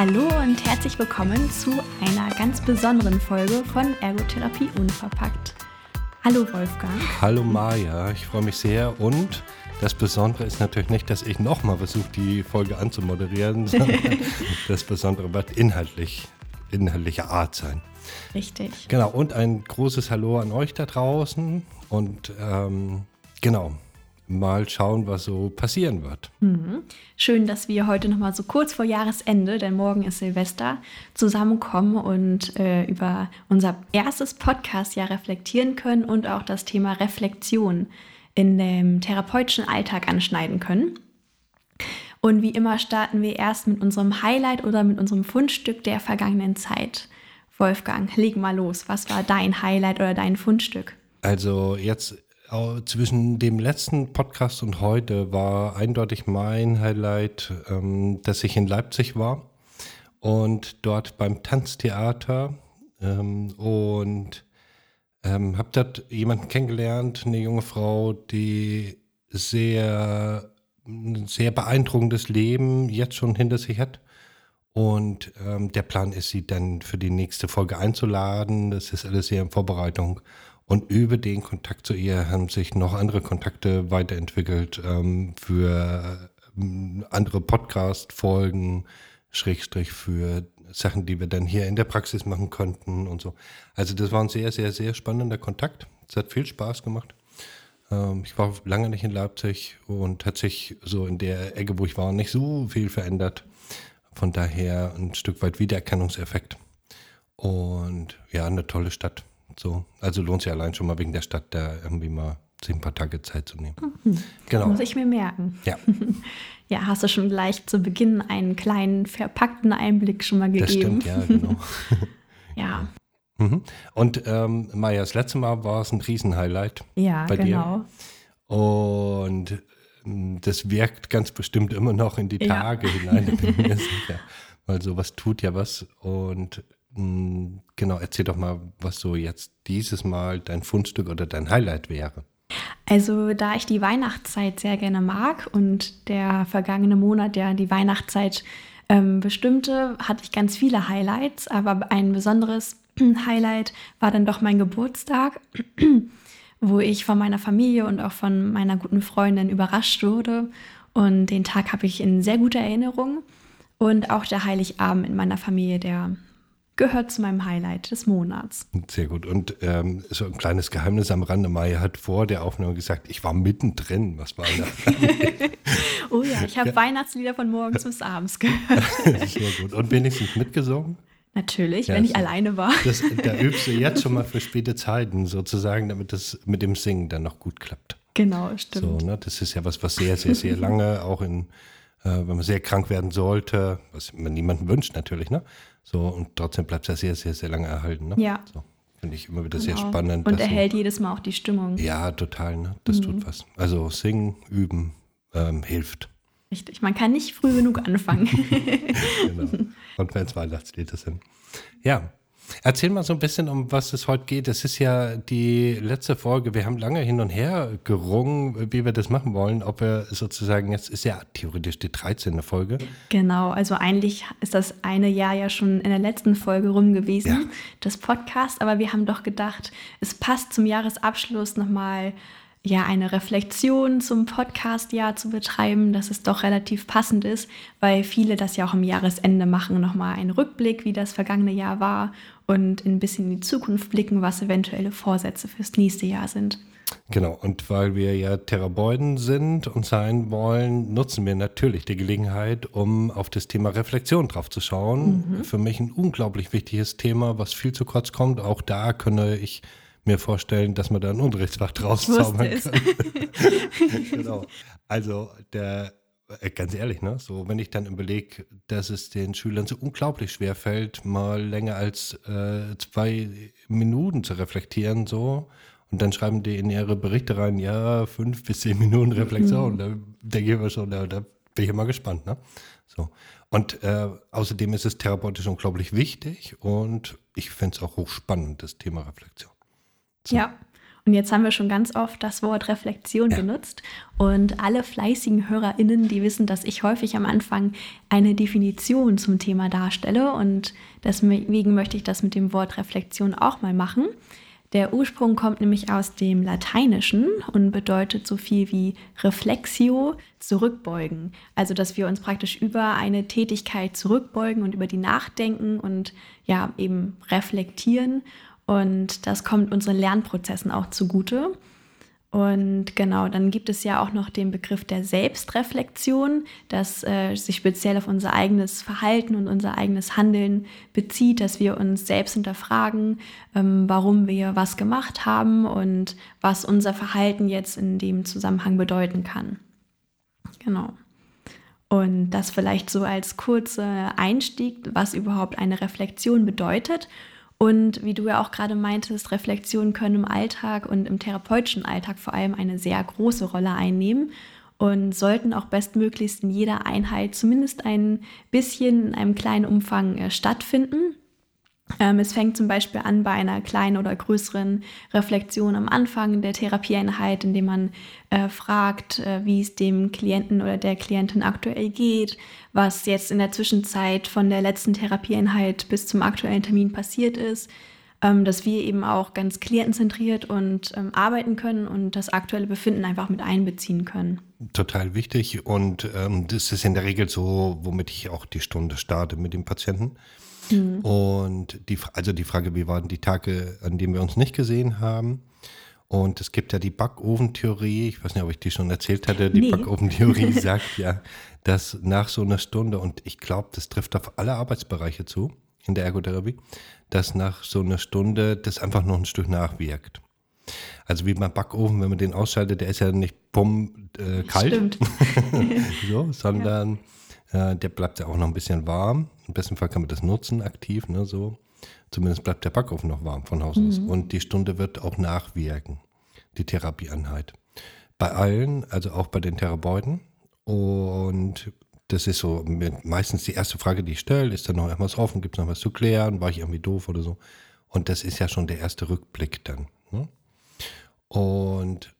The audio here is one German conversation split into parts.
Hallo und herzlich willkommen zu einer ganz besonderen Folge von Ergotherapie Unverpackt. Hallo Wolfgang. Hallo Maja, ich freue mich sehr und das Besondere ist natürlich nicht, dass ich nochmal versuche, die Folge anzumoderieren, sondern das Besondere wird inhaltlich, inhaltlicher Art sein. Richtig. Genau, und ein großes Hallo an euch da draußen und ähm, genau, mal schauen, was so passieren wird. Mhm. Schön, dass wir heute nochmal so kurz vor Jahresende, denn morgen ist Silvester, zusammenkommen und äh, über unser erstes Podcast-Jahr reflektieren können und auch das Thema Reflexion in dem therapeutischen Alltag anschneiden können. Und wie immer starten wir erst mit unserem Highlight oder mit unserem Fundstück der vergangenen Zeit. Wolfgang, leg mal los. Was war dein Highlight oder dein Fundstück? Also jetzt zwischen dem letzten Podcast und heute war eindeutig mein Highlight, ähm, dass ich in Leipzig war und dort beim Tanztheater ähm, und ähm, hab dort jemanden kennengelernt, eine junge Frau, die sehr, sehr beeindruckendes Leben jetzt schon hinter sich hat. Und ähm, der Plan ist, sie dann für die nächste Folge einzuladen. Das ist alles sehr in Vorbereitung. Und über den Kontakt zu ihr haben sich noch andere Kontakte weiterentwickelt ähm, für ähm, andere Podcast-Folgen, Schrägstrich für Sachen, die wir dann hier in der Praxis machen könnten und so. Also das war ein sehr, sehr, sehr spannender Kontakt. Es hat viel Spaß gemacht. Ähm, ich war lange nicht in Leipzig und hat sich so in der Ecke, wo ich war, nicht so viel verändert. Von daher ein Stück weit Wiedererkennungseffekt. Und ja, eine tolle Stadt. So. Also lohnt sich allein schon mal wegen der Stadt, da irgendwie mal sich ein paar Tage Zeit zu nehmen. Mhm. Genau. Muss ich mir merken. Ja. Ja, hast du schon gleich zu Beginn einen kleinen verpackten Einblick schon mal gegeben. Das stimmt, ja, genau. ja. Mhm. Und ähm, Maja, das letzte Mal war es ein Riesenhighlight. Ja, bei genau. Dir. Und ähm, das wirkt ganz bestimmt immer noch in die ja. Tage hinein, da bin ich mir sicher. Weil sowas tut ja was. Und genau, erzähl doch mal, was so jetzt dieses Mal dein Fundstück oder dein Highlight wäre. Also da ich die Weihnachtszeit sehr gerne mag und der vergangene Monat ja die Weihnachtszeit ähm, bestimmte, hatte ich ganz viele Highlights, aber ein besonderes Highlight war dann doch mein Geburtstag, wo ich von meiner Familie und auch von meiner guten Freundin überrascht wurde. Und den Tag habe ich in sehr guter Erinnerung. Und auch der Heiligabend in meiner Familie, der gehört zu meinem Highlight des Monats. Sehr gut. Und ähm, so ein kleines Geheimnis am Rande. Maya hat vor der Aufnahme gesagt, ich war mittendrin. Was war da? oh ja, ich habe ja. Weihnachtslieder von morgens bis abends gehört. Sehr gut. Und wenigstens mitgesungen? Natürlich, ja, wenn ich so. alleine war. Das, da übst du jetzt schon mal für späte Zeiten sozusagen, damit das mit dem Singen dann noch gut klappt. Genau, stimmt. So, ne? Das ist ja was, was sehr, sehr, sehr lange auch in wenn man sehr krank werden sollte, was man niemandem wünscht natürlich, ne? So, und trotzdem bleibt es ja sehr, sehr, sehr lange erhalten. Ne? Ja. So, Finde ich immer wieder genau. sehr spannend. Und erhält so, jedes Mal auch die Stimmung. Ja, total, ne? Das mhm. tut was. Also singen, üben, ähm, hilft. Richtig, man kann nicht früh genug anfangen. genau. Und wenn es Weihnachtslieder sind. Ja, Erzähl mal so ein bisschen, um was es heute geht. Es ist ja die letzte Folge. Wir haben lange hin und her gerungen, wie wir das machen wollen. Ob wir sozusagen, jetzt ist ja theoretisch die 13. Folge. Genau, also eigentlich ist das eine Jahr ja schon in der letzten Folge rum gewesen, ja. das Podcast. Aber wir haben doch gedacht, es passt zum Jahresabschluss nochmal ja eine Reflexion zum Podcast-Jahr zu betreiben, dass es doch relativ passend ist, weil viele das ja auch am Jahresende machen, nochmal einen Rückblick, wie das vergangene Jahr war und ein bisschen in die Zukunft blicken, was eventuelle Vorsätze fürs nächste Jahr sind. Genau, und weil wir ja Therapeuten sind und sein wollen, nutzen wir natürlich die Gelegenheit, um auf das Thema Reflexion drauf zu schauen. Mhm. Für mich ein unglaublich wichtiges Thema, was viel zu kurz kommt. Auch da könne ich mir vorstellen, dass man da ein Unterrichtsfach draus zaubern kann. genau. Also der ganz ehrlich, ne? So, wenn ich dann überlege, dass es den Schülern so unglaublich schwer fällt, mal länger als äh, zwei Minuten zu reflektieren, so, und dann schreiben die in ihre Berichte rein, ja, fünf bis zehn Minuten Reflexion. Mhm. Da denke ich immer schon, da, da bin ich immer gespannt, ne? So. Und äh, außerdem ist es therapeutisch unglaublich wichtig und ich finde es auch hochspannend, das Thema Reflexion. So. Ja, Und jetzt haben wir schon ganz oft das Wort Reflexion ja. benutzt. Und alle fleißigen HörerInnen, die wissen, dass ich häufig am Anfang eine Definition zum Thema darstelle. Und deswegen möchte ich das mit dem Wort Reflexion auch mal machen. Der Ursprung kommt nämlich aus dem Lateinischen und bedeutet so viel wie Reflexio, zurückbeugen. Also, dass wir uns praktisch über eine Tätigkeit zurückbeugen und über die nachdenken und ja, eben reflektieren. Und das kommt unseren Lernprozessen auch zugute. Und genau, dann gibt es ja auch noch den Begriff der Selbstreflexion, das äh, sich speziell auf unser eigenes Verhalten und unser eigenes Handeln bezieht, dass wir uns selbst hinterfragen, ähm, warum wir was gemacht haben und was unser Verhalten jetzt in dem Zusammenhang bedeuten kann. Genau. Und das vielleicht so als kurzer Einstieg, was überhaupt eine Reflexion bedeutet. Und wie du ja auch gerade meintest, Reflexionen können im Alltag und im therapeutischen Alltag vor allem eine sehr große Rolle einnehmen und sollten auch bestmöglichst in jeder Einheit zumindest ein bisschen in einem kleinen Umfang äh, stattfinden. Ähm, es fängt zum Beispiel an bei einer kleinen oder größeren Reflexion am Anfang der Therapieeinheit, indem man äh, fragt, äh, wie es dem Klienten oder der Klientin aktuell geht, was jetzt in der Zwischenzeit von der letzten Therapieeinheit bis zum aktuellen Termin passiert ist, ähm, dass wir eben auch ganz klientenzentriert und ähm, arbeiten können und das aktuelle Befinden einfach mit einbeziehen können. Total wichtig und ähm, das ist in der Regel so, womit ich auch die Stunde starte mit dem Patienten Mhm. Und die, also die Frage, wie waren die Tage, an denen wir uns nicht gesehen haben? Und es gibt ja die Backofentheorie, ich weiß nicht, ob ich die schon erzählt hatte, die nee. Backofentheorie sagt ja, dass nach so einer Stunde, und ich glaube, das trifft auf alle Arbeitsbereiche zu in der Ergotherapie, dass nach so einer Stunde das einfach noch ein Stück nachwirkt. Also wie beim Backofen, wenn man den ausschaltet, der ist ja nicht bumm äh, kalt, so, sondern ja äh, der bleibt ja auch noch ein bisschen warm. Im besten Fall kann man das nutzen, aktiv, ne, so. Zumindest bleibt der Backofen noch warm von Haus aus. Mhm. Und die Stunde wird auch nachwirken, die Therapieeinheit. Bei allen, also auch bei den Therapeuten. Und das ist so meistens die erste Frage, die ich stelle. Ist da noch irgendwas offen? Gibt es noch was zu klären? War ich irgendwie doof oder so? Und das ist ja schon der erste Rückblick dann. Ne? Und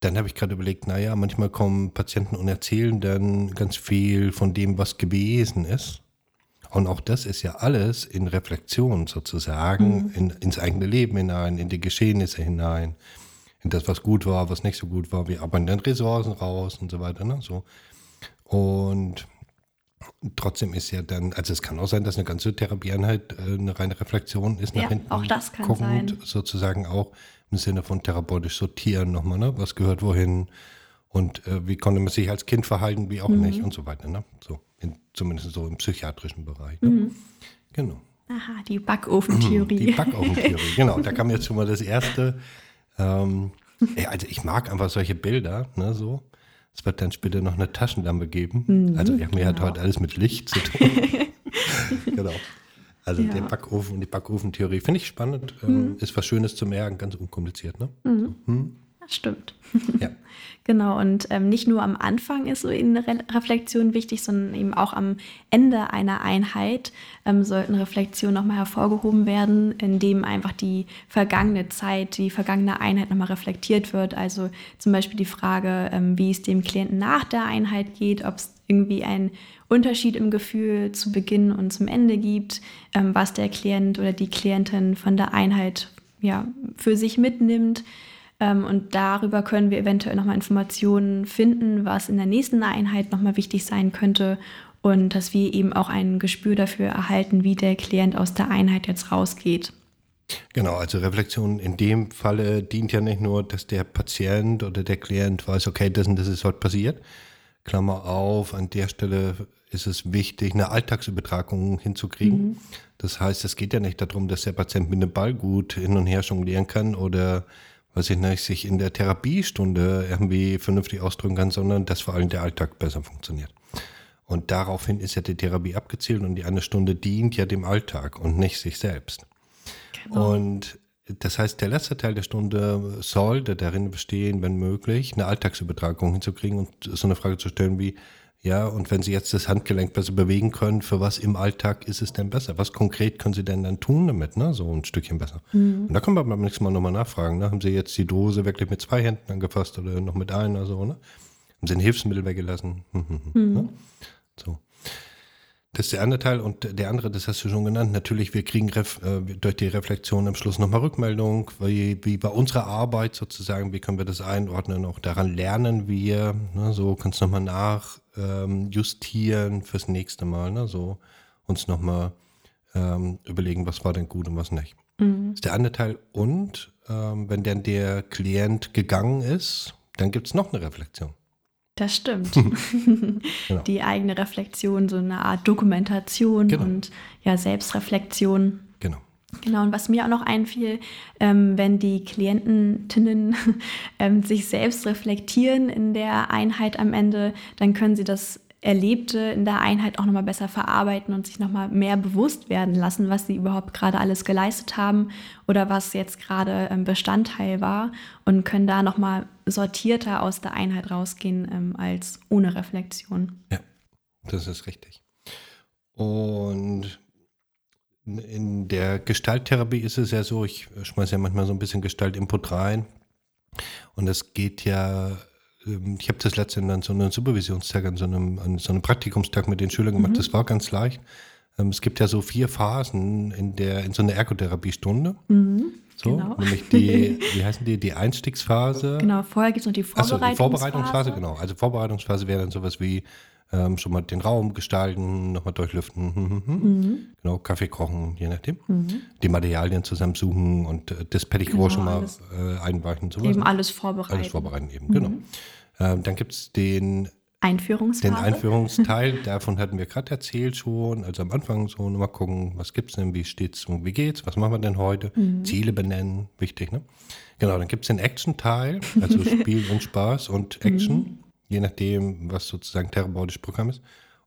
dann habe ich gerade überlegt, naja, manchmal kommen Patienten und erzählen dann ganz viel von dem, was gewesen ist. Und auch das ist ja alles in Reflexion sozusagen, mhm. in, ins eigene Leben hinein, in die Geschehnisse hinein, in das, was gut war, was nicht so gut war. Wir arbeiten dann Ressourcen raus und so weiter. Ne? So. Und trotzdem ist ja dann, also es kann auch sein, dass eine ganze Therapieeinheit äh, eine reine Reflexion ist nach ja, hinten. Auch das kann guckend, sein. sozusagen auch im Sinne von therapeutisch sortieren nochmal, ne? Was gehört wohin und äh, wie konnte man sich als Kind verhalten, wie auch mhm. nicht und so weiter, ne? So, in, zumindest so im psychiatrischen Bereich. Ne? Mhm. Genau. Aha, die Backofentheorie. Die Backofentheorie, genau. Da kam jetzt schon mal das erste. Ähm, also ich mag einfach solche Bilder, ne, so. Es wird dann später noch eine Taschenlampe geben. Mhm, also mir genau. hat heute alles mit Licht zu tun. genau. Also ja. der Backofen und die Backofentheorie finde ich spannend. Mhm. Ist was Schönes zu merken, ganz unkompliziert, ne? Mhm. Mhm. Stimmt. Ja. genau, und ähm, nicht nur am Anfang ist so eine Re Reflexion wichtig, sondern eben auch am Ende einer Einheit ähm, sollten Reflexionen nochmal hervorgehoben werden, indem einfach die vergangene Zeit, die vergangene Einheit nochmal reflektiert wird. Also zum Beispiel die Frage, ähm, wie es dem Klienten nach der Einheit geht, ob es irgendwie ein Unterschied im Gefühl zu Beginn und zum Ende gibt, ähm, was der Klient oder die Klientin von der Einheit ja, für sich mitnimmt. Ähm, und darüber können wir eventuell nochmal Informationen finden, was in der nächsten Einheit nochmal wichtig sein könnte und dass wir eben auch ein Gespür dafür erhalten, wie der Klient aus der Einheit jetzt rausgeht. Genau, also Reflexion in dem Falle dient ja nicht nur, dass der Patient oder der Klient weiß, okay, das und das ist heute passiert. Klammer auf, an der Stelle ist es wichtig, eine Alltagsübertragung hinzukriegen. Mhm. Das heißt, es geht ja nicht darum, dass der Patient mit einem Ball gut hin und her jonglieren kann oder, weiß ich nicht, sich in der Therapiestunde irgendwie vernünftig ausdrücken kann, sondern dass vor allem der Alltag besser funktioniert. Und daraufhin ist ja die Therapie abgezielt und die eine Stunde dient ja dem Alltag und nicht sich selbst. Genau. Und das heißt, der letzte Teil der Stunde sollte darin bestehen, wenn möglich, eine Alltagsübertragung hinzukriegen und so eine Frage zu stellen wie, Ja, und wenn Sie jetzt das Handgelenk besser bewegen können, für was im Alltag ist es denn besser? Was konkret können Sie denn dann tun damit, ne? So ein Stückchen besser. Mhm. Und da können wir beim nächsten Mal nochmal nachfragen, ne? Haben Sie jetzt die Dose wirklich mit zwei Händen angefasst oder noch mit einer, so, ne? Haben Sie ein Hilfsmittel weggelassen? Mhm. Ne? So. Das ist der eine Teil und der andere, das hast du schon genannt, natürlich, wir kriegen ref, äh, durch die Reflexion am Schluss nochmal Rückmeldung, wie, wie war unsere Arbeit sozusagen, wie können wir das einordnen, auch daran lernen wir, ne, so kannst du nochmal nachjustieren ähm, fürs nächste Mal, ne, so uns nochmal ähm, überlegen, was war denn gut und was nicht. Mhm. Das ist der andere Teil und ähm, wenn dann der Klient gegangen ist, dann gibt es noch eine Reflexion. Das stimmt. genau. Die eigene Reflexion, so eine Art Dokumentation genau. und ja, Selbstreflexion. Genau. Und was mir auch noch einfiel, ähm, wenn die Klientinnen ähm, sich selbst reflektieren in der Einheit am Ende, dann können sie das Erlebte in der Einheit auch nochmal besser verarbeiten und sich nochmal mehr bewusst werden lassen, was sie überhaupt gerade alles geleistet haben oder was jetzt gerade ähm, Bestandteil war und können da nochmal sortierter aus der Einheit rausgehen ähm, als ohne Reflexion. Ja, das ist richtig. Und in der Gestalttherapie ist es ja so, ich schmeiße ja manchmal so ein bisschen Gestaltinput rein. Und es geht ja ähm, ich habe das letzte dann so einen Supervisionstag, an so einem, an so einem Praktikumstag mit den Schülern gemacht. Mhm. Das war ganz leicht. Ähm, es gibt ja so vier Phasen in der in so einer Ergotherapiestunde. Mhm. So, genau. nämlich die, wie heißen die, die Einstiegsphase. Genau, vorher gibt es noch die Vorbereitungsphase. Achso, die Vorbereitungsphase, genau. Also Vorbereitungsphase wäre dann sowas wie ähm, schon mal den Raum gestalten, nochmal durchlüften, hm, hm, hm. Mhm. genau, Kaffee kochen, je nachdem. Mhm. Die Materialien zusammensuchen und äh, das Pettigrew genau, schon mal äh, einweichen. Sowas. Eben alles vorbereiten. Alles vorbereiten eben, genau. mhm. genau. Ähm, dann gibt es den Einführungsphase. Den Einführungsteil, davon hatten wir gerade erzählt schon. Also am Anfang so nochmal gucken, was gibt es denn, wie steht's und wie geht's, was machen wir denn heute? Mhm. Ziele benennen, wichtig, ne? Genau, dann gibt es den Action-Teil, also Spiel und Spaß und Action. Mhm je nachdem, was sozusagen therapeutisches Programm ist.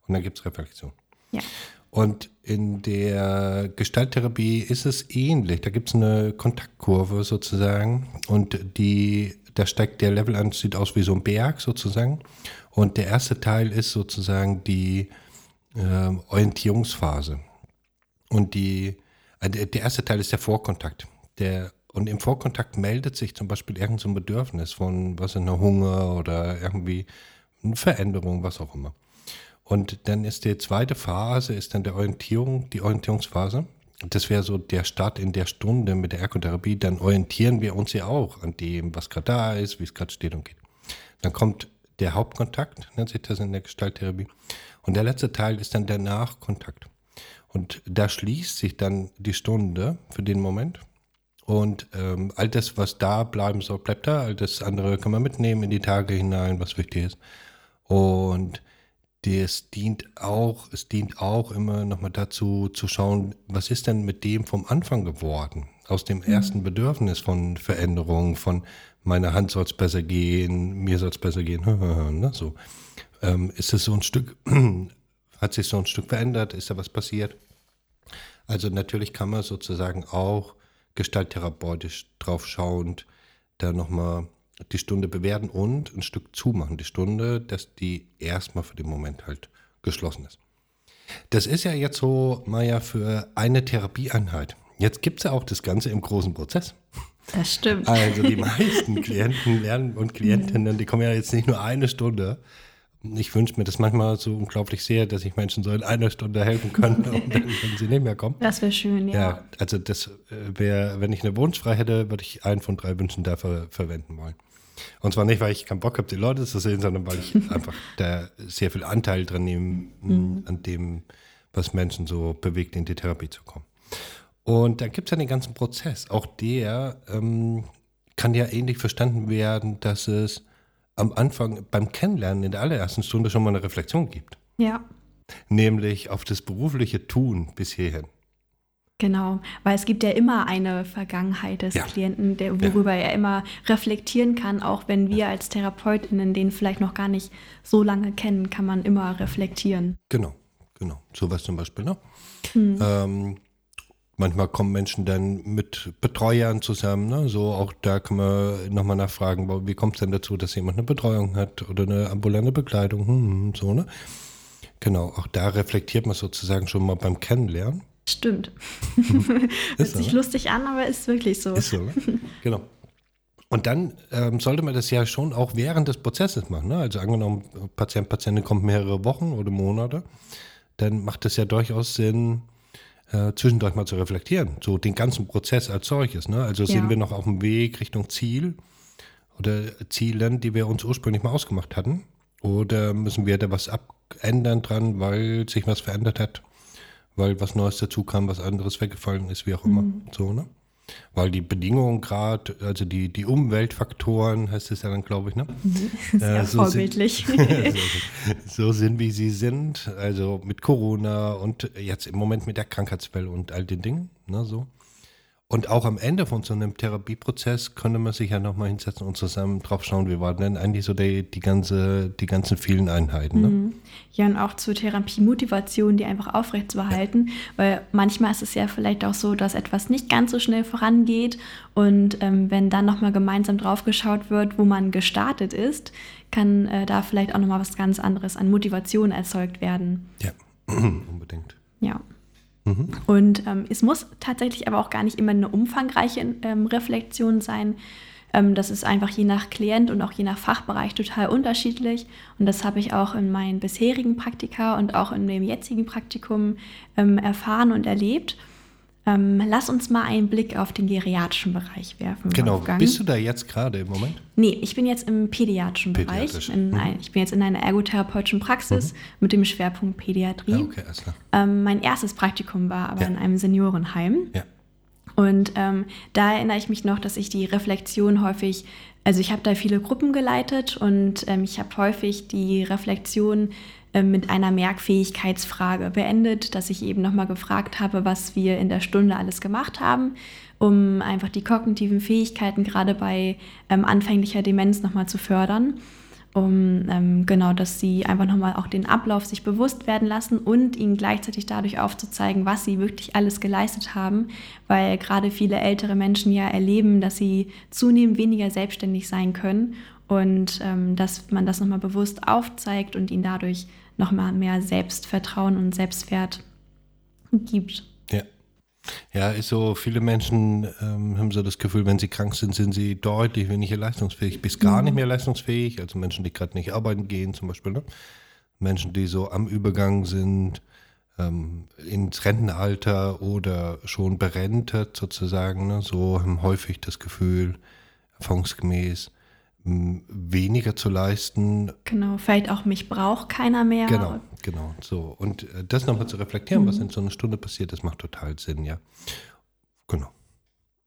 Und dann gibt es Reflexion. Ja. Und in der Gestalttherapie ist es ähnlich. Da gibt es eine Kontaktkurve sozusagen und die, da steigt der Level an, sieht aus wie so ein Berg sozusagen. Und der erste Teil ist sozusagen die äh, Orientierungsphase. Und die, äh, der erste Teil ist der Vorkontakt. Der und im Vorkontakt meldet sich zum Beispiel irgendein Bedürfnis von, was in der Hunger oder irgendwie eine Veränderung, was auch immer. Und dann ist die zweite Phase, ist dann der Orientierung, die Orientierungsphase. Das wäre so der Start in der Stunde mit der Ergotherapie. Dann orientieren wir uns ja auch an dem, was gerade da ist, wie es gerade steht und geht. Dann kommt der Hauptkontakt, nennt sich das in der Gestalttherapie. Und der letzte Teil ist dann der Nachkontakt. Und da schließt sich dann die Stunde für den Moment. Und ähm, all das, was da bleiben soll, bleibt da. All das andere kann man mitnehmen in die Tage hinein, was wichtig ist. Und das dient auch, es dient auch immer nochmal dazu zu schauen, was ist denn mit dem vom Anfang geworden? Aus dem mhm. ersten Bedürfnis von Veränderung, von meiner Hand soll es besser gehen, mir soll es besser gehen, ne, so. Ähm, ist es so ein Stück, hat sich so ein Stück verändert? Ist da was passiert? Also natürlich kann man sozusagen auch gestalttherapeutisch drauf schauend, da nochmal die Stunde bewerten und ein Stück zumachen. Die Stunde, dass die erstmal für den Moment halt geschlossen ist. Das ist ja jetzt so, Maja, für eine Therapieeinheit. Jetzt gibt es ja auch das Ganze im großen Prozess. Das stimmt. Also die meisten Klienten lernen und Klientinnen, die kommen ja jetzt nicht nur eine Stunde, ich wünsche mir das manchmal so unglaublich sehr, dass ich Menschen so in einer Stunde helfen könnte, wenn sie nicht mehr kommen. Das wäre schön, ja. Ja, also das äh, wäre, wenn ich eine Wunschfrei hätte, würde ich einen von drei Wünschen dafür verwenden wollen. Und zwar nicht, weil ich keinen Bock habe, die Leute zu sehen, sondern weil ich einfach da sehr viel Anteil dran nehme, mhm. an dem, was Menschen so bewegt, in die Therapie zu kommen. Und da gibt es ja den ganzen Prozess. Auch der ähm, kann ja ähnlich verstanden werden, dass es am Anfang beim Kennenlernen in der allerersten Stunde schon mal eine Reflexion gibt. Ja. Nämlich auf das berufliche Tun bis hierhin. Genau, weil es gibt ja immer eine Vergangenheit des ja. Klienten, der, worüber ja. er immer reflektieren kann, auch wenn wir als Therapeutinnen den vielleicht noch gar nicht so lange kennen, kann man immer reflektieren. Genau, genau. So was zum Beispiel, ne? Hm. Ähm, manchmal kommen Menschen dann mit Betreuern zusammen. Ne? So auch da kann man nochmal nachfragen, wie kommt es denn dazu, dass jemand eine Betreuung hat oder eine ambulante Bekleidung, hm, hm, so, ne? Genau, auch da reflektiert man sozusagen schon mal beim Kennenlernen. Stimmt. Hört sich ne? lustig an, aber ist wirklich so. Ist so, ne? Genau. Und dann ähm, sollte man das ja schon auch während des Prozesses machen. Ne? Also angenommen, Patient, Patientin kommt mehrere Wochen oder Monate, dann macht es ja durchaus Sinn, äh, zwischendurch mal zu reflektieren. So den ganzen Prozess als solches. Ne? Also sind ja. wir noch auf dem Weg Richtung Ziel oder Zielen, die wir uns ursprünglich mal ausgemacht hatten? Oder müssen wir da was abändern dran, weil sich was verändert hat? Weil was Neues dazu kam, was anderes weggefallen ist, wie auch immer. Mhm. So, ne? Weil die Bedingungen gerade, also die, die Umweltfaktoren, heißt es ja dann, glaube ich, ne? Mhm. Sehr äh, so vorbildlich. Sind, so sind, wie sie sind, also mit Corona und jetzt im Moment mit der Krankheitswelle und all den Dingen, ne, so. Und auch am Ende von so einem Therapieprozess könnte man sich ja nochmal hinsetzen und zusammen drauf schauen, wie war denn eigentlich so die, die, ganze, die ganzen vielen Einheiten. Ne? Mhm. Ja, und auch zur Therapiemotivation, die einfach aufrechtzuerhalten, ja. weil manchmal ist es ja vielleicht auch so, dass etwas nicht ganz so schnell vorangeht und ähm, wenn dann nochmal gemeinsam drauf geschaut wird, wo man gestartet ist, kann äh, da vielleicht auch nochmal was ganz anderes an Motivation erzeugt werden. Ja, unbedingt. Ja. Mhm. Und ähm, es muss tatsächlich aber auch gar nicht immer eine umfangreiche ähm, Reflexion sein. Ähm, das ist einfach je nach Klient und auch je nach Fachbereich total unterschiedlich. Und das habe ich auch in meinen bisherigen Praktika und auch in dem jetzigen Praktikum ähm, erfahren und erlebt. Ähm, lass uns mal einen Blick auf den geriatrischen Bereich werfen. Genau, Wolfgang. bist du da jetzt gerade im Moment? Nee, ich bin jetzt im pädiatrischen Pädiatrisch. Bereich. Mhm. Ein, ich bin jetzt in einer ergotherapeutischen Praxis mhm. mit dem Schwerpunkt Pädiatrie. Ja, okay, alles klar. Ähm, mein erstes Praktikum war aber ja. in einem Seniorenheim. Ja. Und ähm, da erinnere ich mich noch, dass ich die Reflexion häufig, also ich habe da viele Gruppen geleitet und ähm, ich habe häufig die Reflexion mit einer Merkfähigkeitsfrage beendet, dass ich eben nochmal gefragt habe, was wir in der Stunde alles gemacht haben, um einfach die kognitiven Fähigkeiten gerade bei ähm, anfänglicher Demenz nochmal zu fördern um ähm, genau, dass sie einfach nochmal auch den Ablauf sich bewusst werden lassen und ihnen gleichzeitig dadurch aufzuzeigen, was sie wirklich alles geleistet haben, weil gerade viele ältere Menschen ja erleben, dass sie zunehmend weniger selbstständig sein können und ähm, dass man das nochmal bewusst aufzeigt und ihnen dadurch nochmal mehr Selbstvertrauen und Selbstwert gibt. Ja. Ja, ist so, viele Menschen ähm, haben so das Gefühl, wenn sie krank sind, sind sie deutlich weniger leistungsfähig, bis gar mhm. nicht mehr leistungsfähig. Also Menschen, die gerade nicht arbeiten gehen zum Beispiel. Ne? Menschen, die so am Übergang sind, ähm, ins Rentenalter oder schon berentet sozusagen, ne? so haben häufig das Gefühl, erfahrungsgemäß, weniger zu leisten. Genau, vielleicht auch mich braucht keiner mehr. Genau, genau. So. Und äh, das nochmal zu reflektieren, mhm. was in so einer Stunde passiert, das macht total Sinn, ja. Genau.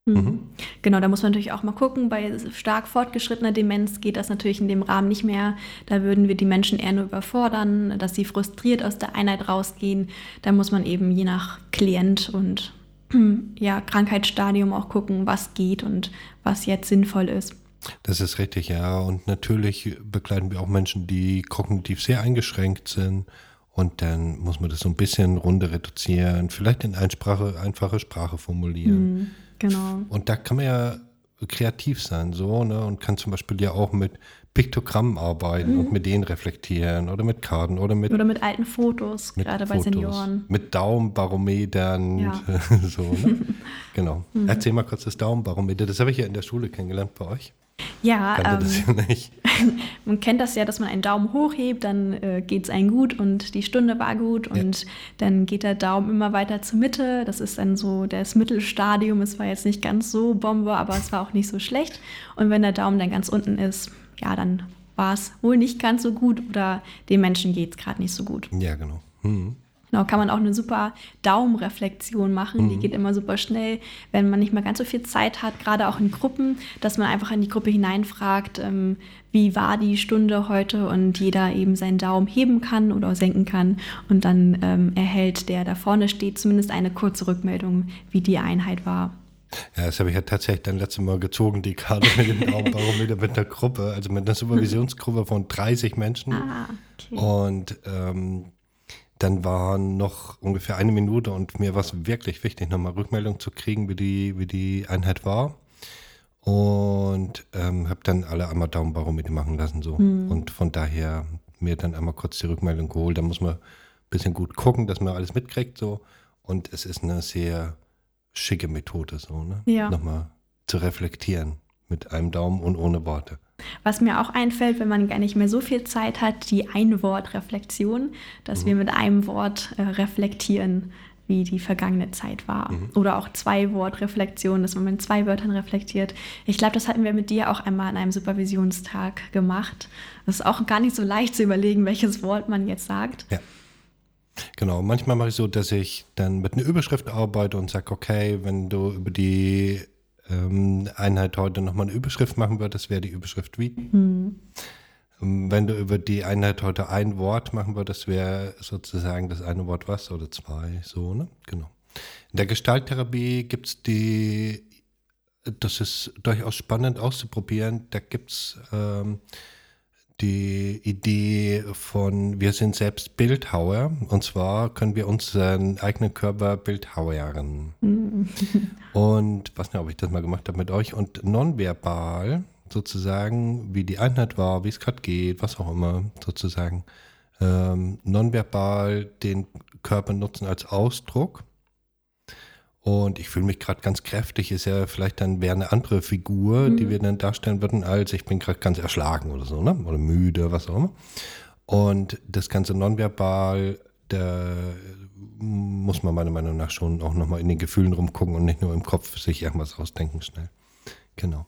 Mhm. Mhm. Genau, da muss man natürlich auch mal gucken. Bei stark fortgeschrittener Demenz geht das natürlich in dem Rahmen nicht mehr. Da würden wir die Menschen eher nur überfordern, dass sie frustriert aus der Einheit rausgehen. Da muss man eben je nach Klient und ja, Krankheitsstadium auch gucken, was geht und was jetzt sinnvoll ist. Das ist richtig, ja. Und natürlich begleiten wir auch Menschen, die kognitiv sehr eingeschränkt sind. Und dann muss man das so ein bisschen runter reduzieren, vielleicht in Einsprache, einfache Sprache formulieren. Mhm, genau. Und da kann man ja kreativ sein, so, ne? Und kann zum Beispiel ja auch mit Piktogrammen arbeiten mhm. und mit denen reflektieren oder mit Karten oder mit. Oder mit alten Fotos, mit gerade Fotos, bei Senioren. Mit Daumenbarometern, ja. so, ne? genau. Mhm. Erzähl mal kurz das Daumenbarometer. Das habe ich ja in der Schule kennengelernt bei euch. Ja, ähm, man kennt das ja, dass man einen Daumen hochhebt, dann äh, geht es einem gut und die Stunde war gut und ja. dann geht der Daumen immer weiter zur Mitte. Das ist dann so das Mittelstadium. Es war jetzt nicht ganz so Bombe, aber es war auch nicht so schlecht. Und wenn der Daumen dann ganz unten ist, ja, dann war es wohl nicht ganz so gut oder dem Menschen geht es gerade nicht so gut. Ja, genau. Mhm. Genau, kann man auch eine super Daumenreflexion machen. Mhm. Die geht immer super schnell, wenn man nicht mehr ganz so viel Zeit hat, gerade auch in Gruppen, dass man einfach in die Gruppe hineinfragt, ähm, wie war die Stunde heute und jeder eben seinen Daumen heben kann oder senken kann und dann ähm, erhält der da vorne steht zumindest eine kurze Rückmeldung, wie die Einheit war. Ja, das habe ich ja tatsächlich dann letzte Mal gezogen, die Karte mit dem Daumenbarometer mit einer Gruppe, also mit einer Supervisionsgruppe von 30 Menschen. Ah, okay. Und ähm, dann waren noch ungefähr eine Minute und mir war es wirklich wichtig, nochmal Rückmeldung zu kriegen, wie die, wie die Einheit war. Und ähm, habe dann alle einmal Daumenbarometer machen lassen. so. Mhm. Und von daher mir dann einmal kurz die Rückmeldung geholt. Da muss man ein bisschen gut gucken, dass man alles mitkriegt. so. Und es ist eine sehr schicke Methode, so, ne? Ja. Nochmal zu reflektieren mit einem Daumen und ohne Worte. Was mir auch einfällt, wenn man gar nicht mehr so viel Zeit hat, die Einwortreflexion, dass mhm. wir mit einem Wort äh, reflektieren, wie die vergangene Zeit war. Mhm. Oder auch zwei Wortreflexion, dass man mit zwei Wörtern reflektiert. Ich glaube, das hatten wir mit dir auch einmal an einem Supervisionstag gemacht. Das ist auch gar nicht so leicht zu überlegen, welches Wort man jetzt sagt. Ja. Genau, manchmal mache ich so, dass ich dann mit einer Überschrift arbeite und sage, okay, wenn du über die ähm, Einheit heute nochmal eine Überschrift machen würdest, wäre die Überschrift wie. Mhm. Wenn du über die Einheit heute ein Wort machen würdest, wäre sozusagen das eine Wort was oder zwei, so, ne? Genau. In der Gestalttherapie gibt es die, das ist durchaus spannend auszuprobieren, da gibt es ähm, die Idee von, wir sind selbst Bildhauer und zwar können wir unseren eigenen Körper bildhauern. Und was ne, ob ich das mal gemacht habe mit euch und nonverbal sozusagen, wie die Einheit war, wie es gerade geht, was auch immer, sozusagen ähm, nonverbal den Körper nutzen als Ausdruck und ich fühle mich gerade ganz kräftig, ist ja vielleicht dann wäre eine andere Figur, mhm. die wir dann darstellen würden, als ich bin gerade ganz erschlagen oder so, ne? Oder müde, was auch immer. Und das Ganze nonverbal, da muss man meiner Meinung nach schon auch nochmal in den Gefühlen rumgucken und nicht nur im Kopf sich irgendwas ausdenken schnell. Genau.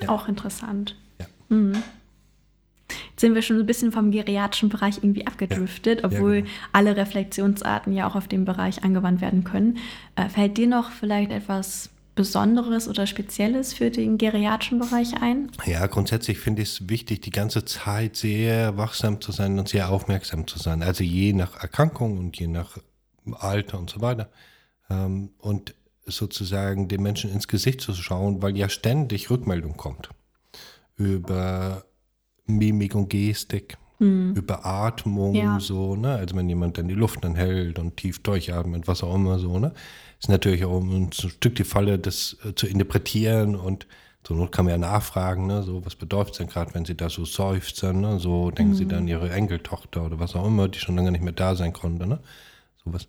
Ja. Auch interessant. Ja. Mhm sind wir schon ein bisschen vom geriatrischen Bereich irgendwie abgedriftet, ja. obwohl genau. alle Reflexionsarten ja auch auf dem Bereich angewandt werden können. Äh, fällt dir noch vielleicht etwas Besonderes oder Spezielles für den geriatrischen Bereich ein? Ja, grundsätzlich finde ich es wichtig, die ganze Zeit sehr wachsam zu sein und sehr aufmerksam zu sein. Also je nach Erkrankung und je nach Alter und so weiter. Ähm, und sozusagen den Menschen ins Gesicht zu schauen, weil ja ständig Rückmeldung kommt über Mimik und Gestik, mhm. über Atmung, ja. so, ne? Also wenn jemand dann die Luft anhält und tief durchatmet, was auch immer so, ne? Ist natürlich auch ein Stück die Falle, das äh, zu interpretieren und so Not kann man ja nachfragen, ne? So, was bedeutet es denn gerade, wenn sie da so seufzen, ne? So denken mhm. sie dann ihre Enkeltochter oder was auch immer, die schon lange nicht mehr da sein konnte, ne? Sowas.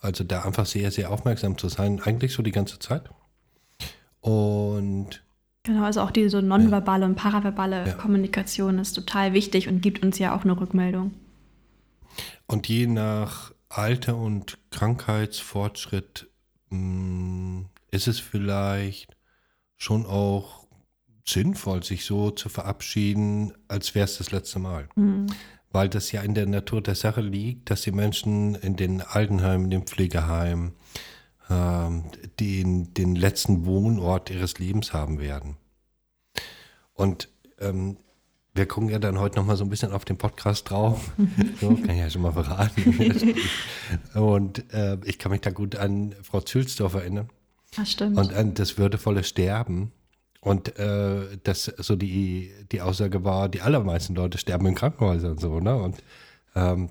Also da einfach sehr, sehr aufmerksam zu sein, eigentlich so die ganze Zeit. Und Genau, also auch diese nonverbale ja. und paraverbale ja. Kommunikation ist total wichtig und gibt uns ja auch eine Rückmeldung. Und je nach Alter und Krankheitsfortschritt mh, hm, ist es vielleicht schon auch sinnvoll, sich so zu verabschieden, als wäre es das letzte Mal. Mhm. Weil das ja in der Natur der Sache liegt, dass die Menschen in den Altenheimen, in den Pflegeheimen, ähm, den, den letzten Wohnort ihres Lebens haben werden. Und ähm, wir gucken ja dann heute nochmal so ein bisschen auf den Podcast drauf. so, kann ich ja schon mal verraten. und äh, ich kann mich da gut an Frau Zülsdorf erinnern. Das stimmt. Und an das würdevolle Sterben. Und äh, das so die, die Aussage war, die allermeisten Leute sterben in Krankenhäusern so, ne? Und ähm,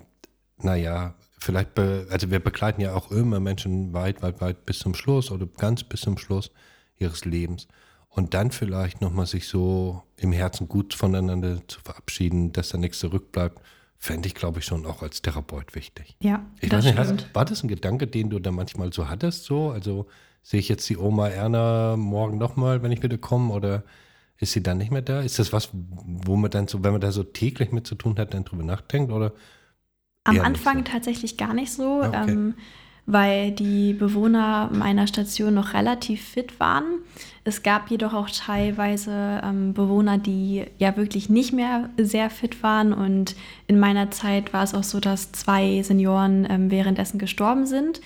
naja, vielleicht, be, also wir begleiten ja auch immer Menschen weit, weit, weit bis zum Schluss oder ganz bis zum Schluss ihres Lebens. Und dann vielleicht nochmal sich so im Herzen gut voneinander zu verabschieden, dass da nichts zurückbleibt, fände ich, glaube ich, schon auch als Therapeut wichtig. Ja, ich das weiß nicht, hast, war das ein Gedanke, den du da manchmal so hattest, so? Also sehe ich jetzt die Oma Erna morgen nochmal, wenn ich wieder komme, oder ist sie dann nicht mehr da? Ist das was, wo man dann so, wenn man da so täglich mit zu tun hat, dann drüber nachdenkt, oder am Anfang so. tatsächlich gar nicht so, ah, okay. ähm, weil die Bewohner meiner Station noch relativ fit waren. Es gab jedoch auch teilweise ähm, Bewohner, die ja wirklich nicht mehr sehr fit waren. Und in meiner Zeit war es auch so, dass zwei Senioren ähm, währenddessen gestorben sind.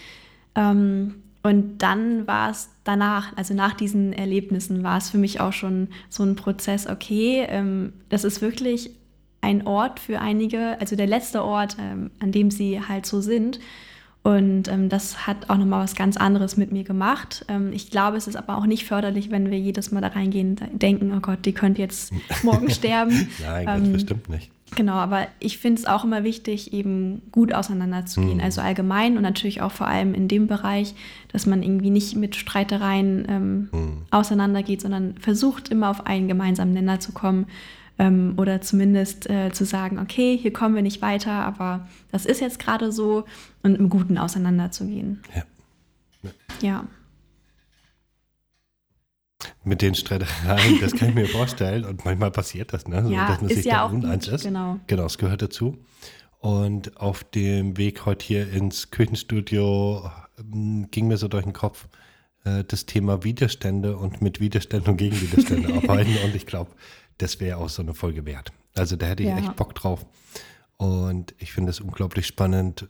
Ähm, und dann war es danach, also nach diesen Erlebnissen, war es für mich auch schon so ein Prozess, okay, ähm, das ist wirklich ein Ort für einige, also der letzte Ort, ähm, an dem sie halt so sind. Und ähm, das hat auch nochmal was ganz anderes mit mir gemacht. Ähm, ich glaube, es ist aber auch nicht förderlich, wenn wir jedes Mal da reingehen, denken, oh Gott, die könnte jetzt morgen sterben. Nein, ganz ähm, bestimmt nicht. Genau, aber ich finde es auch immer wichtig, eben gut auseinanderzugehen. Mhm. Also allgemein und natürlich auch vor allem in dem Bereich, dass man irgendwie nicht mit Streitereien ähm, Mhm. auseinandergeht, sondern versucht immer auf einen gemeinsamen Nenner zu kommen ähm, oder zumindest äh, zu sagen, okay, hier kommen wir nicht weiter, aber das ist jetzt gerade so und im Guten auseinanderzugehen. Ja. Ja, Mit den Streitereien, das kann ich mir vorstellen. Und manchmal passiert das, ne? So, ja dass man ist sich ja da auch uneins ist. genau. Genau, es gehört dazu. Und auf dem Weg heute hier ins Küchenstudio ähm, ging mir so durch den Kopf äh, das Thema Widerstände und mit Widerständen und gegen Widerstände arbeiten. Und ich glaube, das wäre auch so eine Folge wert. Also da hätte ich Ja. echt Bock drauf. Und ich finde es unglaublich spannend,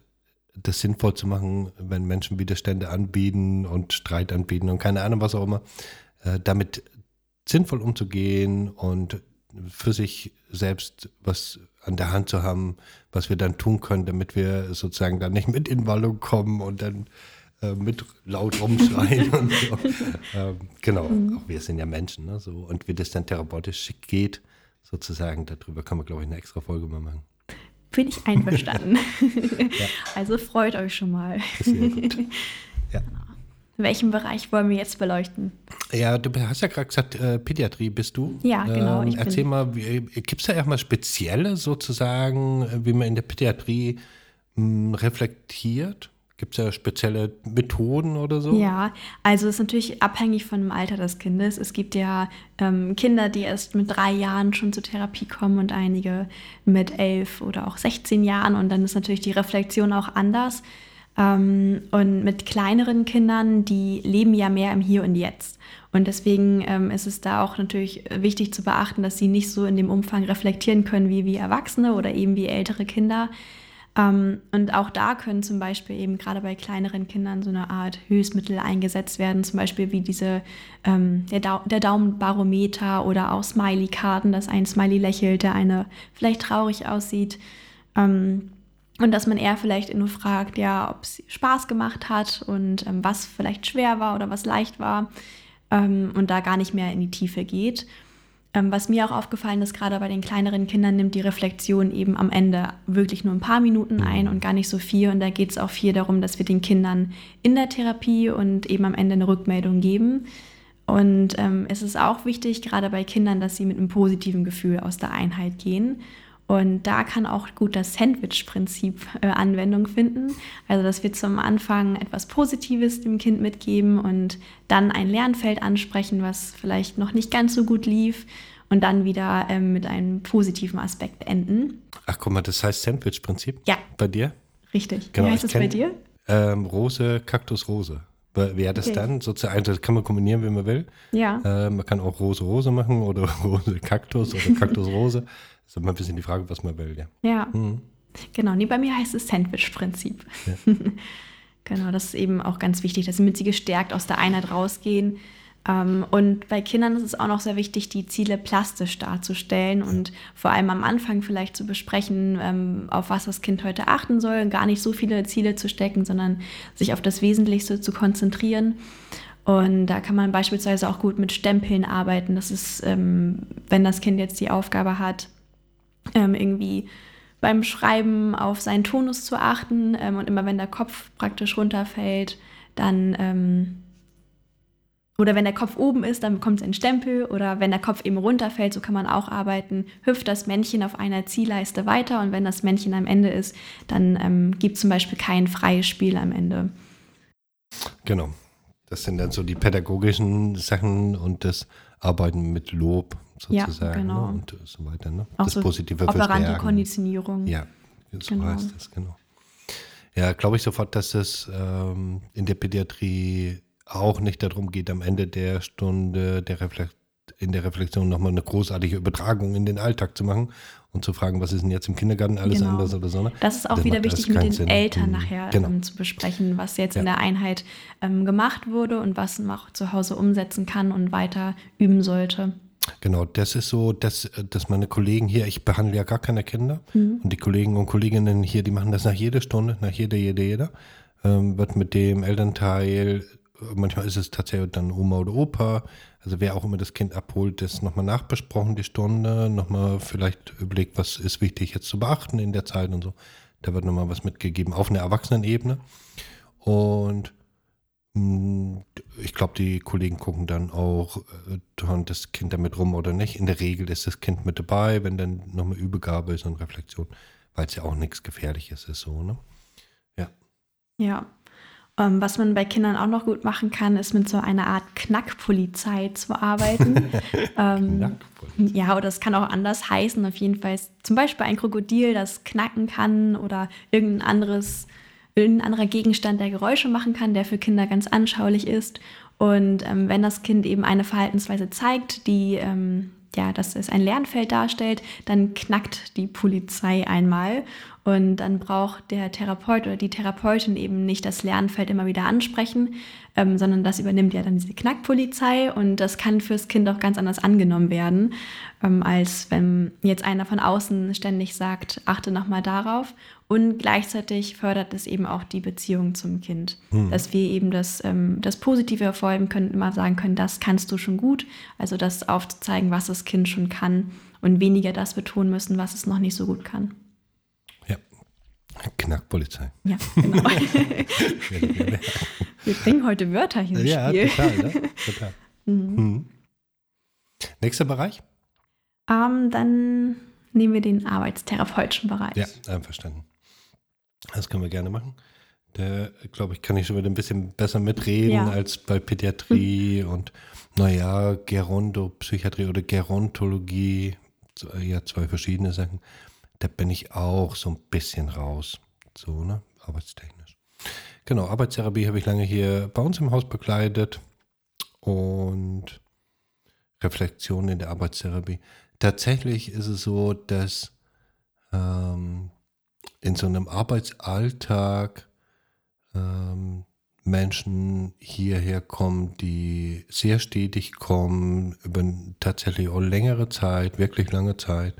das sinnvoll zu machen, wenn Menschen Widerstände anbieten und Streit anbieten und keine Ahnung, was auch immer, damit sinnvoll umzugehen und für sich selbst was an der Hand zu haben, was wir dann tun können, damit wir sozusagen dann nicht mit in Wallung kommen und dann äh, mit laut rumschreien und so. Ähm, genau, auch wir sind ja Menschen, ne? So, und wie das dann therapeutisch geht, sozusagen, darüber kann man, glaube ich, eine extra Folge mal machen. Bin ich einverstanden. Also freut euch schon mal. Sehr gut. Ja. Welchen Bereich wollen wir jetzt beleuchten? Ja, du hast ja gerade gesagt, äh, Pädiatrie bist du. Ja, genau, Ähm, erzähl mal, gibt es da erstmal spezielle sozusagen, äh, wie man in der Pädiatrie mh, reflektiert? Gibt es da spezielle Methoden oder so? Ja, also es ist natürlich abhängig von dem Alter des Kindes. Es gibt ja ähm, Kinder, die erst mit drei Jahren schon zur Therapie kommen und einige mit elf oder auch 16 Jahren. Und dann ist natürlich die Reflexion auch anders. Ähm, und mit kleineren Kindern, die leben ja mehr im Hier und Jetzt. Und deswegen ähm, ist es da auch natürlich wichtig zu beachten, dass sie nicht so in dem Umfang reflektieren können wie wie Erwachsene oder eben wie ältere Kinder. Ähm, und auch da können zum Beispiel eben gerade bei kleineren Kindern so eine Art Hilfsmittel eingesetzt werden, zum Beispiel wie diese ähm, der, Dau der Daumenbarometer oder auch Smiley-Karten, dass ein Smiley lächelt, der eine vielleicht traurig aussieht. Ähm, und dass man eher vielleicht nur fragt, ja, ob es Spaß gemacht hat und ähm, was vielleicht schwer war oder was leicht war ähm, und da gar nicht mehr in die Tiefe geht. Ähm, was mir auch aufgefallen ist, gerade bei den kleineren Kindern nimmt die Reflexion eben am Ende wirklich nur ein paar Minuten ein und gar nicht so viel. Und da geht es auch viel darum, dass wir den Kindern in der Therapie und eben am Ende eine Rückmeldung geben. Und ähm, es ist auch wichtig, gerade bei Kindern, dass sie mit einem positiven Gefühl aus der Einheit gehen. Und da kann auch gut das Sandwich-Prinzip äh, Anwendung finden. Also, dass wir zum Anfang etwas Positives dem Kind mitgeben und dann ein Lernfeld ansprechen, was vielleicht noch nicht ganz so gut lief und dann wieder ähm, mit einem positiven Aspekt enden. Ach, guck mal, das heißt Sandwich-Prinzip? Ja. Bei dir? Richtig. Genau, Wie heißt es bei dir? Ähm, Rose, Kaktus, Rose. Wäre das Okay. dann sozusagen, das kann man kombinieren, wie man will. Ja. Äh, man kann auch Rose, Rose machen oder Rose, Kaktus oder Kaktus, Rose. Das ist immer ein bisschen die Frage, was man will, ja. Ja. Mhm. Genau, nee, bei mir heißt es Sandwich-Prinzip. genau, das ist eben auch ganz wichtig, dass damit sie gestärkt aus der Einheit rausgehen. Ähm, und bei Kindern ist es auch noch sehr wichtig, die Ziele plastisch darzustellen und vor allem am Anfang vielleicht zu besprechen, ähm, auf was das Kind heute achten soll, gar nicht so viele Ziele zu stecken, sondern sich auf das Wesentlichste zu konzentrieren. Und da kann man beispielsweise auch gut mit Stempeln arbeiten. Das ist, ähm, wenn das Kind jetzt die Aufgabe hat, ähm, irgendwie beim Schreiben auf seinen Tonus zu achten ähm, und immer wenn der Kopf praktisch runterfällt, dann ähm, oder wenn der Kopf oben ist, dann bekommt es einen Stempel oder wenn der Kopf eben runterfällt, so kann man auch arbeiten, hüpft das Männchen auf einer Zielleiste weiter und wenn das Männchen am Ende ist, dann ähm, gibt zum Beispiel kein freies Spiel am Ende. Genau. Das sind dann so die pädagogischen Sachen und das Arbeiten mit Lob Ja, sozusagen genau. ne? und so weiter. Ne? Auch das so Positive operante verstärken. Konditionierung. Ja, so Genau. heißt das, genau. Ja, glaube ich sofort, dass es ähm, in der Pädiatrie auch nicht darum geht, am Ende der Stunde der Reflekt in der Reflexion nochmal eine großartige Übertragung in den Alltag zu machen und zu fragen, was ist denn jetzt im Kindergarten alles Genau. anders oder so. Ne? Das ist auch Das wieder wichtig, mit den Sinn. Eltern Mhm. nachher Genau. ähm, zu besprechen, was jetzt in Ja. der Einheit ähm, gemacht wurde und was man auch zu Hause umsetzen kann und weiter üben sollte. Genau, das ist so, dass, dass meine Kollegen hier, ich behandle ja gar keine Kinder Mhm. und die Kollegen und Kolleginnen hier, die machen das nach jeder Stunde, nach jeder, jeder, jeder, ähm, wird mit dem Elternteil manchmal ist es tatsächlich dann Oma oder Opa. Also wer auch immer das Kind abholt, das nochmal nachbesprochen, die Stunde, nochmal vielleicht überlegt, was ist wichtig jetzt zu beachten in der Zeit und so. Da wird nochmal was mitgegeben auf einer Erwachsenenebene. Und ich glaube, die Kollegen gucken dann auch, äh, turnt das Kind damit rum oder nicht. In der Regel ist das Kind mit dabei, wenn dann nochmal Übergabe ist und Reflexion, weil es ja auch nichts Gefährliches ist, so, ne? Ja. Ja. Ähm, was man bei Kindern auch noch gut machen kann, ist mit so einer Art Knackpolizei zu arbeiten. ähm, Knackpolizei. Ja, oder es kann auch anders heißen. Auf jeden Fall ist zum Beispiel ein Krokodil, das knacken kann oder irgendein anderes irgendein anderer Gegenstand, der Geräusche machen kann, der für Kinder ganz anschaulich ist. Und ähm, wenn das Kind eben eine Verhaltensweise zeigt, die ähm, ja, dass es ein Lernfeld darstellt, dann knackt die Polizei einmal und dann braucht der Therapeut oder die Therapeutin eben nicht das Lernfeld immer wieder ansprechen, ähm, sondern das übernimmt ja dann diese Knackpolizei und das kann fürs Kind auch ganz anders angenommen werden, ähm, als wenn jetzt einer von außen ständig sagt, achte nochmal darauf. Und gleichzeitig fördert es eben auch die Beziehung zum Kind, mhm. dass wir eben das, ähm, das Positive hervorheben können, immer sagen können, das kannst du schon gut. Also das aufzuzeigen, was das Kind schon kann und weniger das betonen müssen, was es noch nicht so gut kann. Ja, Knackpolizei. Ja, genau. wir bringen heute Wörter hier ins ja, Spiel. Total. Ne? total. Mhm. Mhm. Nächster Bereich? Ähm, dann nehmen wir den arbeitstherapeutischen Bereich. Ja, einverstanden. Das können wir gerne machen. Da, glaube ich, kann ich schon wieder ein bisschen besser mitreden ja. als bei Pädiatrie mhm. und, naja, Gerontopsychiatrie oder Gerontologie. Ja, zwei verschiedene Sachen. Da bin ich auch so ein bisschen raus. So, ne? Arbeitstechnisch. Genau, Arbeitstherapie habe ich lange hier bei uns im Haus begleitet und Reflexion in der Arbeitstherapie. Tatsächlich ist es so, dass ähm, in so einem Arbeitsalltag ähm, Menschen hierher kommen, die sehr stetig kommen, über tatsächlich auch längere Zeit, wirklich lange Zeit.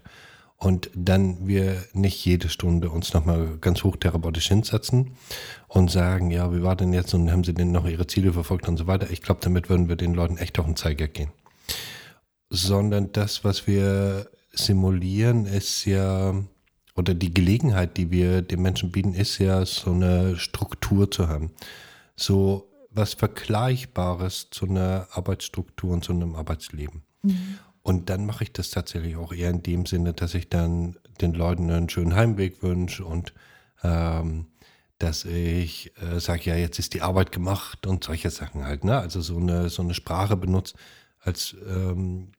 Und dann wir nicht jede Stunde uns nochmal ganz hochtherapeutisch hinsetzen und sagen, ja, wie war denn jetzt und haben sie denn noch ihre Ziele verfolgt und so weiter. Ich glaube, damit würden wir den Leuten echt auf den Zeiger gehen. Sondern das, was wir simulieren, ist ja, oder die Gelegenheit, die wir den Menschen bieten, ist ja so eine Struktur zu haben. So was Vergleichbares zu einer Arbeitsstruktur und zu einem Arbeitsleben. Mhm. Und dann mache ich das tatsächlich auch eher in dem Sinne, dass ich dann den Leuten einen schönen Heimweg wünsche und ähm, dass ich äh, sage, ja, jetzt ist die Arbeit gemacht und solche Sachen halt. Ne? Also so eine, so eine Sprache benutzt als ähm,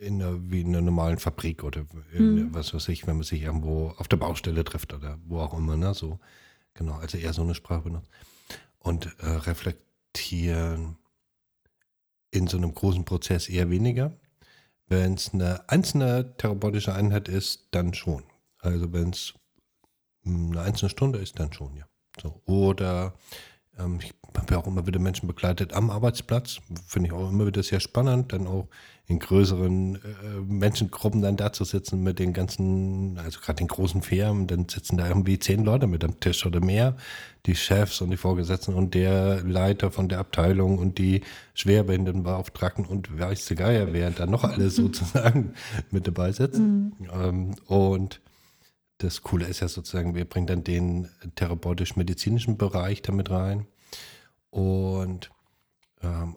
in einer, wie in einer normalen Fabrik oder in, mhm. was weiß ich, wenn man sich irgendwo auf der Baustelle trifft oder wo auch immer, ne? So, genau, also eher so eine Sprache benutzt. Und äh, reflektieren in so einem großen Prozess eher weniger. Wenn es eine einzelne therapeutische Einheit ist, dann schon. Also wenn es eine einzelne Stunde ist, dann schon, ja. So. Oder ähm, ich habe ja auch immer wieder Menschen begleitet am Arbeitsplatz. Finde ich auch immer wieder sehr spannend, dann auch in größeren äh, Menschengruppen dann da zu sitzen mit den ganzen, also gerade den großen Firmen, dann sitzen da irgendwie zehn Leute mit am Tisch oder mehr, die Chefs und die Vorgesetzten und der Leiter von der Abteilung und die Schwerbehindertenbeauftragten und weiß der Geier, wer da noch alles sozusagen mit dabei sitzt. Mhm. Ähm, und das Coole ist ja sozusagen, wir bringen dann den therapeutisch-medizinischen Bereich damit rein. Und ähm,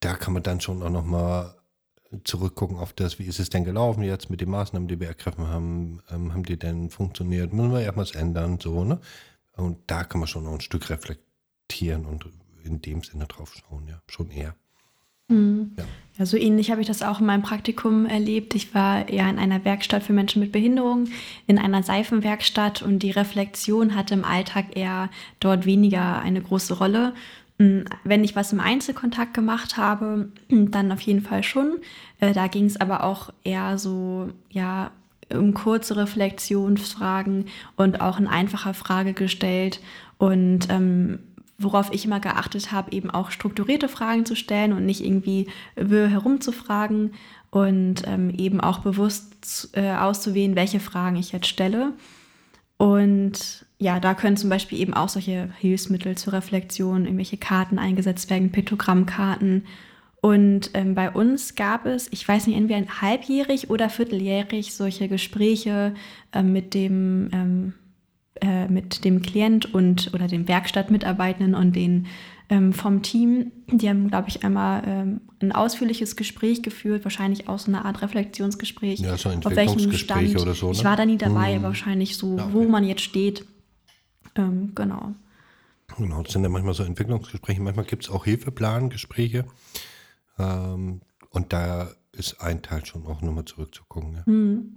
da kann man dann schon auch nochmal zurückgucken auf das, wie ist es denn gelaufen jetzt mit den Maßnahmen, die wir ergriffen haben, ähm, haben die denn funktioniert, müssen wir irgendwas ändern, so, ne? Und da kann man schon auch ein Stück reflektieren und in dem Sinne drauf schauen, ja, schon eher. Mhm. Ja. ja. so ähnlich habe ich das auch in meinem Praktikum erlebt. Ich war ja in einer Werkstatt für Menschen mit Behinderung, in einer Seifenwerkstatt und die Reflexion hatte im Alltag eher dort weniger eine große Rolle. Hm, wenn ich was im Einzelkontakt gemacht habe, dann auf jeden Fall schon. Äh, da ging es aber auch eher so, ja, um kurze Reflexionsfragen und auch eine einfache Frage gestellt. Und ähm, worauf ich immer geachtet habe, eben auch strukturierte Fragen zu stellen und nicht irgendwie wirr herumzufragen und ähm, eben auch bewusst äh, auszuwählen, welche Fragen ich jetzt stelle. Und ja, da können zum Beispiel eben auch solche Hilfsmittel zur Reflexion, irgendwelche Karten eingesetzt werden, Piktogrammkarten. Und ähm, bei uns gab es, ich weiß nicht, entweder halbjährig oder vierteljährig solche Gespräche äh, mit dem ähm, äh, mit dem Klient und oder den Werkstattmitarbeitenden und den ähm, vom Team. Die haben, glaube ich, einmal ähm, ein ausführliches Gespräch geführt, wahrscheinlich auch so eine Art Reflexionsgespräch. Ja, so ein auf welchem Stand. oder so, ne? Ich war da nie dabei, Hm. aber wahrscheinlich so, Ja, okay. wo man jetzt steht. Ähm, genau. Genau, das sind ja manchmal so Entwicklungsgespräche, manchmal gibt es auch Hilfeplangespräche. Ähm, und da ist ein Teil schon auch nochmal zurückzugucken. Ja. Hm.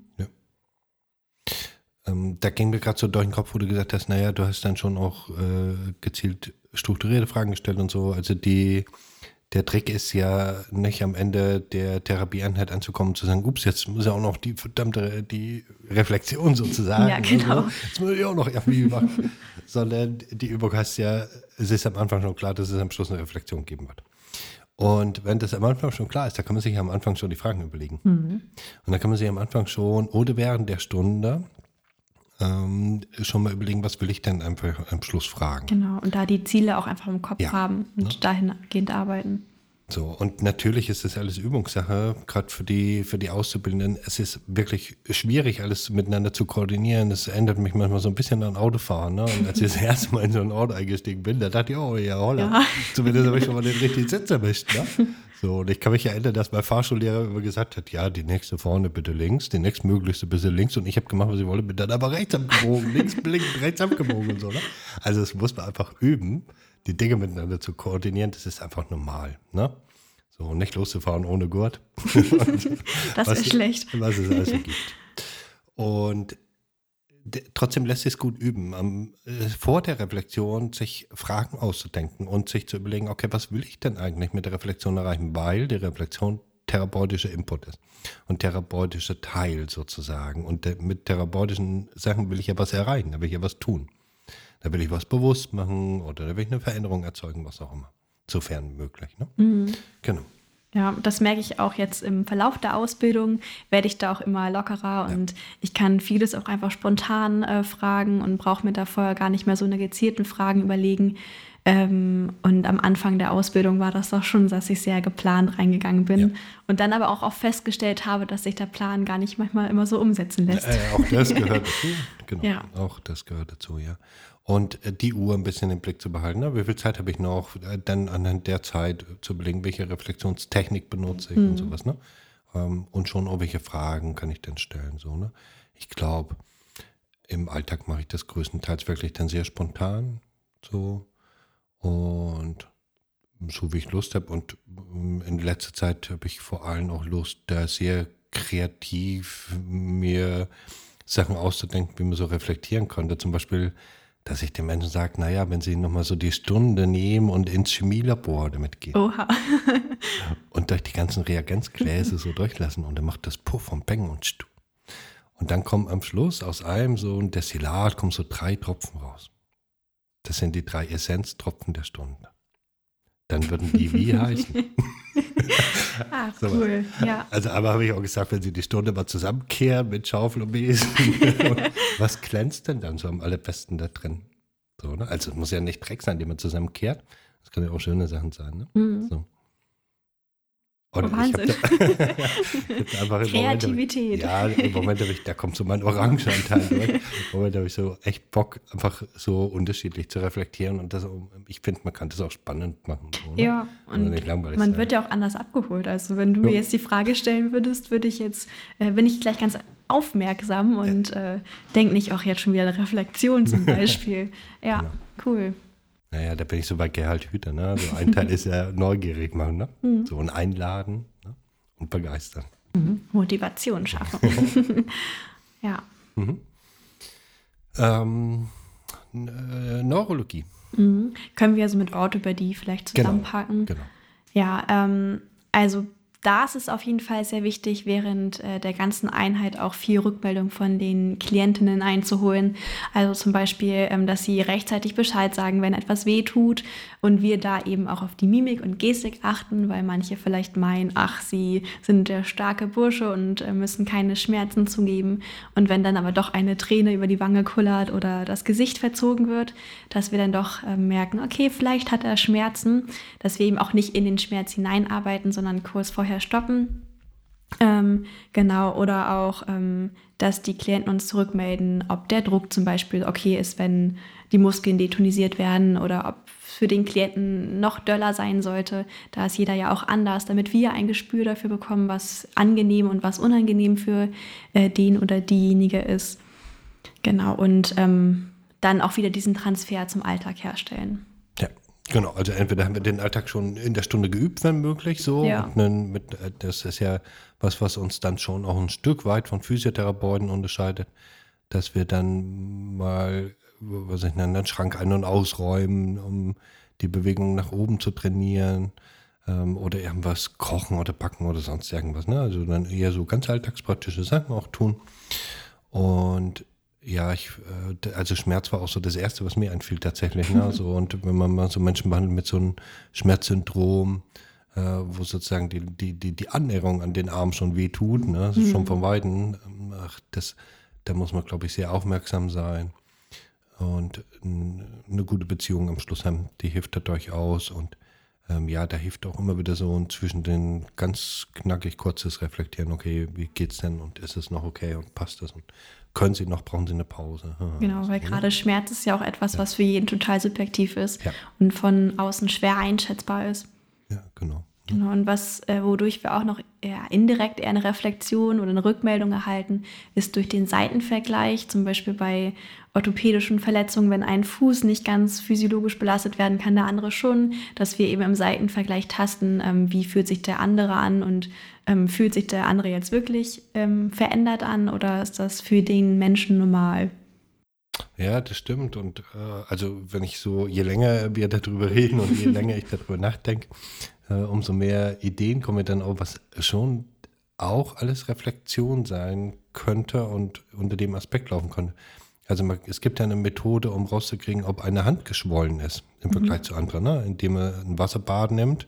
Ähm, da ging mir gerade so durch den Kopf, wo du gesagt hast, naja, du hast dann schon auch äh, gezielt strukturierte Fragen gestellt und so. Also die, der Trick ist ja nicht am Ende der Therapieeinheit anzukommen und zu sagen, ups, jetzt muss ja auch noch die verdammte, die Reflexion sozusagen. Ja, genau. Also, jetzt muss ich auch noch irgendwie machen. Sondern die Übung heißt ja, es ist am Anfang schon klar, dass es am Schluss eine Reflexion geben wird. Und wenn das am Anfang schon klar ist, da kann man sich am Anfang schon die Fragen überlegen. Und da kann man sich am Anfang schon oder während der Stunde ähm, schon mal überlegen, was will ich denn einfach am Schluss fragen. Genau. Und da die Ziele auch einfach im Kopf Ja, haben und dahingehend arbeiten. So, und natürlich ist das alles Übungssache, gerade für die, für die Auszubildenden. Es ist wirklich schwierig, alles miteinander zu koordinieren. Das erinnert mich manchmal so ein bisschen an Autofahren. Ne? Und als ich das erste Mal in so ein Auto eingestiegen bin, da dachte ich, oh ja, holla. Ja. Zumindest habe ich schon mal den richtigen Sitz erwischt. Ne? So, und ich kann mich erinnern, dass mein Fahrschullehrer immer gesagt hat, ja, die nächste vorne bitte links, die nächstmöglichste bitte links. Und ich habe gemacht, was ich wollte, bin dann aber rechts abgebogen, links blinken, rechts abgebogen und so. Ne? Also das muss man einfach üben, die Dinge miteinander zu koordinieren. Das ist einfach normal. Ne? So, nicht loszufahren ohne Gurt. Das was, ist schlecht. Was es also gibt. Und trotzdem lässt sich es gut üben, am, äh, vor der Reflexion sich Fragen auszudenken und sich zu überlegen, okay, was will ich denn eigentlich mit der Reflexion erreichen? Weil die Reflexion therapeutischer Input ist und therapeutischer Teil sozusagen. Und de- mit therapeutischen Sachen will ich ja was erreichen, da will ich ja was tun. Da will ich was bewusst machen oder da will ich eine Veränderung erzeugen, was auch immer. Sofern möglich. Ne? Genau. Ja, das merke ich auch jetzt im Verlauf der Ausbildung, werde ich da auch immer lockerer und ich kann vieles auch einfach spontan äh, fragen und brauche mir da vorher gar nicht mehr so eine gezielten Fragen überlegen. Ähm, und am Anfang der Ausbildung war das doch schon, dass ich sehr geplant reingegangen bin Ja. und dann aber auch oft festgestellt habe, dass sich der Plan gar nicht manchmal immer so umsetzen lässt. Äh, auch das gehört dazu. Genau, Ja. auch das gehört dazu, ja. Und äh, die Uhr ein bisschen im Blick zu behalten. Ne? Wie viel Zeit habe ich noch? Äh, Dann anhand der Zeit zu überlegen, welche Reflexionstechnik benutze ich und sowas. Ne? Ähm, und schon, auch welche Fragen kann ich denn stellen. So, ne? Ich glaube, im Alltag mache ich das größtenteils wirklich dann sehr spontan. So. Und so wie ich Lust habe. Und ähm, in letzter Zeit habe ich vor allem auch Lust, da sehr kreativ mir Sachen auszudenken, wie man so reflektieren konnte. Zum Beispiel, dass ich den Menschen sage, naja, wenn sie nochmal so die Stunde nehmen und ins Chemielabor damit gehen Oha. und durch die ganzen Reagenzgläser so durchlassen und dann macht das Puff und Bang und Stu. Und dann kommen am Schluss aus einem so ein Destillat kommen so drei Tropfen raus. Das sind die drei Essenztropfen der Stunde. Dann würden die wie heißen? Ah, So. cool. Ja. Also, aber habe ich auch gesagt, wenn sie die Stunde mal zusammenkehren mit Schaufel und Besen, was glänzt denn dann so am allerbesten da drin? So, ne? Also, es muss ja nicht Dreck sein, den man zusammenkehrt. Das können ja auch schöne Sachen sein. Ne? Mhm. So. Und Oh, Wahnsinn. Ich da, einfach im Moment- Kreativität. ja, im Moment habe ich, da kommt so mein Orangenanteil durch. Im Moment habe ich so echt Bock, einfach so unterschiedlich zu reflektieren. Und das, ich finde, man kann das auch spannend machen. Ne? Ja, Also und nicht langweilig man sein. wird ja auch anders abgeholt. Also wenn du mir Ja. jetzt die Frage stellen würdest, würde ich jetzt, äh, bin ich gleich ganz aufmerksam und äh, denke nicht auch jetzt schon wieder eine Reflexion zum Beispiel. ja, Genau. cool. Naja, da bin ich so bei Gerhard Hüther. Ne? So ein Teil ist ja neugierig machen. Ne? Mhm. So ein Einladen ne? und begeistern. Motivation schaffen. ja. Ähm, äh, Neurologie. Mhm. Können wir also mit Orthopädie vielleicht Genau, zusammenpacken? genau. Ja, ähm, also da ist auf jeden Fall sehr wichtig, während äh, der ganzen Einheit auch viel Rückmeldung von den Klientinnen einzuholen. Also zum Beispiel, ähm, dass sie rechtzeitig Bescheid sagen, wenn etwas weh tut und wir da eben auch auf die Mimik und Gestik achten, weil manche vielleicht meinen, ach, sie sind der starke Bursche und äh, müssen keine Schmerzen zugeben. Und wenn dann aber doch eine Träne über die Wange kullert oder das Gesicht verzogen wird, dass wir dann doch äh, merken, okay, vielleicht hat er Schmerzen, dass wir eben auch nicht in den Schmerz hineinarbeiten, sondern kurz vorher vorher stoppen. Ähm, genau, oder auch, ähm, dass die Klienten uns zurückmelden, ob der Druck zum Beispiel okay ist, wenn die Muskeln detonisiert werden oder ob für den Klienten noch döller sein sollte. Da ist jeder ja auch anders, damit wir ein Gespür dafür bekommen, was angenehm und was unangenehm für äh, den oder diejenige ist. Genau, und ähm, dann auch wieder diesen Transfer zum Alltag herstellen. Genau, also entweder haben wir den Alltag schon in der Stunde geübt, wenn möglich, so. Ja. Dann mit, äh, das ist ja was, was uns dann schon auch ein Stück weit von Physiotherapeuten unterscheidet, dass wir dann mal, was ich nenne, einen Schrank ein- und ausräumen, um die Bewegung nach oben zu trainieren ähm, oder irgendwas kochen oder backen oder sonst irgendwas. Ne? Also dann eher so ganz alltagspraktische Sachen auch tun. Und ja, ich, äh, also Schmerz war auch so das Erste, was mir einfiel tatsächlich. Ne? So, und wenn man mal so Menschen behandelt mit so einem Schmerzsyndrom, äh, wo sozusagen die, die, die, die Annäherung an den Arm schon wehtut, ne? Also mhm. schon vom Weiden, ach, das, da muss man, glaube ich, sehr aufmerksam sein. Und eine gute Beziehung am Schluss haben, die hilft da durchaus. Und ähm, ja, da hilft auch immer wieder so ein zwischen den ganz knackig kurzes Reflektieren, okay, wie geht's denn und ist es noch okay und passt das? Und können Sie noch, brauchen Sie eine Pause. Genau, weil gerade Schmerz ist ja auch etwas, ja. was für jeden total subjektiv ist ja. und von außen schwer einschätzbar ist. Ja, genau. Genau, und was, äh, wodurch wir auch noch eher indirekt eher eine Reflexion oder eine Rückmeldung erhalten, ist durch den Seitenvergleich, zum Beispiel bei orthopädischen Verletzungen, wenn ein Fuß nicht ganz physiologisch belastet werden kann, der andere schon, dass wir eben im Seitenvergleich tasten, ähm, wie fühlt sich der andere an und ähm, fühlt sich der andere jetzt wirklich ähm, verändert an oder ist das für den Menschen normal? Ja, das stimmt. Und äh, also wenn ich so, je länger wir darüber reden und je länger ich darüber nachdenke, umso mehr Ideen kommen mir dann auch, was schon auch alles Reflexion sein könnte und unter dem Aspekt laufen könnte. Also man, es gibt ja eine Methode, um rauszukriegen, ob eine Hand geschwollen ist im Vergleich mhm. zu anderen, ne? indem man ein Wasserbad nimmt,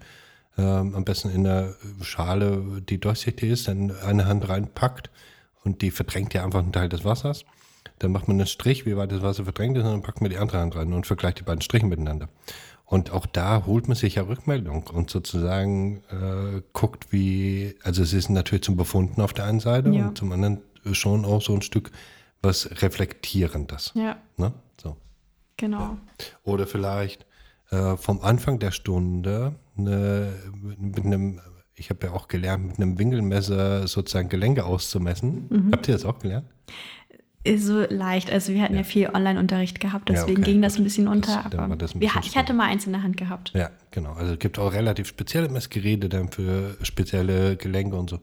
ähm, am besten in einer Schale, die durchsichtig ist, dann eine Hand reinpackt und die verdrängt ja einfach einen Teil des Wassers. Dann macht man einen Strich, wie weit das Wasser verdrängt ist, und dann packt man die andere Hand rein und vergleicht die beiden Striche miteinander. Und auch da holt man sich ja Rückmeldung und sozusagen äh, guckt, wie, also es ist natürlich zum Befunden auf der einen Seite ja. und zum anderen schon auch so ein Stück was Reflektierendes. Ja. Ne? So. Genau. Ja. Oder vielleicht äh, vom Anfang der Stunde eine, mit einem, ich habe ja auch gelernt, mit einem Winkelmesser sozusagen Gelenke auszumessen. Mhm. Habt ihr das auch gelernt? So leicht. Also wir hatten ja, ja viel Online-Unterricht gehabt, deswegen ja, okay. ging das ein bisschen unter. Das, aber bisschen wir, ich hatte mal eins in der Hand gehabt. Ja, genau. Also es gibt auch relativ spezielle Messgeräte dann für spezielle Gelenke und so.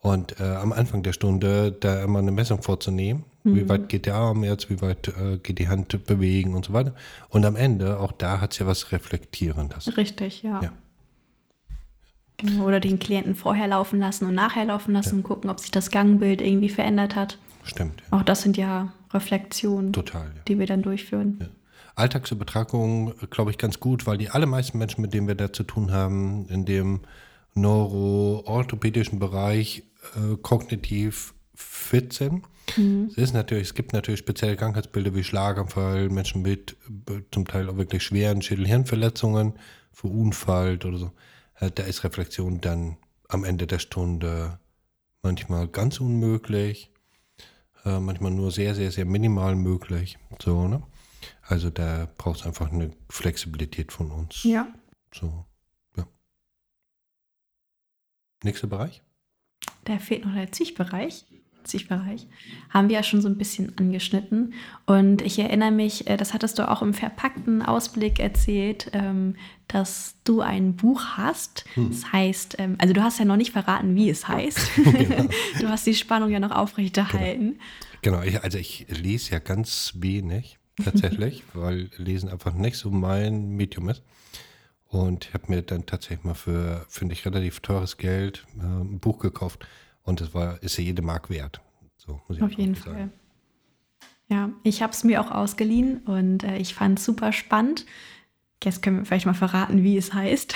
Und äh, am Anfang der Stunde da immer eine Messung vorzunehmen. Mhm. Wie weit geht der Arm jetzt, wie weit äh, geht die Hand bewegen und so weiter. Und am Ende, auch da hat es ja was Reflektierendes. Richtig, ja. ja. Oder den Klienten vorher laufen lassen und nachher laufen lassen ja. und gucken, ob sich das Gangbild irgendwie verändert hat. Stimmt. Ja. Auch das sind ja Reflexionen, Total, ja. die wir dann durchführen. Ja. Alltagsübertragung, glaube ich, ganz gut, weil die allermeisten Menschen, mit denen wir da zu tun haben, in dem neuro-orthopädischen Bereich äh, kognitiv fit sind. Mhm. Es, ist natürlich, es gibt natürlich spezielle Krankheitsbilder wie Schlaganfall, Menschen mit äh, zum Teil auch wirklich schweren Schädel-Hirnverletzungen, verunfallt oder so. Äh, da ist Reflexion dann am Ende der Stunde manchmal ganz unmöglich, äh, manchmal nur sehr, sehr, sehr minimal möglich. So, ne? Also da braucht es einfach eine Flexibilität von uns. Ja. So, ja. Nächster Bereich? Da fehlt noch der Zwischbereich. Bereich, haben wir ja schon so ein bisschen angeschnitten. Und ich erinnere mich, äh, das hattest du auch im verpackten Ausblick erzählt, ähm, dass du ein Buch hast. Hm. Das heißt, ähm, also du hast ja noch nicht verraten, wie es heißt. Genau. Du hast die Spannung ja noch aufrechterhalten. Genau, genau. also ich lese ja ganz wenig tatsächlich, weil Lesen einfach nicht so mein Medium ist. Und ich habe mir dann tatsächlich mal für, finde ich, relativ teures Geld äh, ein Buch gekauft und das war, ist ja jede Mark wert. So, Auf jeden sagen. Fall. Ja, ich habe es mir auch ausgeliehen und äh, ich fand es super spannend. Jetzt können wir vielleicht mal verraten, wie es heißt.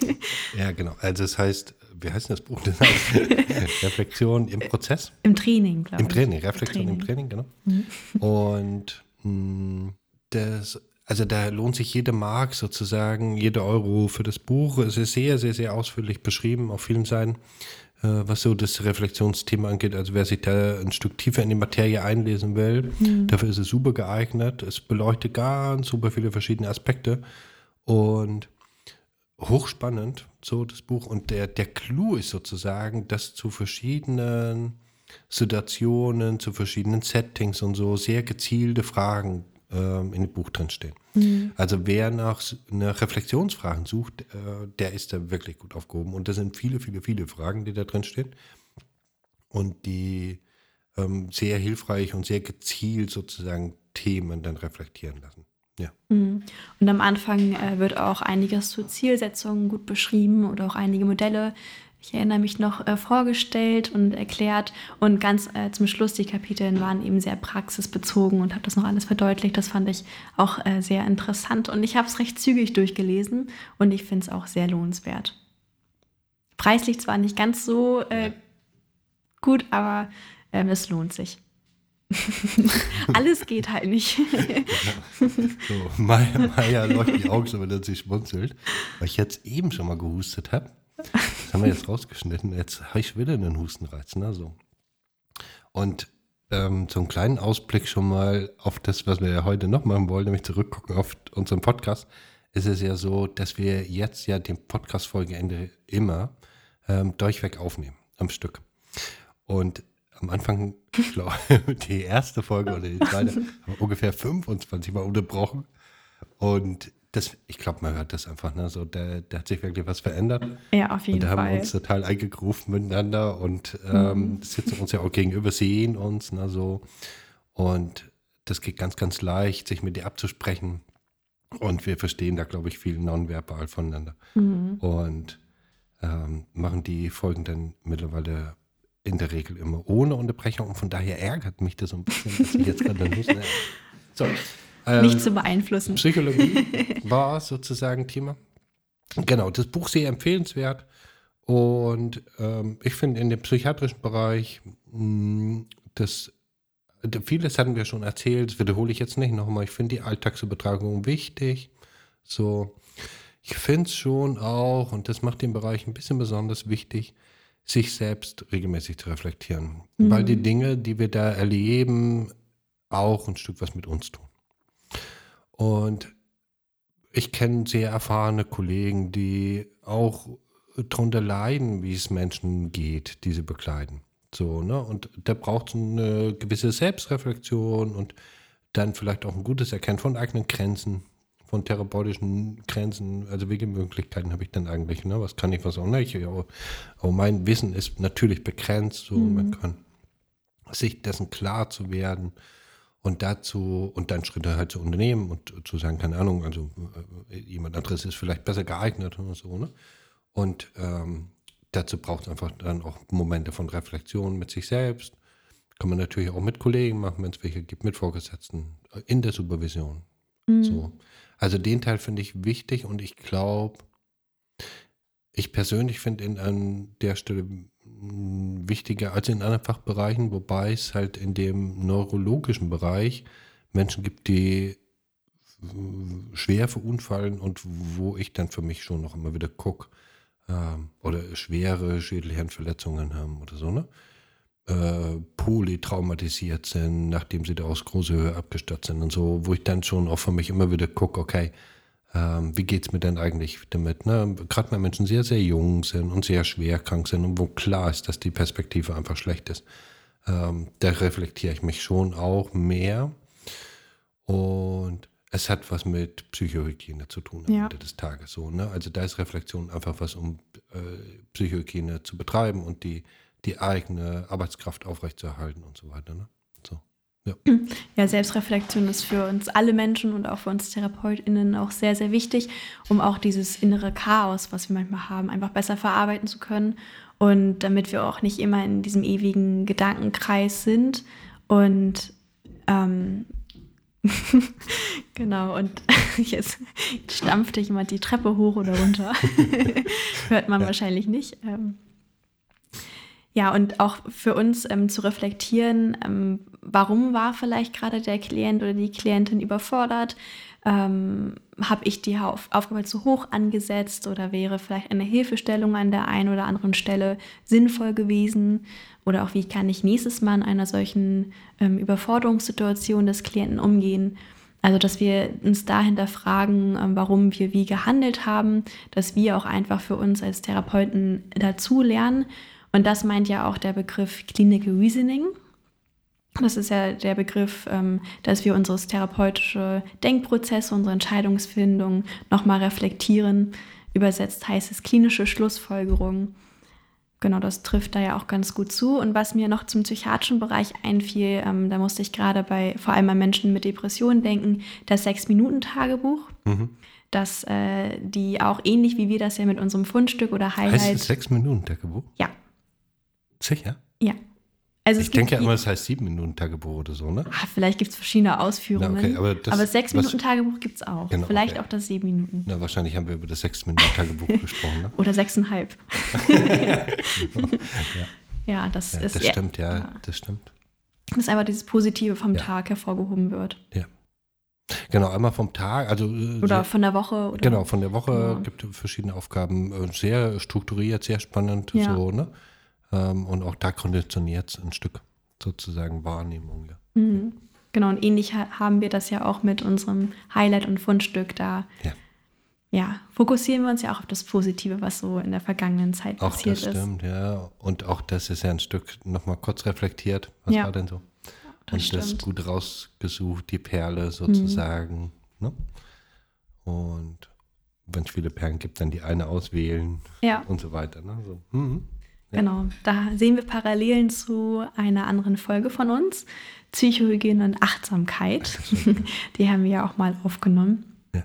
ja, genau. Also es heißt, wie heißt denn das Buch? Das heißt, Reflexion im Prozess? Im Training, glaube ich. Im Training, Reflexion im Training, im Training genau. Mhm. Und mh, hm, das, also da lohnt sich jede Mark sozusagen, jede Euro für das Buch. Es ist sehr, sehr, sehr ausführlich beschrieben auf vielen Seiten. Äh, was so das Reflexionsthema angeht. Also wer sich da ein Stück tiefer in die Materie einlesen will, mhm. dafür ist es super geeignet. Es beleuchtet ganz super viele verschiedene Aspekte und hochspannend, so das Buch. Und der, der Clou ist sozusagen, dass zu verschiedenen Situationen, zu verschiedenen Settings und so sehr gezielte Fragen ähm, in dem Buch drin stehen. Mhm. Also wer nach, nach Reflexionsfragen sucht, äh, der ist da wirklich gut aufgehoben. Und das sind viele, viele, viele Fragen, die da drin stehen. Und die ähm, sehr hilfreich und sehr gezielt sozusagen Themen dann reflektieren lassen. Ja. Mhm. Und am Anfang äh, wird auch einiges zur Zielsetzung gut beschrieben oder auch einige Modelle, ich erinnere mich noch, äh, vorgestellt und erklärt. Und ganz äh, zum Schluss, die Kapitel waren eben sehr praxisbezogen und habe das noch alles verdeutlicht. Das fand ich auch äh, sehr interessant. Und ich habe es recht zügig durchgelesen und ich finde es auch sehr lohnenswert. Preislich zwar nicht ganz so äh, gut, aber ähm, es lohnt sich. Alles geht halt nicht. so, Maya, Maya leuchtet die Augen so, wenn sie schmunzelt, weil ich jetzt eben schon mal gehustet habe. Haben wir jetzt rausgeschnitten. Jetzt habe ich wieder einen Hustenreiz. Ne? So. Und ähm, so einen kleinen Ausblick schon mal auf das, was wir ja heute noch machen wollen, nämlich zurückgucken auf unseren Podcast, ist es ja so, dass wir jetzt ja den Podcast-Folgeende immer ähm, durchweg aufnehmen, am Stück. Und am Anfang, glaube, die erste Folge oder die zweite, ungefähr 25 Mal unterbrochen. Und das, ich glaube, man hört das einfach, ne? So, da, da hat sich wirklich was verändert. Ja, auf jeden Fall. Und da haben wir uns total eingegruft miteinander und ähm, mhm. sitzen uns ja auch gegenüber, sehen uns, ne, so. Und das geht ganz, ganz leicht, sich mit dir abzusprechen. Und wir verstehen da, glaube ich, viel nonverbal voneinander. Mhm. Und ähm, machen die Folgen dann mittlerweile in der Regel immer ohne Unterbrechung. Und von daher ärgert mich das so ein bisschen, dass ich jetzt gerade muss. So, ähm, Nicht zu beeinflussen. Psychologie war sozusagen Thema. Genau, das Buch sehr empfehlenswert. Und ähm, ich finde in dem psychiatrischen Bereich, mh, hm, das, vieles hatten wir schon erzählt, das wiederhole ich jetzt nicht nochmal. Ich finde die Alltagsübertragung wichtig. So, ich finde es schon auch, und das macht den Bereich ein bisschen besonders wichtig, sich selbst regelmäßig zu reflektieren. Mhm. Weil die Dinge, die wir da erleben, auch ein Stück was mit uns tun. Und ich kenne sehr erfahrene Kollegen, die auch darunter leiden, wie es Menschen geht, die sie bekleiden. So, ne? Und da braucht es eine gewisse Selbstreflexion und dann vielleicht auch ein gutes Erkennen von eigenen Grenzen, von therapeutischen Grenzen, also welche Möglichkeiten habe ich dann eigentlich, ne? Was kann ich, was auch nicht. Aber, aber mein Wissen ist natürlich begrenzt, so mhm. man kann sich dessen klar zu werden und dazu und dann Schritte halt zu unternehmen und zu sagen, keine Ahnung, also äh, jemand anderes ist vielleicht besser geeignet oder so, ne? Und ähm, dazu braucht es einfach dann auch Momente von Reflexion mit sich selbst. Kann man natürlich auch mit Kollegen machen, wenn es welche gibt, mit Vorgesetzten, äh, in der Supervision. Mhm. So. Also den Teil finde ich wichtig und ich glaube, ich persönlich finde in an der Stelle wichtiger als in anderen Fachbereichen, wobei es halt in dem neurologischen Bereich Menschen gibt, die schwer verunfallen und wo ich dann für mich schon noch immer wieder gucke, ähm, oder schwere Schädelhirnverletzungen haben oder so, ne? Äh, polytraumatisiert sind, nachdem sie da aus großer Höhe abgestürzt sind und so, wo ich dann schon auch für mich immer wieder gucke, okay, ähm, wie geht es mir denn eigentlich damit? Ne? Gerade wenn Menschen sehr, sehr jung sind und sehr schwer krank sind und wo klar ist, dass die Perspektive einfach schlecht ist, ähm, da reflektiere ich mich schon auch mehr. Und es hat was mit Psychohygiene zu tun am ja. Ende des Tages. So, ne? Also da ist Reflexion einfach was, um äh, Psychohygiene zu betreiben und die, die eigene Arbeitskraft aufrechtzuerhalten und so weiter. Ne? Ja. ja, Selbstreflexion ist für uns alle Menschen und auch für uns TherapeutInnen auch sehr, sehr wichtig, um auch dieses innere Chaos, was wir manchmal haben, einfach besser verarbeiten zu können und damit wir auch nicht immer in diesem ewigen Gedankenkreis sind und ähm, genau, und jetzt stampfte ich mal die Treppe hoch oder runter. Hört man ja. wahrscheinlich nicht. Ähm, ja, und auch für uns ähm, zu reflektieren, ähm, warum war vielleicht gerade der Klient oder die Klientin überfordert? Ähm, Habe ich die Auf Aufgabe zu hoch angesetzt oder wäre vielleicht eine Hilfestellung an der einen oder anderen Stelle sinnvoll gewesen? Oder auch wie kann ich nächstes Mal in einer solchen ähm, Überforderungssituation des Klienten umgehen? Also, dass wir uns dahinter fragen, ähm, warum wir wie gehandelt haben, dass wir auch einfach für uns als Therapeuten dazu lernen und das meint ja auch der Begriff Clinical Reasoning. Das ist ja der Begriff, ähm, dass wir unsere therapeutische Denkprozesse, unsere Entscheidungsfindung nochmal reflektieren. Übersetzt heißt es klinische Schlussfolgerung. Genau, das trifft da ja auch ganz gut zu. Und was mir noch zum psychiatrischen Bereich einfiel, ähm, da musste ich gerade bei vor allem bei Menschen mit Depressionen denken, das Sechs-Minuten-Tagebuch. Mhm. Dass äh, die auch ähnlich wie wir das ja mit unserem Fundstück oder Highlight. Heißt es Sechs-Minuten-Tagebuch? Ja. Sicher? Ja. Also ich denke ja immer, es heißt sieben Minuten Tagebuch oder so, ne? Ah, vielleicht gibt es verschiedene Ausführungen. Na, okay, aber, das, aber sechs Minuten Tagebuch gibt es auch. Genau, vielleicht okay. auch das sieben Minuten. Na, wahrscheinlich haben wir über das sechs Minuten Tagebuch gesprochen, ne? Oder sechseinhalb. ja. ja, das ja, ist. Das stimmt, ja, ja, das stimmt. Dass einfach dieses Positive vom Tag hervorgehoben wird. Ja. Genau, einmal vom Tag, also äh, oder sehr, von der Woche. Oder? Genau, von der Woche genau. gibt es verschiedene Aufgaben, äh, sehr strukturiert, sehr spannend, so, ne? Ähm, und auch da konditioniert es ein Stück sozusagen Wahrnehmung. Ja. Mhm. Genau, und ähnlich haben wir das ja auch mit unserem Highlight und Fundstück da. Ja. ja. fokussieren wir uns ja auch auf das Positive, was so in der vergangenen Zeit auch passiert ist. Auch das stimmt, ja. Und auch das ist ja ein Stück nochmal kurz reflektiert. Was ja. war denn so? Das und stimmt. das gut rausgesucht, die Perle sozusagen. Mhm. Ne? Und wenn es viele Perlen gibt, dann die eine auswählen ja. und so weiter. Ne? So. Mhm. Genau, da sehen wir Parallelen zu einer anderen Folge von uns, Psychohygiene und Achtsamkeit. Die haben wir ja auch mal aufgenommen. Ja.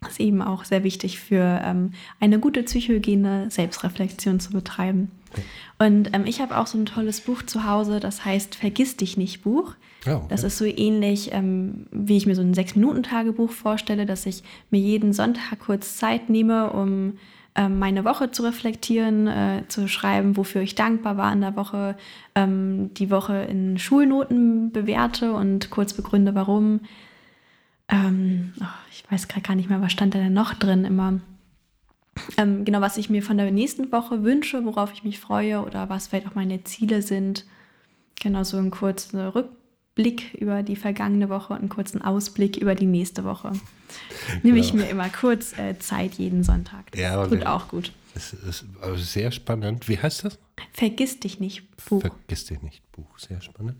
Das ist eben auch sehr wichtig für ähm, eine gute Psychohygiene, Selbstreflexion zu betreiben. Ja. Und ähm, ich habe auch so ein tolles Buch zu Hause, das heißt Vergiss dich nicht Buch. Oh. Das ist so ähnlich, ähm, wie ich mir so ein Sechs-Minuten-Tagebuch vorstelle, dass ich mir jeden Sonntag kurz Zeit nehme, um meine Woche zu reflektieren, äh, zu schreiben, wofür ich dankbar war in der Woche, ähm, die Woche in Schulnoten bewerte und kurz begründe, warum. Ähm, oh, ich weiß gerade gar nicht mehr, was stand da denn noch drin immer. Ähm, genau, was ich mir von der nächsten Woche wünsche, worauf ich mich freue oder was vielleicht auch meine Ziele sind. Genau, so ein kurzer Rückblick Blick über die vergangene Woche und einen kurzen Ausblick über die nächste Woche. Nehme ich mir immer kurz äh, Zeit jeden Sonntag. Das ja, tut auch gut. Es ist sehr spannend. Wie heißt das? Vergiss dich nicht Buch. Vergiss dich nicht Buch. Sehr spannend.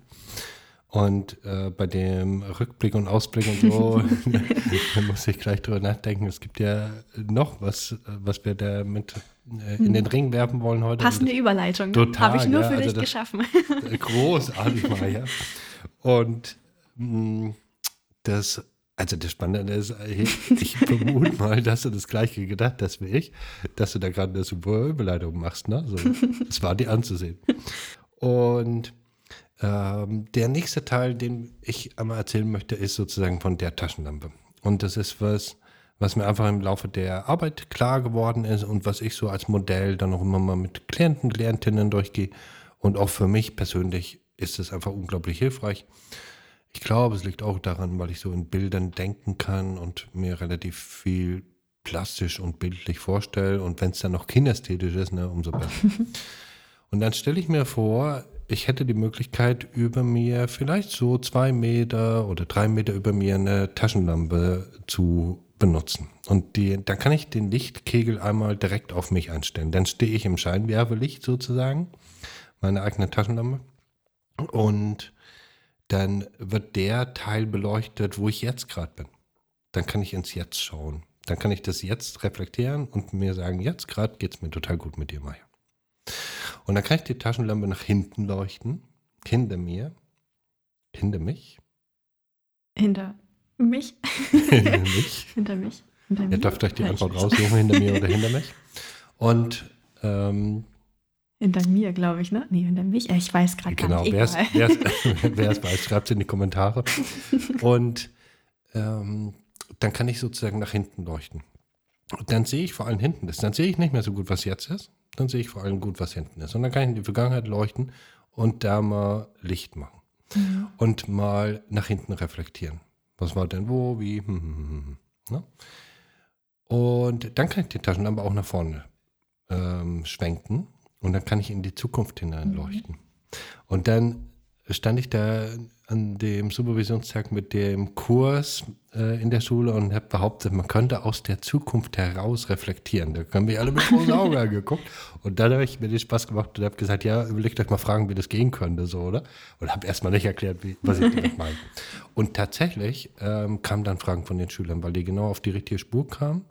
Und äh, bei dem Rückblick und Ausblick und so, da muss ich gleich drüber nachdenken. Es gibt ja noch was, was wir da mit äh, in den Ring werfen wollen heute. Passende Überleitung. Total. Habe ich nur ja, für also dich geschaffen. Großartig, Maja. Und mh, mm, das, also das Spannende ist, ich vermute mal, dass du das gleiche gedacht hast wie ich, dass du da gerade eine super Überleitung machst. Ne? So, das war dir anzusehen. Und ähm, der nächste Teil, den ich einmal erzählen möchte, ist sozusagen von der Taschenlampe. Und das ist was, was mir einfach im Laufe der Arbeit klar geworden ist und was ich so als Modell dann auch immer mal mit Klienten, Klientinnen durchgehe. Und auch für mich persönlich ist es einfach unglaublich hilfreich. Ich glaube, es liegt auch daran, weil ich so in Bildern denken kann und mir relativ viel plastisch und bildlich vorstelle. Und wenn es dann noch kinästhetisch ist, ne, umso besser. und dann stelle ich mir vor, ich hätte die Möglichkeit, über mir vielleicht so zwei Meter oder drei Meter über mir eine Taschenlampe zu benutzen. Und die, da kann ich den Lichtkegel einmal direkt auf mich einstellen. Dann stehe ich im Scheinwerferlicht sozusagen, meine eigene Taschenlampe. Und dann wird der Teil beleuchtet, wo ich jetzt gerade bin. Dann kann ich ins Jetzt schauen. Dann kann ich das jetzt reflektieren und mir sagen, jetzt gerade geht es mir total gut mit dir, Maya. Und dann kann ich die Taschenlampe nach hinten leuchten, hinter mir. hinter mich. Hinter mich? hinter mich. hinter mich. Hinter Ihr mir? dürft euch die Antwort raussuchen, hinter mir oder hinter mich. Und ähm, Hinter mir, glaube ich, ne? Nee, hinter mich. Ich weiß gerade genau, gar nicht. Egal. wer, es, weiß, schreibt es in die Kommentare. Und ähm, dann kann ich sozusagen nach hinten leuchten. Und dann sehe ich vor allem hinten ist. Dann sehe ich nicht mehr so gut, was jetzt ist. Dann sehe ich vor allem gut, was hinten ist. Und dann kann ich in die Vergangenheit leuchten und da mal Licht machen. Mhm. Und mal nach hinten reflektieren. Was war denn wo, wie, hm, hm, hm, hm, ne? Und dann kann ich die Taschenlampe auch nach vorne ähm, schwenken und dann kann ich in die Zukunft hineinleuchten. Und dann stand ich da an dem Supervisionstag mit dem Kurs äh, in der Schule und habe behauptet, man könnte aus der Zukunft heraus reflektieren. Da haben wir alle mit großen Augen angeguckt. Und dann habe ich mir den Spaß gemacht und habe gesagt, ja, überlegt euch mal Fragen, wie das gehen könnte, so, oder? Und habe erstmal nicht erklärt, wie, was ich damit meine. Und tatsächlich ähm, kamen dann Fragen von den Schülern, weil die genau auf die richtige Spur kamen.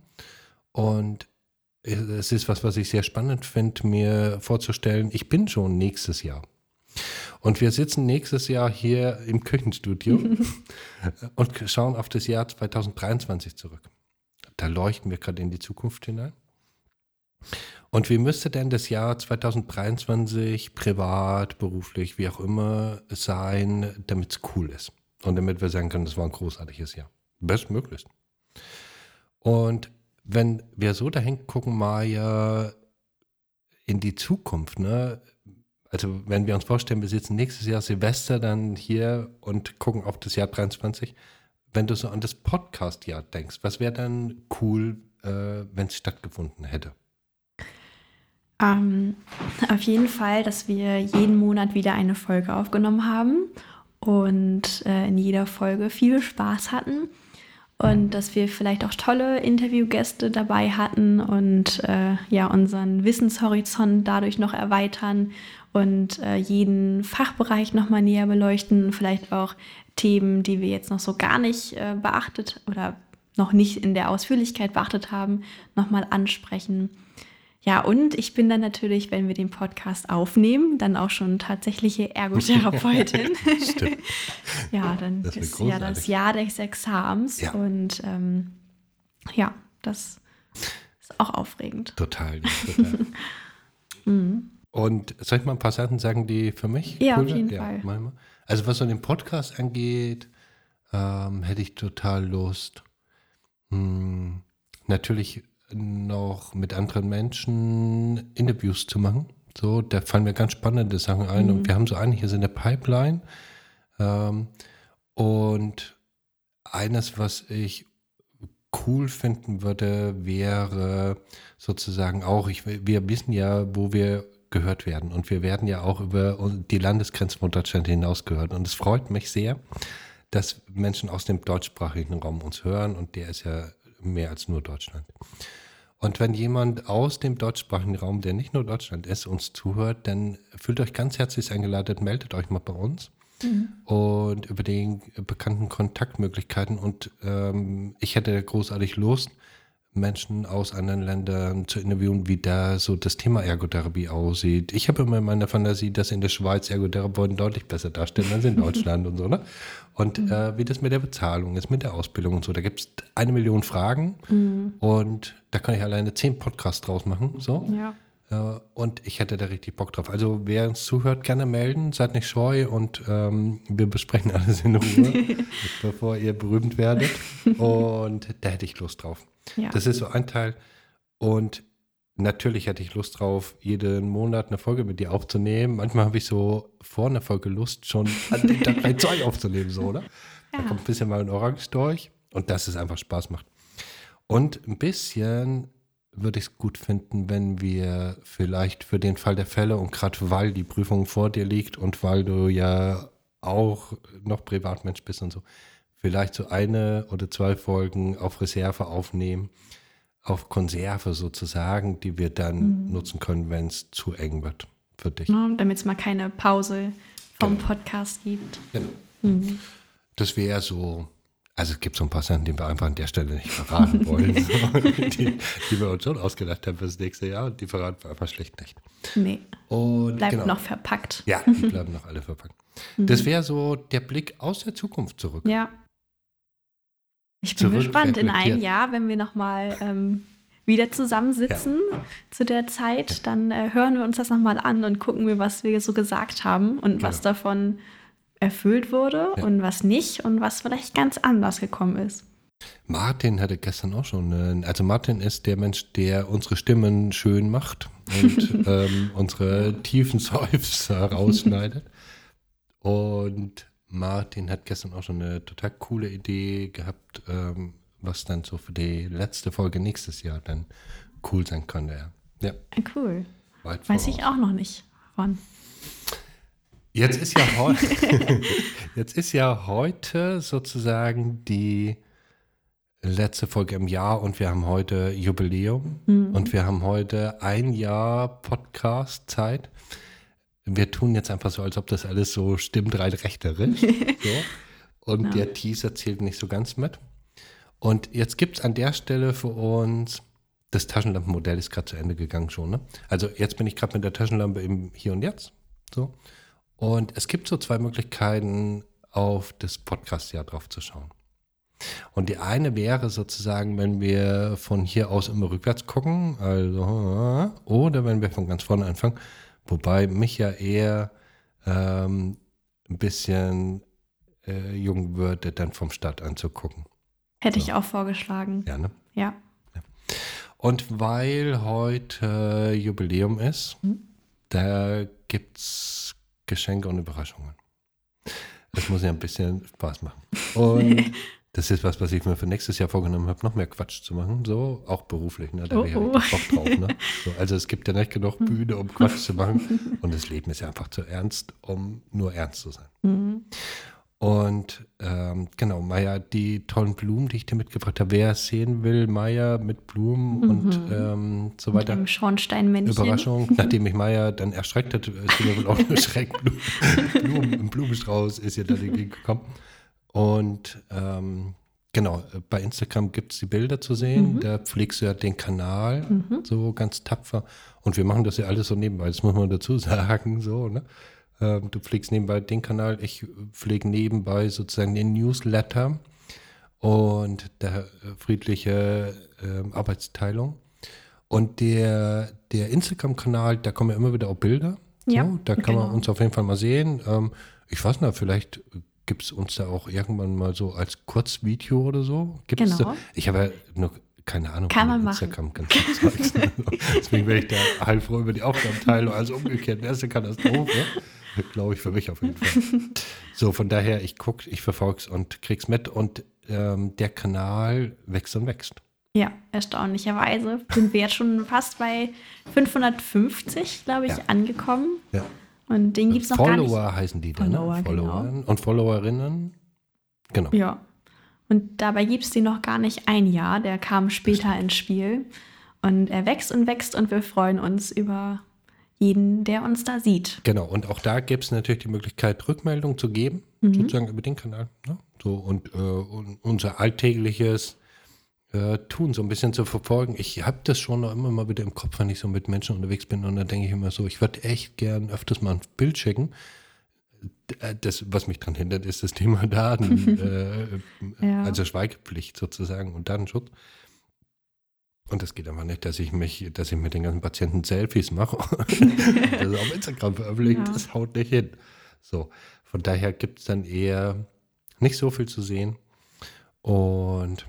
Und es ist was, was ich sehr spannend finde, mir vorzustellen, ich bin schon nächstes Jahr. Und wir sitzen nächstes Jahr hier im Küchenstudio und schauen auf das Jahr 2023 zurück. Da leuchten wir gerade in die Zukunft hinein. Und wie müsste denn das Jahr 2023 privat, beruflich, wie auch immer sein, damit es cool ist? Und damit wir sagen können, das war ein großartiges Jahr. Bestmöglichst. Und wenn wir so dahin gucken, Maja, in die Zukunft, ne? Also wenn wir uns vorstellen, wir sitzen nächstes Jahr Silvester dann hier und gucken auf das Jahr 23, wenn du so an das Podcast-Jahr denkst, was wäre dann cool, äh, wenn es stattgefunden hätte? Ähm, auf jeden Fall, dass wir jeden Monat wieder eine Folge aufgenommen haben und äh, in jeder Folge viel Spaß hatten und dass wir vielleicht auch tolle Interviewgäste dabei hatten und äh, ja unseren Wissenshorizont dadurch noch erweitern und äh, jeden Fachbereich noch mal näher beleuchten, vielleicht auch Themen, die wir jetzt noch so gar nicht äh, beachtet oder noch nicht in der Ausführlichkeit beachtet haben, noch mal ansprechen. Ja, und ich bin dann natürlich, wenn wir den Podcast aufnehmen, dann auch schon tatsächliche Ergotherapeutin. Ja, dann Das ist ja das. Jahr des Examens. Ja. Und ähm, ja, das ist auch aufregend. Total. total. Und soll ich mal ein paar Sachen sagen, die für mich Ja, auf cool jeden sind? Fall. mach mal. Also was so den Podcast angeht, ähm, hätte ich total Lust, hm, natürlich noch mit anderen Menschen Interviews zu machen. So, da fallen mir ganz spannende Sachen ein und wir haben so einiges in der Pipeline. Ähm, und eines, was ich cool finden würde, wäre sozusagen auch, ich, wir wissen ja, wo wir gehört werden und wir werden ja auch über die Landesgrenzen von Deutschland hinaus gehört und es freut mich sehr, dass Menschen aus dem deutschsprachigen Raum uns hören und der ist ja mehr als nur Deutschland. Und wenn jemand aus dem deutschsprachigen Raum, der nicht nur Deutschland ist, uns zuhört, dann fühlt euch ganz herzlich eingeladen, meldet euch mal bei uns und über die bekannten Kontaktmöglichkeiten. Und ähm, ich hätte großartig Lust, Menschen aus anderen Ländern zu interviewen, wie da so das Thema Ergotherapie aussieht. Ich habe immer in meiner Fantasie, dass in der Schweiz Ergotherapeuten deutlich besser darstellen als in Deutschland und so, ne? Und äh, wie das mit der Bezahlung ist, mit der Ausbildung und so. Da gibt es eine Million Fragen und da kann ich alleine zehn Podcasts draus machen. So. Ja. Äh, und ich hätte da richtig Bock drauf. Also wer uns zuhört, gerne melden, seid nicht scheu und ähm, wir besprechen alles in Ruhe, bevor ihr berühmt werdet. Und da hätte ich Lust drauf. Ja. Das ist so ein Teil. Und natürlich hätte ich Lust drauf, jeden Monat eine Folge mit dir aufzunehmen. Manchmal habe ich so vor einer Folge Lust, schon an dem Tag gleich zwei aufzunehmen, so, oder? Da kommt ein bisschen mal ein Orange durch und dass es einfach Spaß macht. Und ein bisschen würde ich es gut finden, wenn wir vielleicht für den Fall der Fälle und gerade weil die Prüfung vor dir liegt und weil du ja auch noch Privatmensch bist und so, vielleicht so eine oder zwei Folgen auf Reserve aufnehmen, auf Konserve sozusagen, die wir dann nutzen können, wenn es zu eng wird für dich. Damit es mal keine Pause vom Genau. Podcast gibt. Genau. Das wäre so Also es gibt so ein paar Sachen, die wir einfach an der Stelle nicht verraten wollen, die, die, wir uns schon ausgedacht haben fürs nächste Jahr und die verraten wir einfach schlecht nicht. Nee. Und Bleibt genau. noch verpackt. Ja, die bleiben noch alle verpackt. Das wäre so der Blick aus der Zukunft zurück. Ja. Ich bin gespannt in einem. Jahr, wenn wir nochmal ähm, wieder zusammensitzen zu der Zeit, dann äh, hören wir uns das nochmal an und gucken wir, was wir so gesagt haben und was Genau. davon erfüllt wurde Ja. und was nicht und was vielleicht ganz anders gekommen ist. Martin hatte gestern auch schon, also Martin ist der Mensch, der unsere Stimmen schön macht und ähm, unsere tiefen Seufzer rausschneidet. Und Martin hat gestern auch schon eine total coole Idee gehabt, ähm, was dann so für die letzte Folge nächstes Jahr dann cool sein könnte. Ja, ja Äh, Cool. weit Weiß voraus. ich auch noch nicht von. Jetzt ist ja heute, jetzt ist ja heute sozusagen die letzte Folge im Jahr und wir haben heute Jubiläum und wir haben heute ein Jahr Podcast-Zeit. Wir tun jetzt einfach so, als ob das alles so stimmt, rein rechterisch. so. Und der Teaser zählt nicht so ganz mit. Und jetzt gibt es an der Stelle für uns, das Taschenlampenmodell ist gerade zu Ende gegangen schon. Ne? Also jetzt bin ich gerade mit der Taschenlampe im Hier und Jetzt. So. Und es gibt so zwei Möglichkeiten, auf das Podcast-Jahr drauf zu schauen. Und die eine wäre sozusagen, wenn wir von hier aus immer rückwärts gucken, also, oder wenn wir von ganz vorne anfangen, wobei mich ja eher ähm, ein bisschen äh, jung würde, dann vom Start anzugucken. Hätte ich auch vorgeschlagen. Ja, ne? Ja. Und weil heute Jubiläum ist, da gibt es Geschenke und Überraschungen. Das muss ja ein bisschen Spaß machen. Und das ist was, was ich mir für nächstes Jahr vorgenommen habe, noch mehr Quatsch zu machen. So, auch beruflich, ne? Da Oh, habe ich ja oh. Bock drauf, ne? So, also es gibt ja nicht genug Bühne, um Quatsch zu machen. Und das Leben ist ja einfach zu ernst, um nur ernst zu sein. Mhm. Und ähm, genau, Maya, die tollen Blumen, die ich dir mitgebracht habe. Wer sehen will, Maya mit Blumen und ähm, so Mit weiter. dem Schornsteinmännchen. Überraschung, nachdem mich Maya dann erschreckt hat, ist mir wohl auch eine Schreckblume, Blumen, ein Blumenstrauß ist ihr dann entgegengekommen. Und ähm, genau, bei Instagram gibt es die Bilder zu sehen, da pflegst du ja den Kanal so ganz tapfer. Und wir machen das ja alles so nebenbei, das muss man dazu sagen, so, ne? Ähm, du pflegst nebenbei den Kanal, ich pflege nebenbei sozusagen den Newsletter und der äh, friedliche ähm, Arbeitsteilung. Und der, der Instagram-Kanal, da kommen ja immer wieder auch Bilder. Ja, so, da kann man genau. uns auf jeden Fall mal sehen. Ähm, ich weiß nicht, vielleicht gibt es uns da auch irgendwann mal so als Kurzvideo oder so. Gibt es Genau. da? Ich habe ja noch keine Ahnung Kann man Instagram ganz Zeugs. Deswegen bin ich da halb froh über die Aufgabenteilung, also umgekehrt. Das ist eine Katastrophe. Glaube ich für mich auf jeden Fall. So, von daher, ich gucke, ich verfolge es und krieg's mit und ähm, der Kanal wächst und wächst. Ja, erstaunlicherweise sind wir jetzt schon fast bei 550, glaube ich, Ja. angekommen. Ja. Und den gibt es noch gar nicht. Follower heißen die dann, Follower, ne? genau. Follower und Followerinnen. Genau. Ja. Und dabei gibt es den noch gar nicht ein Jahr. Der kam später ins Spiel. Und er wächst und wächst und wir freuen uns über jeden, der uns da sieht. Genau, und auch da gibt es natürlich die Möglichkeit, Rückmeldung zu geben, Mhm. sozusagen über den Kanal. Ne? So, und, äh, und unser alltägliches äh, Tun so ein bisschen zu verfolgen. Ich habe das schon immer mal wieder im Kopf, wenn ich so mit Menschen unterwegs bin und dann denke ich immer so, ich würde echt gern öfters mal ein Bild schicken. Äh, Das, was mich daran hindert, ist das Thema Daten, äh, Ja. also Schweigepflicht sozusagen und Datenschutz. Und das geht einfach nicht, dass ich mich, dass ich mit den ganzen Patienten Selfies mache und das auf Instagram veröffentliche. Ja. Das haut nicht hin. So, von daher gibt es dann eher nicht so viel zu sehen. Und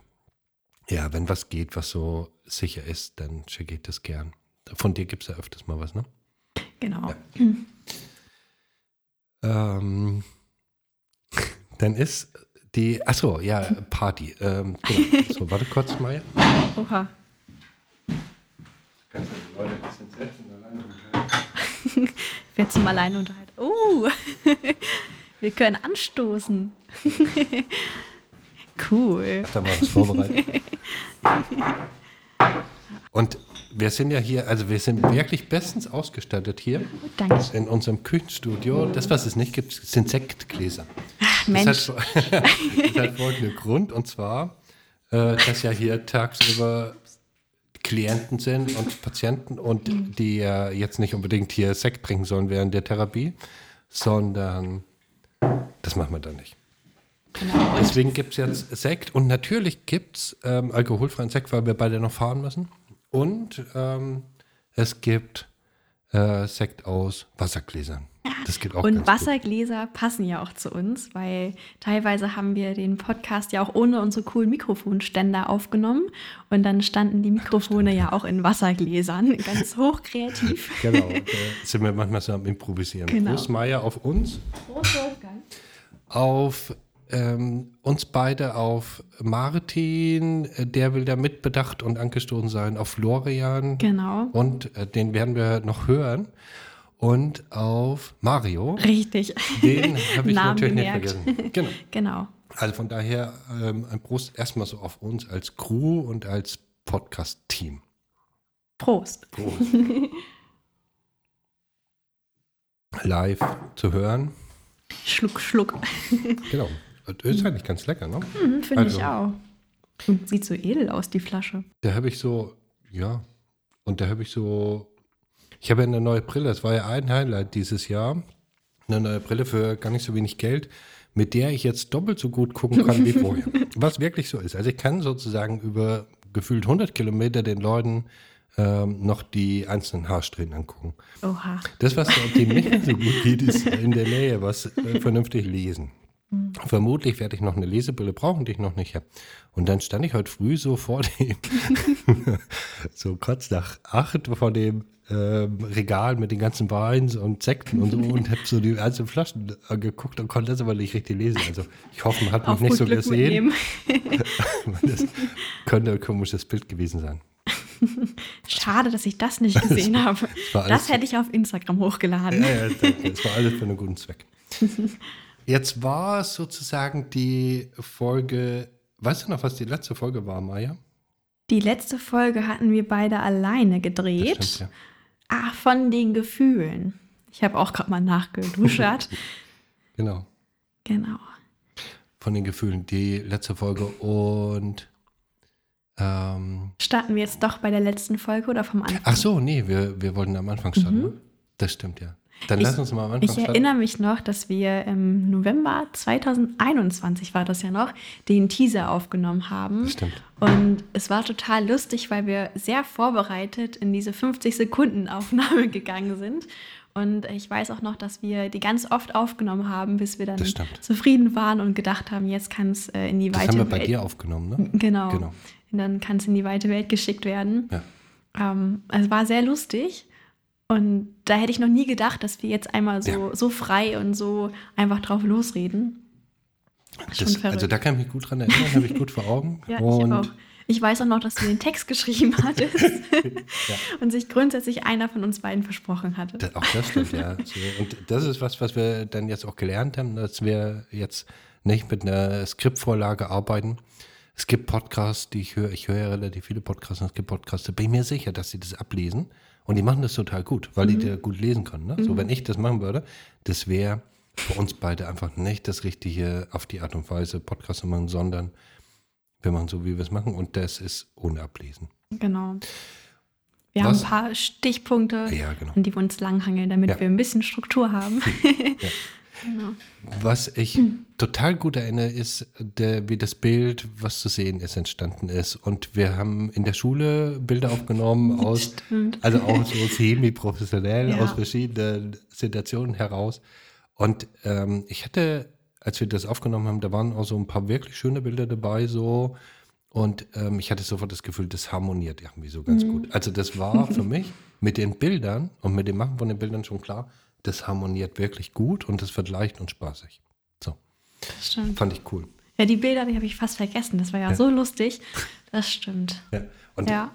ja, wenn was geht, was so sicher ist, dann schicke ich das gern. Von dir gibt es ja öfters mal was, ne? Genau. Ähm, dann ist die, achso, ja, Party. Ähm, genau. So, warte kurz, Maya. Oha. Kannst du die Leute ein bisschen selbst und alleine Ich werde zum Alleinunterhalt. Oh, wir können anstoßen. Cool. da mal was vorbereitet. Und wir sind ja hier, also wir sind wirklich bestens ausgestattet hier Danke. in unserem Küchenstudio. Das, was es nicht gibt, sind Sektgläser. Ach, Mensch. Das hat, das hat folgenden Grund, und zwar, äh, dass ja hier tagsüber Klienten sind und Patienten und die ja jetzt nicht unbedingt hier Sekt trinken sollen während der Therapie, sondern das machen wir dann nicht. Genau. Deswegen gibt es jetzt Sekt und natürlich gibt es ähm, alkoholfreien Sekt, weil wir beide noch fahren müssen. Und ähm, es gibt äh, Sekt aus Wassergläsern. Das geht auch Und Wassergläser passen ja auch zu uns, weil teilweise haben wir den Podcast ja auch ohne unsere coolen Mikrofonständer aufgenommen und dann standen die Mikrofone ja auch in Wassergläsern, ganz hochkreativ. gut. Genau, da sind wir manchmal so am Improvisieren. Genau. Prost Meier auf uns, Prost, Wolfgang. auf ähm, uns beide, auf Martin, äh, der will da mitbedacht und angestoßen sein, auf Florian Genau. und äh, den werden wir noch hören und auf Mario. Richtig. Den habe ich natürlich gemerkt. nicht vergessen. Genau. Genau. Also von daher ähm, ein Prost erstmal so auf uns als Crew und als Podcast-Team. Prost. Prost. Live zu hören. Schluck, Schluck. Genau. Das ist eigentlich ganz lecker, ne? Hm, Finde Also- ich auch. Und sieht so edel aus, die Flasche. Da habe ich so, ja, und da habe ich so, ich habe ja eine neue Brille, das war ja ein Highlight dieses Jahr, eine neue Brille für gar nicht so wenig Geld, mit der ich jetzt doppelt so gut gucken kann wie vorher. Was wirklich so ist. Also ich kann sozusagen über gefühlt 100 Kilometer den Leuten ähm, noch die einzelnen Haarsträhnen angucken. Oha. Das, was dem nicht so gut geht, ist in der Nähe was äh, vernünftig lesen. Vermutlich werde ich noch eine Lesebrille brauchen, die ich noch nicht habe. Und dann stand ich heute früh so vor dem, so kurz nach acht, vor dem ähm, Regal mit den ganzen Weins und Sekten und so und habe so die einzelnen Flaschen angeguckt und konnte das aber nicht richtig lesen. Also ich hoffe, man hat mich nicht so Glück gesehen. Das könnte ein komisches Bild gewesen sein. Schade, dass ich das nicht gesehen habe. war alles- Das hätte ich auf Instagram hochgeladen. Ja, ja. Es war alles für einen guten Zweck. Jetzt war es sozusagen die Folge. Weißt du noch, was die letzte Folge war, Maya? Die letzte Folge hatten wir beide alleine gedreht. Das stimmt, Ach, von den Gefühlen. Ich habe auch gerade mal nachgeduschert. ja. Genau. genau. Von den Gefühlen. Die letzte Folge und. Ähm, Starten wir jetzt doch bei der letzten Folge oder vom Anfang? ach so, nee, wir, wir wollten am Anfang starten. ne? Das stimmt, ja. Dann lass uns mal am Anfang. Ich starten. erinnere mich noch, dass wir im November 2021 war das ja noch, den Teaser aufgenommen haben. Das stimmt. Und es war total lustig, weil wir sehr vorbereitet in diese 50 Sekunden Aufnahme gegangen sind. Und ich weiß auch noch, dass wir die ganz oft aufgenommen haben, bis wir dann Das zufrieden waren und gedacht haben, jetzt kann es äh, in die Das weite haben wir bei Welt. dir aufgenommen, ne? Genau. Genau. Und dann kann es in die weite Welt geschickt werden. Ja. Ähm, es war sehr lustig. Und da hätte ich noch nie gedacht, dass wir jetzt einmal so, Ja. so frei und so einfach drauf losreden. Das, also da kann ich mich gut dran erinnern, habe ich gut vor Augen. Ja, und ich auch. Ich weiß auch noch, dass du den Text geschrieben hattest und sich grundsätzlich einer von uns beiden versprochen hatte. Das, auch das stimmt, ja. Und das ist was, was wir dann jetzt auch gelernt haben, dass wir jetzt nicht mit einer Skriptvorlage arbeiten. Es gibt Podcasts, die ich höre, ich höre ja relativ viele Podcasts, und es gibt Podcasts, da bin ich mir sicher, dass sie das ablesen. Und die machen das total gut, weil die da gut lesen können. Ne? So, wenn ich das machen würde, das wäre für uns beide einfach nicht das Richtige auf die Art und Weise, Podcasts zu machen, sondern wir machen so, wie wir es machen. Und das ist ohne Ablesen. Genau. Wir Was? haben ein paar Stichpunkte, Ja, genau. an die wir uns langhangeln, damit Ja. wir ein bisschen Struktur haben. Was ich total gut erinnere, ist, der, wie das Bild, was zu sehen ist, entstanden ist. Und wir haben in der Schule Bilder aufgenommen aus, Stimmt. also auch so semi-professionell, Ja. aus verschiedenen Situationen heraus. Und ähm, ich hatte, als wir das aufgenommen haben, da waren auch so ein paar wirklich schöne Bilder dabei, so. Und ähm, ich hatte sofort das Gefühl, das harmoniert irgendwie so ganz gut. Also das war für mich mit den Bildern und mit dem Machen von den Bildern schon klar, das harmoniert wirklich gut und das wird leicht und spaßig. So, Das stimmt. fand ich cool. Ja, die Bilder, die habe ich fast vergessen. Das war ja, so lustig. Das stimmt. Ja. Und Ja.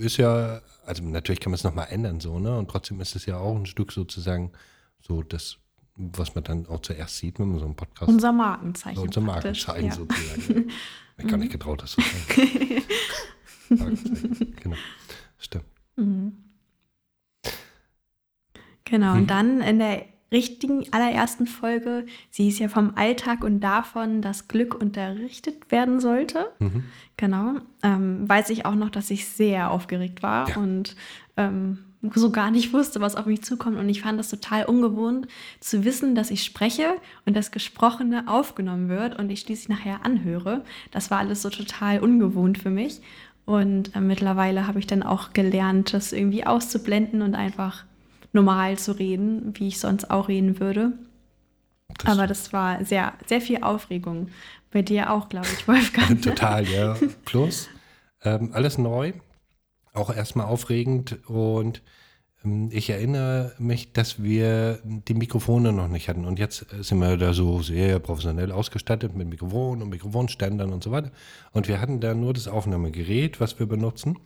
ist ja, also natürlich kann man es nochmal ändern, so, ne? Und trotzdem ist es ja auch ein Stück sozusagen so das, was man dann auch zuerst sieht, wenn man so einen Podcast Unser Markenzeichen. unser praktisch. Markenzeichen Ja. sozusagen. Ich habe gar nicht getraut, das zu sagen. Markenzeichen, genau. Stimmt. Genau, und dann in der richtigen allerersten Folge, sie ist ja vom Alltag und davon, dass Glück unterrichtet werden sollte. Genau. Ähm, weiß ich auch noch, dass ich sehr aufgeregt war Ja. und ähm, so gar nicht wusste, was auf mich zukommt. Und ich fand das total ungewohnt zu wissen, dass ich spreche und das Gesprochene aufgenommen wird und ich schließlich nachher anhöre. Das war alles so total ungewohnt für mich. Und äh, mittlerweile habe ich dann auch gelernt, das irgendwie auszublenden und einfach normal zu reden, wie ich sonst auch reden würde. Das- Aber das war sehr, sehr viel Aufregung. Bei dir auch, glaube ich, Wolfgang. Total, ja. Plus, ähm, alles neu, auch erstmal aufregend und ähm, ich erinnere mich, dass wir die Mikrofone noch nicht hatten und jetzt äh, sind wir da so sehr professionell ausgestattet mit Mikrofonen und Mikrofonständern und so weiter und wir hatten da nur das Aufnahmegerät, was wir benutzen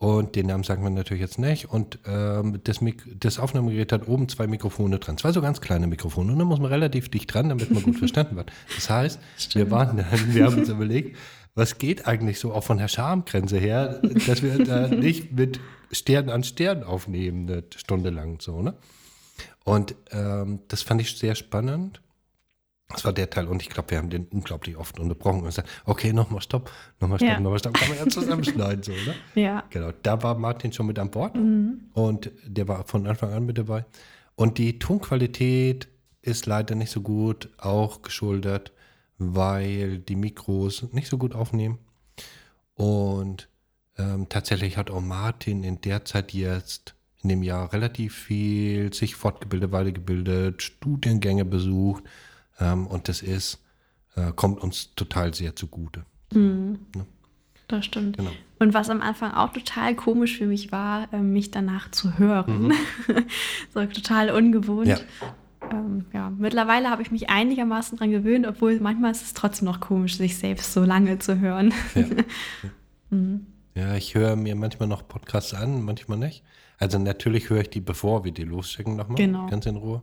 und den Namen sagen wir natürlich jetzt nicht. Und ähm, das, Mik das Aufnahmegerät hat oben zwei Mikrofone dran. Zwei so ganz kleine Mikrofone. Und da muss man relativ dicht dran, damit man gut verstanden wird. Das heißt, wir waren dann, wir haben uns überlegt, was geht eigentlich so auch von der Schamgrenze her, dass wir da nicht mit Stern an Stern aufnehmen, eine Stunde lang so, ne? Und ähm, das fand ich sehr spannend. Das war der Teil und ich glaube, wir haben den unglaublich oft unterbrochen und gesagt, okay, nochmal Stopp, nochmal Stopp, Ja. nochmal Stopp, kann man ja zusammenschneiden, so, ne? Ja. Genau, da war Martin schon mit an Bord und der war von Anfang an mit dabei. Und die Tonqualität ist leider nicht so gut, auch geschuldet, weil die Mikros nicht so gut aufnehmen. Und ähm, tatsächlich hat auch Martin in der Zeit jetzt in dem Jahr relativ viel sich fortgebildet, weitergebildet, Studiengänge besucht. Ähm, und das ist, äh, kommt uns total sehr zugute. Das stimmt. Genau. Und was am Anfang auch total komisch für mich war, ähm, mich danach zu hören. so total ungewohnt. Ja. Ähm, ja, mittlerweile habe ich mich einigermaßen dran gewöhnt, obwohl manchmal ist es trotzdem noch komisch, sich selbst so lange zu hören. Ja. Ja, ich höre mir manchmal noch Podcasts an, manchmal nicht. Also natürlich höre ich die, bevor wir die losschicken nochmal, Genau. ganz in Ruhe.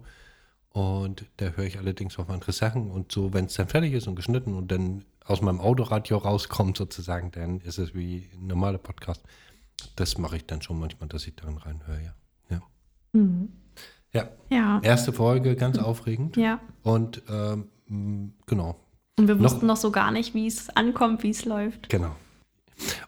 Und da höre ich allerdings auch andere Sachen. Und so, wenn es dann fertig ist und geschnitten und dann aus meinem Autoradio rauskommt sozusagen, dann ist es wie ein normaler Podcast. Das mache ich dann schon manchmal, dass ich darin reinhöre, ja. Ja. Mhm. ja. Ja. Erste Folge, ganz aufregend. Ja. Und ähm, genau, Und wir Noch- wussten noch so gar nicht, wie es ankommt, wie es läuft. Genau.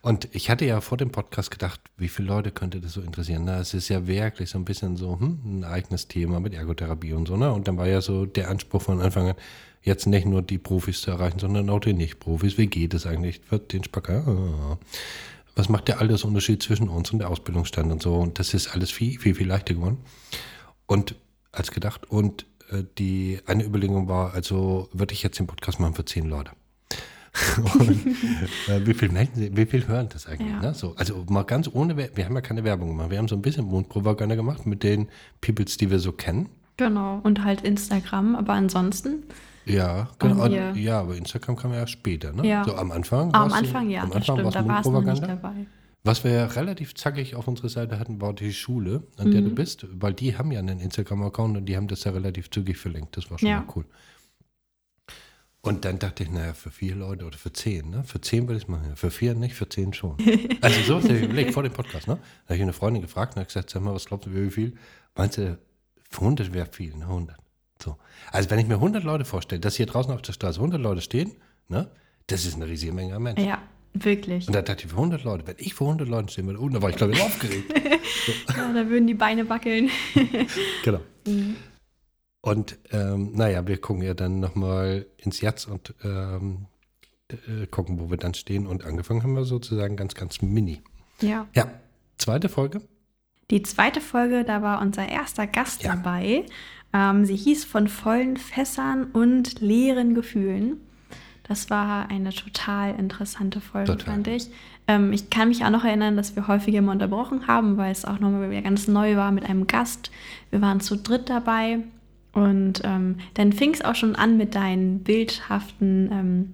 Und ich hatte ja vor dem Podcast gedacht, wie viele Leute könnte das so interessieren? Na, es ist ja wirklich so ein bisschen so hm, ein eigenes Thema mit Ergotherapie und so. Ne? Und dann war ja so der Anspruch von Anfang an, jetzt nicht nur die Profis zu erreichen, sondern auch die Nicht-Profis. Wie geht es eigentlich? Wird den Spacker? Ah. Was macht der Altersunterschied zwischen uns und der Ausbildungsstand und so? Und das ist alles viel, viel, viel leichter geworden. Und als gedacht. Und äh, die eine Überlegung war, also würde ich jetzt den Podcast machen für zehn Leute. und, äh, wie viel melden Sie, wie viel hören das eigentlich? Ja. Ne? So, also mal ganz ohne, wir haben ja keine Werbung gemacht. Wir haben so ein bisschen Mundpropaganda gemacht mit den Peoples, die wir so kennen. Genau. Und halt Instagram. Aber ansonsten, Ja, genau. Wir- Ja, aber Instagram kam ja später, ne? Ja. So am Anfang. am Anfang ja, am das Anfang stimmt. Da war es nicht dabei. Was wir ja relativ zackig auf unserer Seite hatten, war die Schule, an Mhm. der du bist, weil die haben ja einen Instagram-Account und die haben das ja relativ zügig verlinkt. Das war schon Ja. mal cool. Und dann dachte ich, naja, für vier Leute oder für zehn, ne? Für zehn würde ich es machen. Für vier nicht, für zehn schon. also so habe ich überlegt, vor dem Podcast, ne? Da habe ich eine Freundin gefragt und habe gesagt, sag mal, was glaubst du, wie viel? Meinst du, für 100 wäre viel, ne? 100. So. Also wenn ich mir 100 Leute vorstelle, dass hier draußen auf der Straße 100 Leute stehen, ne? Das ist eine riesige Menge an Menschen. Ja, wirklich. Und da dachte ich, für 100 Leute, wenn ich für 100 Leute stehen würde, oh, da war ich glaube ich aufgeregt. Ja, da würden die Beine wackeln. genau. Und ähm, naja, wir gucken ja dann nochmal ins Jetzt und ähm, äh, gucken, wo wir dann stehen. Und angefangen haben wir sozusagen ganz, ganz mini. Ja. Ja, zweite Folge. Die zweite Folge, da war unser erster Gast Ja. dabei. Ähm, sie hieß von vollen Fässern und leeren Gefühlen. Das war eine total interessante Folge, Total. fand ich. Ähm, ich kann mich auch noch erinnern, dass wir häufiger mal unterbrochen haben, weil es auch nochmal wieder ganz neu war mit einem Gast. Wir waren zu dritt dabei und ähm, dann fing es auch schon an mit deinen bildhaften, ähm,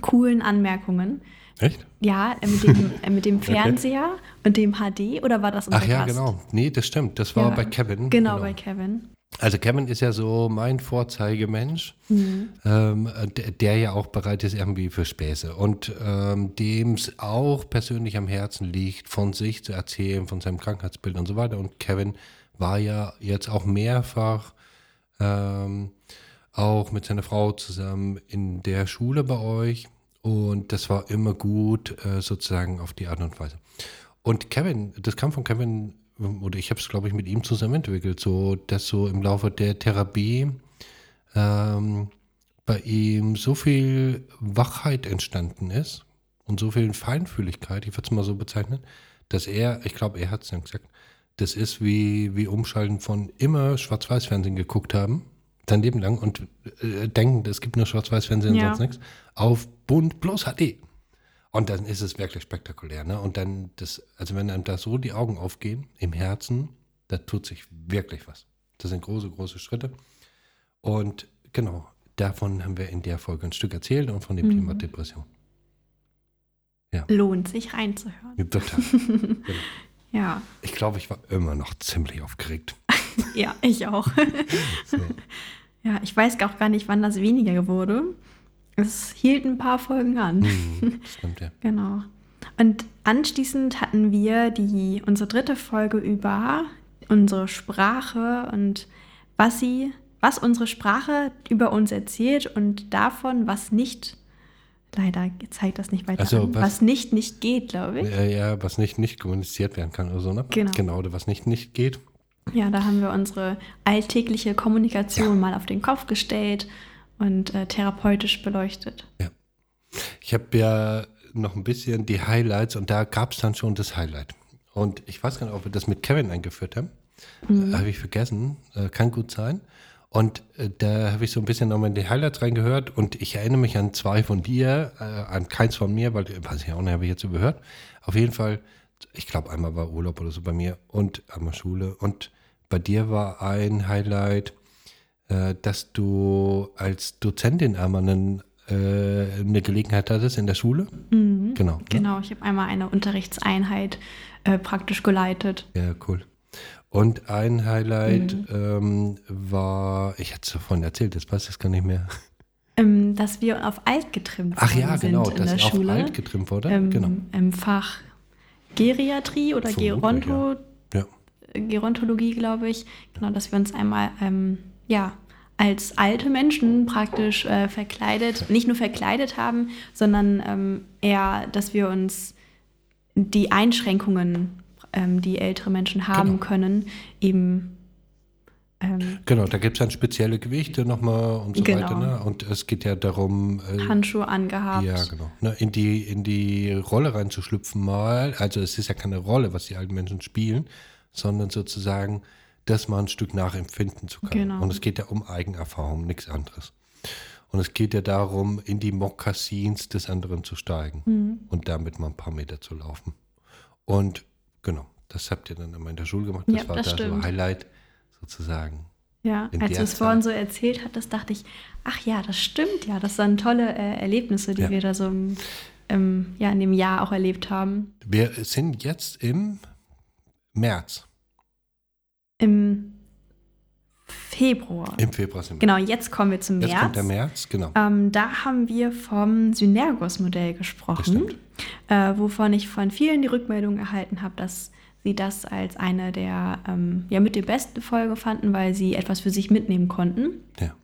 coolen Anmerkungen. Echt? Ja, äh, mit dem, äh, mit dem Fernseher und dem HD oder war das unser Ach ja, Gast? genau. Nee, das stimmt. Das war Ja. bei Kevin. Genau, bei Kevin. Also Kevin ist ja so mein Vorzeigemensch, Mhm. ähm, der, der ja auch bereit ist irgendwie für Späße und ähm, dem es auch persönlich am Herzen liegt, von sich zu erzählen, von seinem Krankheitsbild und so weiter. Und Kevin war ja jetzt auch mehrfach ähm, auch mit seiner Frau zusammen in der Schule bei euch. Und das war immer gut, äh, sozusagen auf die Art und Weise. Und Kevin, das kam von Kevin, oder ich habe es, glaube ich, mit ihm zusammen entwickelt, so dass so im Laufe der Therapie ähm, bei ihm so viel Wachheit entstanden ist und so viel Feinfühligkeit, ich würde es mal so bezeichnen, dass er, ich glaube, er hat es dann gesagt, das ist wie, wie Umschalten von immer Schwarz-Weiß-Fernsehen geguckt haben, sein Leben lang und äh, denken, es gibt nur Schwarz-Weiß-Fernsehen und sonst nichts, auf bunt plus HD. Und dann ist es wirklich spektakulär. Ne? Und dann, das, also wenn einem da so die Augen aufgehen, im Herzen, da tut sich wirklich was. Das sind große, große Schritte. Und genau, davon haben wir in der Folge ein Stück erzählt und von dem mhm. Thema Depression. Ja. Lohnt sich reinzuhören. Total. genau. Ja. Ich glaube, ich war immer noch ziemlich aufgeregt. ja, ich auch. so. Ja, ich weiß auch gar nicht, wann das weniger wurde. Es hielt ein paar Folgen an. Hm, stimmt, ja. genau. Und anschließend hatten wir die, unsere dritte Folge über unsere Sprache und was sie, was unsere Sprache über uns erzählt und davon, was nicht Leider zeigt das nicht weiter also, an. Was, was, nicht nicht geht, glaube ich. Ja, ja, was nicht nicht kommuniziert werden kann oder so, ne? Genau. Genau, was nicht nicht geht. Ja, da haben wir unsere alltägliche Kommunikation ja. mal auf den Kopf gestellt und äh, therapeutisch beleuchtet. Ja. Ich habe ja noch ein bisschen die Highlights und da gab es dann schon das Highlight. Und ich weiß gar nicht, ob wir das mit Kevin eingeführt haben. Mhm. Habe ich vergessen. Äh, kann gut sein. Und äh, da habe ich so ein bisschen nochmal in die Highlights reingehört und ich erinnere mich an zwei von dir, äh, an keins von mir, weil, weiß ich auch nicht, habe ich jetzt überhört. Auf jeden Fall, ich glaube, einmal war Urlaub oder so bei mir und einmal Schule. Und bei dir war ein Highlight, äh, dass du als Dozentin einmal einen, äh, eine Gelegenheit hattest in der Schule. Mhm. Genau. Ne? Genau, ich habe einmal eine Unterrichtseinheit äh, praktisch geleitet. Ja, cool. Und ein Highlight mhm. ähm, war, ich hatte es davon erzählt, jetzt weiß ich es gar nicht mehr. Ähm, dass wir auf alt getrimmt Ach ja, genau, dass der Schule. auf alt getrimmt wurde. Ähm, genau. Im Fach Geriatrie oder Geronto, ja. Ja. Gerontologie, glaube ich. Genau, dass wir uns einmal ähm, ja, als alte Menschen praktisch äh, verkleidet, nicht nur verkleidet haben, sondern ähm, eher, dass wir uns die Einschränkungen ähm, die ältere Menschen haben genau. können, eben. Ähm, genau, da gibt es dann spezielle Gewichte nochmal und so genau. weiter. Ne? Und es geht ja darum. Äh, Handschuhe angehabt. Ja, genau. Ne? In, die, in die Rolle reinzuschlüpfen mal. Also, es ist ja keine Rolle, was die alten Menschen spielen, sondern sozusagen das mal ein Stück nachempfinden zu können. Genau. Und es geht ja um Eigenerfahrung, nichts anderes. Und es geht ja darum, in die Mokassins des anderen zu steigen mhm. und damit mal ein paar Meter zu laufen. Und Genau, das habt ihr dann immer in der Schule gemacht. Das ja, war das da stimmt. so Highlight sozusagen. Ja, als du es vorhin so erzählt hattest, dachte ich, ach ja, das stimmt ja. Das waren tolle äh, Erlebnisse, die ja. wir da so im, im, ja, in dem Jahr auch erlebt haben. Wir sind jetzt im März. Im Februar. Im Februar sind wir. Genau, jetzt kommen wir zum März. Jetzt kommt der März, genau. Ähm, da haben wir vom Synergos-Modell gesprochen, äh, wovon ich von vielen die Rückmeldung erhalten habe, dass sie das als eine der, ähm, ja, mit der besten Folge fanden, weil sie etwas für sich mitnehmen konnten. Ja.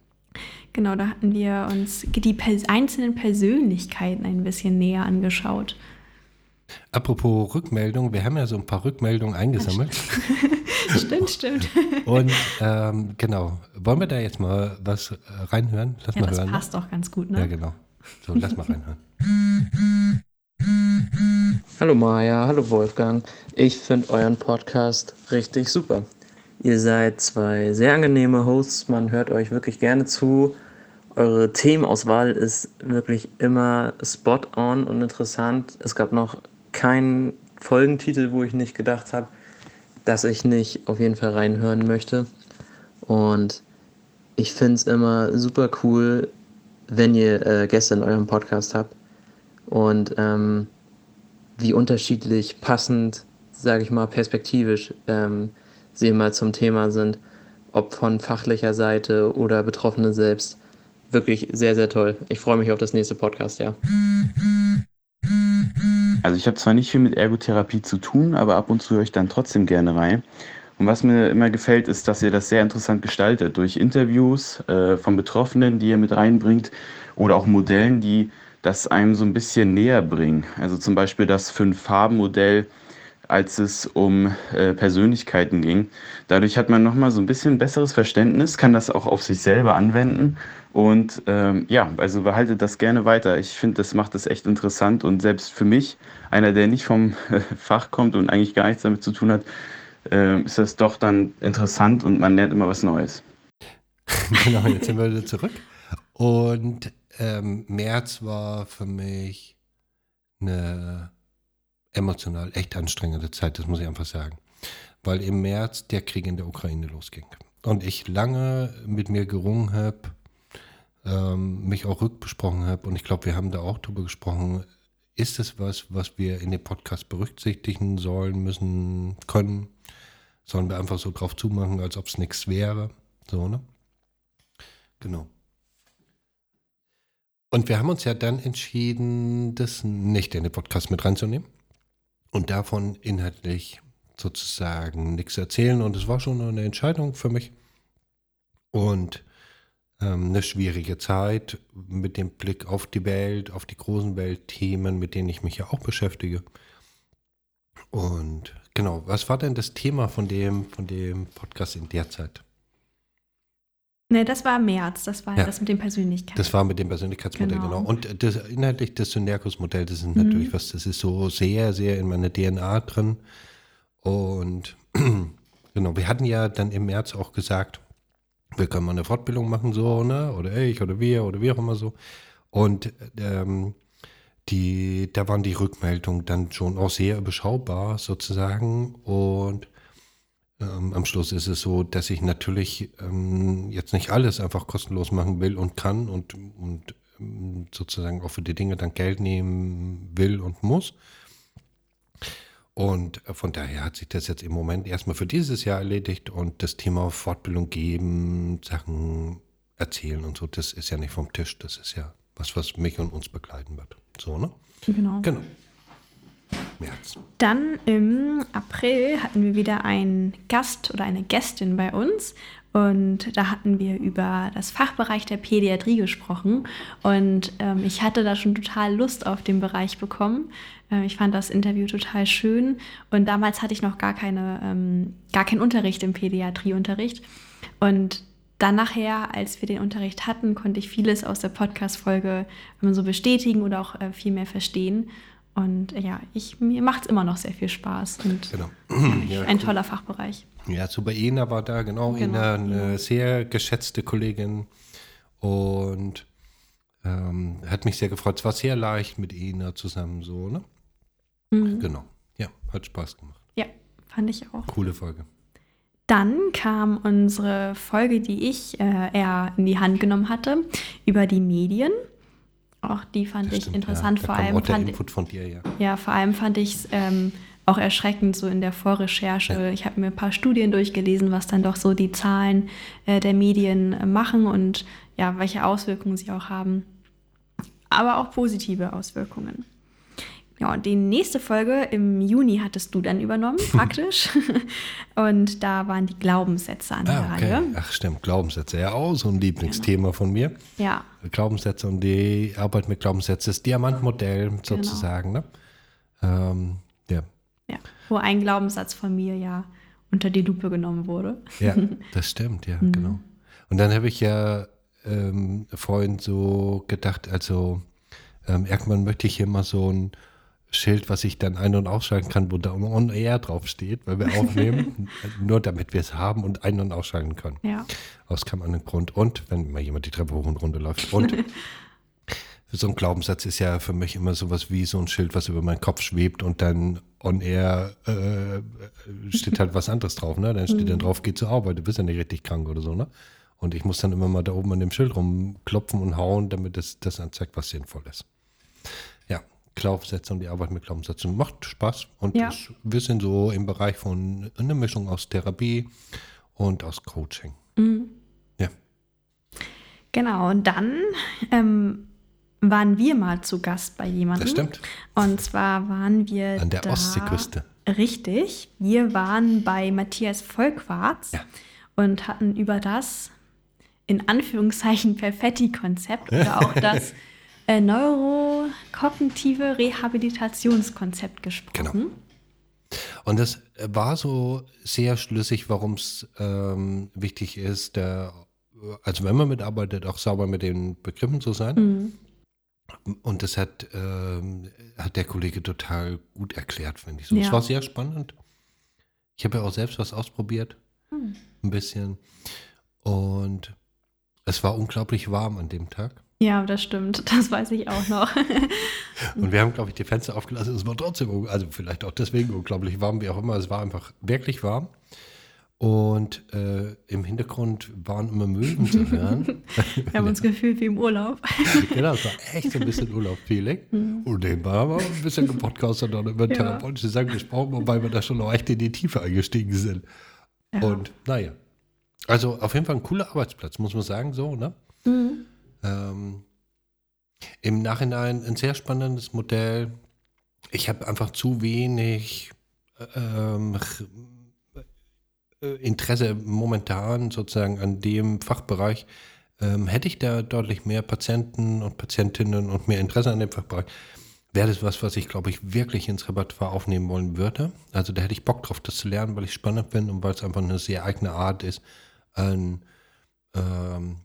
Genau, da hatten wir uns die pers einzelnen Persönlichkeiten ein bisschen näher angeschaut. Apropos Rückmeldung, wir haben ja so ein paar Rückmeldungen eingesammelt. stimmt, stimmt. Und ähm, genau, wollen wir da jetzt mal was äh, reinhören? Lass ja, mal das hören. Das passt doch ganz gut, ne? Ja, genau. So, lass mal reinhören. Hallo Maja, hallo Wolfgang. Ich finde euren Podcast richtig super. Ihr seid zwei sehr angenehme Hosts, man hört euch wirklich gerne zu. Eure Themenauswahl ist wirklich immer spot on und interessant. Es gab noch keinen Folgentitel, wo ich nicht gedacht habe, dass ich nicht auf jeden Fall reinhören möchte. Und ich finde es immer super cool, wenn ihr äh, Gäste in eurem Podcast habt und ähm, wie unterschiedlich passend, sage ich mal, perspektivisch ähm, sie immer zum Thema sind, ob von fachlicher Seite oder Betroffene selbst. Wirklich sehr, sehr toll. Ich freue mich auf das nächste Podcast, ja. Also ich habe zwar nicht viel mit Ergotherapie zu tun, aber ab und zu höre ich dann trotzdem gerne rein. Und was mir immer gefällt, ist, dass ihr das sehr interessant gestaltet durch Interviews äh, von Betroffenen, die ihr mit reinbringt oder auch Modellen, die das einem so ein bisschen näher bringen. Also zum Beispiel das Fünf-Farben-Modell, als es um äh, Persönlichkeiten ging. Dadurch hat man nochmal so ein bisschen besseres Verständnis, kann das auch auf sich selber anwenden. Und ähm, ja, also behaltet das gerne weiter. Ich finde, das macht das echt interessant. Und selbst für mich, einer, der nicht vom Fach kommt und eigentlich gar nichts damit zu tun hat, äh, ist das doch dann interessant und man lernt immer was Neues. genau, jetzt sind wir wieder zurück. Und ähm, März war für mich eine emotional echt anstrengende Zeit, das muss ich einfach sagen. Weil im März der Krieg in der Ukraine losging. Und ich lange mit mir gerungen habe, ähm, mich auch rückbesprochen habe. Und ich glaube, wir haben da auch drüber gesprochen. Ist es was, was wir in dem Podcast berücksichtigen sollen, müssen, können? Sollen wir einfach so drauf zumachen, als ob es nichts wäre? So, ne? Genau. Und wir haben uns ja dann entschieden, das nicht in den Podcast mit reinzunehmen und davon inhaltlich sozusagen nichts erzählen. Und es war schon eine Entscheidung für mich und eine schwierige Zeit mit dem Blick auf die Welt, auf die großen Weltthemen, mit denen ich mich ja auch beschäftige. Und genau, was war denn das Thema von dem, von dem Podcast in der Zeit? Ne, das war März, das war ja. das mit dem Persönlichkeitsmodell. Das war mit dem Persönlichkeitsmodell, genau. genau. Und das, inhaltlich das Synergus-Modell, das ist mhm. natürlich was, das ist so sehr, sehr in meiner DNA drin. Und genau, wir hatten ja dann im März auch gesagt, wir können mal eine Fortbildung machen, so, ne? Oder ich oder wir oder wie auch immer so. Und ähm, die, da waren die Rückmeldungen dann schon auch sehr überschaubar sozusagen. Und ähm, am Schluss ist es so, dass ich natürlich ähm, jetzt nicht alles einfach kostenlos machen will und kann und, und ähm, sozusagen auch für die Dinge dann Geld nehmen will und muss. Und äh, von daher hat sich das jetzt im Moment erstmal für dieses Jahr erledigt und das Thema Fortbildung geben, Sachen erzählen und so, das ist ja nicht vom Tisch, das ist ja was, was mich und uns begleiten wird. So, ne? Genau. Genau. März. Dann im April hatten wir wieder einen Gast oder eine Gästin bei uns. Und da hatten wir über das Fachbereich der Pädiatrie gesprochen. Und ähm, ich hatte da schon total Lust auf den Bereich bekommen. Äh, ich fand das Interview total schön. Und damals hatte ich noch gar, keine, ähm, gar keinen Unterricht im Pädiatrieunterricht. Und dann nachher, als wir den Unterricht hatten, konnte ich vieles aus der Podcast-Folge so bestätigen oder auch äh, viel mehr verstehen. Und ja, ich, mir macht es immer noch sehr viel Spaß und genau. ja, ein cool. toller Fachbereich. Ja, super. Ina war da, genau. genau Ina, eine sehr geschätzte Kollegin und ähm, hat mich sehr gefreut. Es war sehr leicht mit Ina zusammen so, ne? Mhm. Genau. Ja, hat Spaß gemacht. Ja, fand ich auch. Coole Folge. Dann kam unsere Folge, die ich äh, eher in die Hand genommen hatte, über die Medien. Auch die fand das ich stimmt, interessant. Ja. vor allem fand Input von dir, ja. Ja, vor allem fand ich es ähm, auch erschreckend so in der Vorrecherche. Ja. Ich habe mir ein paar Studien durchgelesen, was dann doch so die Zahlen äh, der Medien äh, machen und ja, welche Auswirkungen sie auch haben. Aber auch positive Auswirkungen. Ja, und die nächste Folge im Juni hattest du dann übernommen, praktisch. und da waren die Glaubenssätze an der ah, okay. Reihe. Ach stimmt, Glaubenssätze, ja auch so ein Lieblingsthema genau. von mir. Ja. Glaubenssätze und die Arbeit mit Glaubenssätzen, das Diamantmodell genau. sozusagen. Ne? Ähm, ja. ja. Wo ein Glaubenssatz von mir ja unter die Lupe genommen wurde. Ja, das stimmt, ja, mhm. genau. Und dann habe ich ja ähm, vorhin so gedacht, also ähm, irgendwann möchte ich hier mal so ein Schild, was ich dann ein- und ausschalten kann, wo da On Air draufsteht, weil wir aufnehmen, nur damit wir es haben und ein- und ausschalten können. Ja. Aus keinem anderen Grund. Und wenn mal jemand die Treppe hoch und runter läuft. Und so ein Glaubenssatz ist ja für mich immer sowas wie so ein Schild, was über meinen Kopf schwebt und dann on air äh, steht halt was anderes drauf, ne? Dann steht mhm. dann drauf, geh zur Arbeit, du bist ja nicht richtig krank oder so, ne? Und ich muss dann immer mal da oben an dem Schild rumklopfen und hauen, damit das, das anzeigt, was sinnvoll ist. Glaubenssätze und die Arbeit mit Glaubenssätzen macht Spaß. Und ja. das, wir sind so im Bereich von einer Mischung aus Therapie und aus Coaching. Mhm. Ja. Genau, und dann ähm, waren wir mal zu Gast bei jemandem. Das stimmt. Und zwar waren wir an der da, Ostseeküste. Richtig. Wir waren bei Matthias Volkwarts Ja. und hatten über das in Anführungszeichen Perfetti-Konzept oder auch das äh, neurokognitive Rehabilitationskonzept gesprochen. Genau. Und das war so sehr schlüssig, warum es ähm, wichtig ist, der, also wenn man mitarbeitet, auch sauber mit den Begriffen zu sein. Mhm. Und das hat, ähm, hat der Kollege total gut erklärt, finde ich so. Es Ja. war sehr spannend. Ich habe ja auch selbst was ausprobiert. Hm. Ein bisschen. Und es war unglaublich warm an dem Tag. Ja, das stimmt. Das weiß ich auch noch. Und wir haben, glaube ich, die Fenster aufgelassen. Es war trotzdem, also vielleicht auch deswegen unglaublich warm, wie auch immer. Es war einfach wirklich warm. Und äh, im Hintergrund waren immer Möwen zu hören. Wir haben uns gefühlt wie im Urlaub. genau, es war echt so ein bisschen Urlaub-Feeling. Und nebenbei haben wir auch ein bisschen gepodcastet und über Ja. therapeutische Sachen gesprochen, wobei wir da schon auch echt in die Tiefe eingestiegen sind. Ja. Und naja. Also auf jeden Fall ein cooler Arbeitsplatz, muss man sagen, so, ne? Mhm. Ähm, Im Nachhinein ein sehr spannendes Modell. Ich habe einfach zu wenig ähm, äh, Interesse momentan sozusagen an dem Fachbereich. Ähm, hätte ich da deutlich mehr Patienten und Patientinnen und mehr Interesse an dem Fachbereich, wäre das was, was ich, glaube ich, wirklich ins Repertoire aufnehmen wollen würde. Also da hätte ich Bock drauf, das zu lernen, weil ich spannend finde und weil es einfach eine sehr eigene Art ist, an ähm,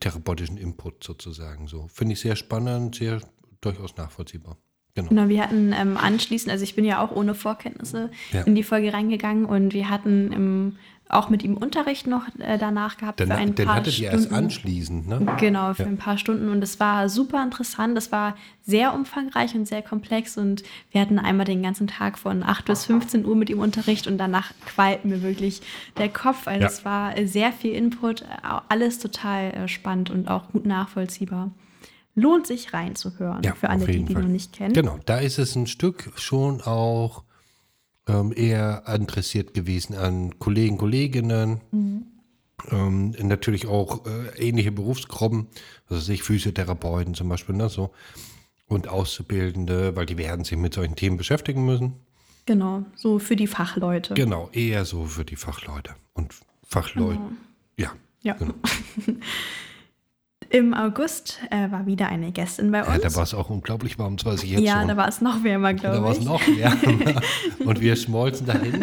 therapeutischen Input sozusagen. So finde ich sehr spannend, sehr durchaus nachvollziehbar. Genau. Genau, wir hatten ähm, anschließend, also ich bin ja auch ohne Vorkenntnisse Ja. in die Folge reingegangen und wir hatten im, auch mit ihm Unterricht noch äh, danach gehabt Den, für ein den paar hattet ihr Stunden. erst anschließend, ne? Genau, für Ja. ein paar Stunden und es war super interessant. Es war sehr umfangreich und sehr komplex und wir hatten einmal den ganzen Tag von 8 bis 15 Uhr mit ihm Unterricht und danach quallt mir wirklich der Kopf. Also Ja. es war sehr viel Input, alles total äh, spannend und auch gut nachvollziehbar. Lohnt sich reinzuhören Ja, für alle, die, die Fall. noch nicht kennen. Genau, da ist es ein Stück schon auch ähm, eher interessiert gewesen an Kollegen, Kolleginnen. Ähm, natürlich auch äh, ähnliche Berufsgruppen, also sich Physiotherapeuten zum Beispiel, ne, so. Und Auszubildende, weil die werden sich mit solchen Themen beschäftigen müssen. Genau, so für die Fachleute. Genau, eher so für die Fachleute und Fachleute. Ja, Ja. genau. Im August äh, war wieder eine Gästin bei uns. ja da war es auch unglaublich warm, das weiß ich jetzt ja, schon. da war es noch wärmer, Da glaube war es ich. noch wärmer. und wir schmolzen dahin,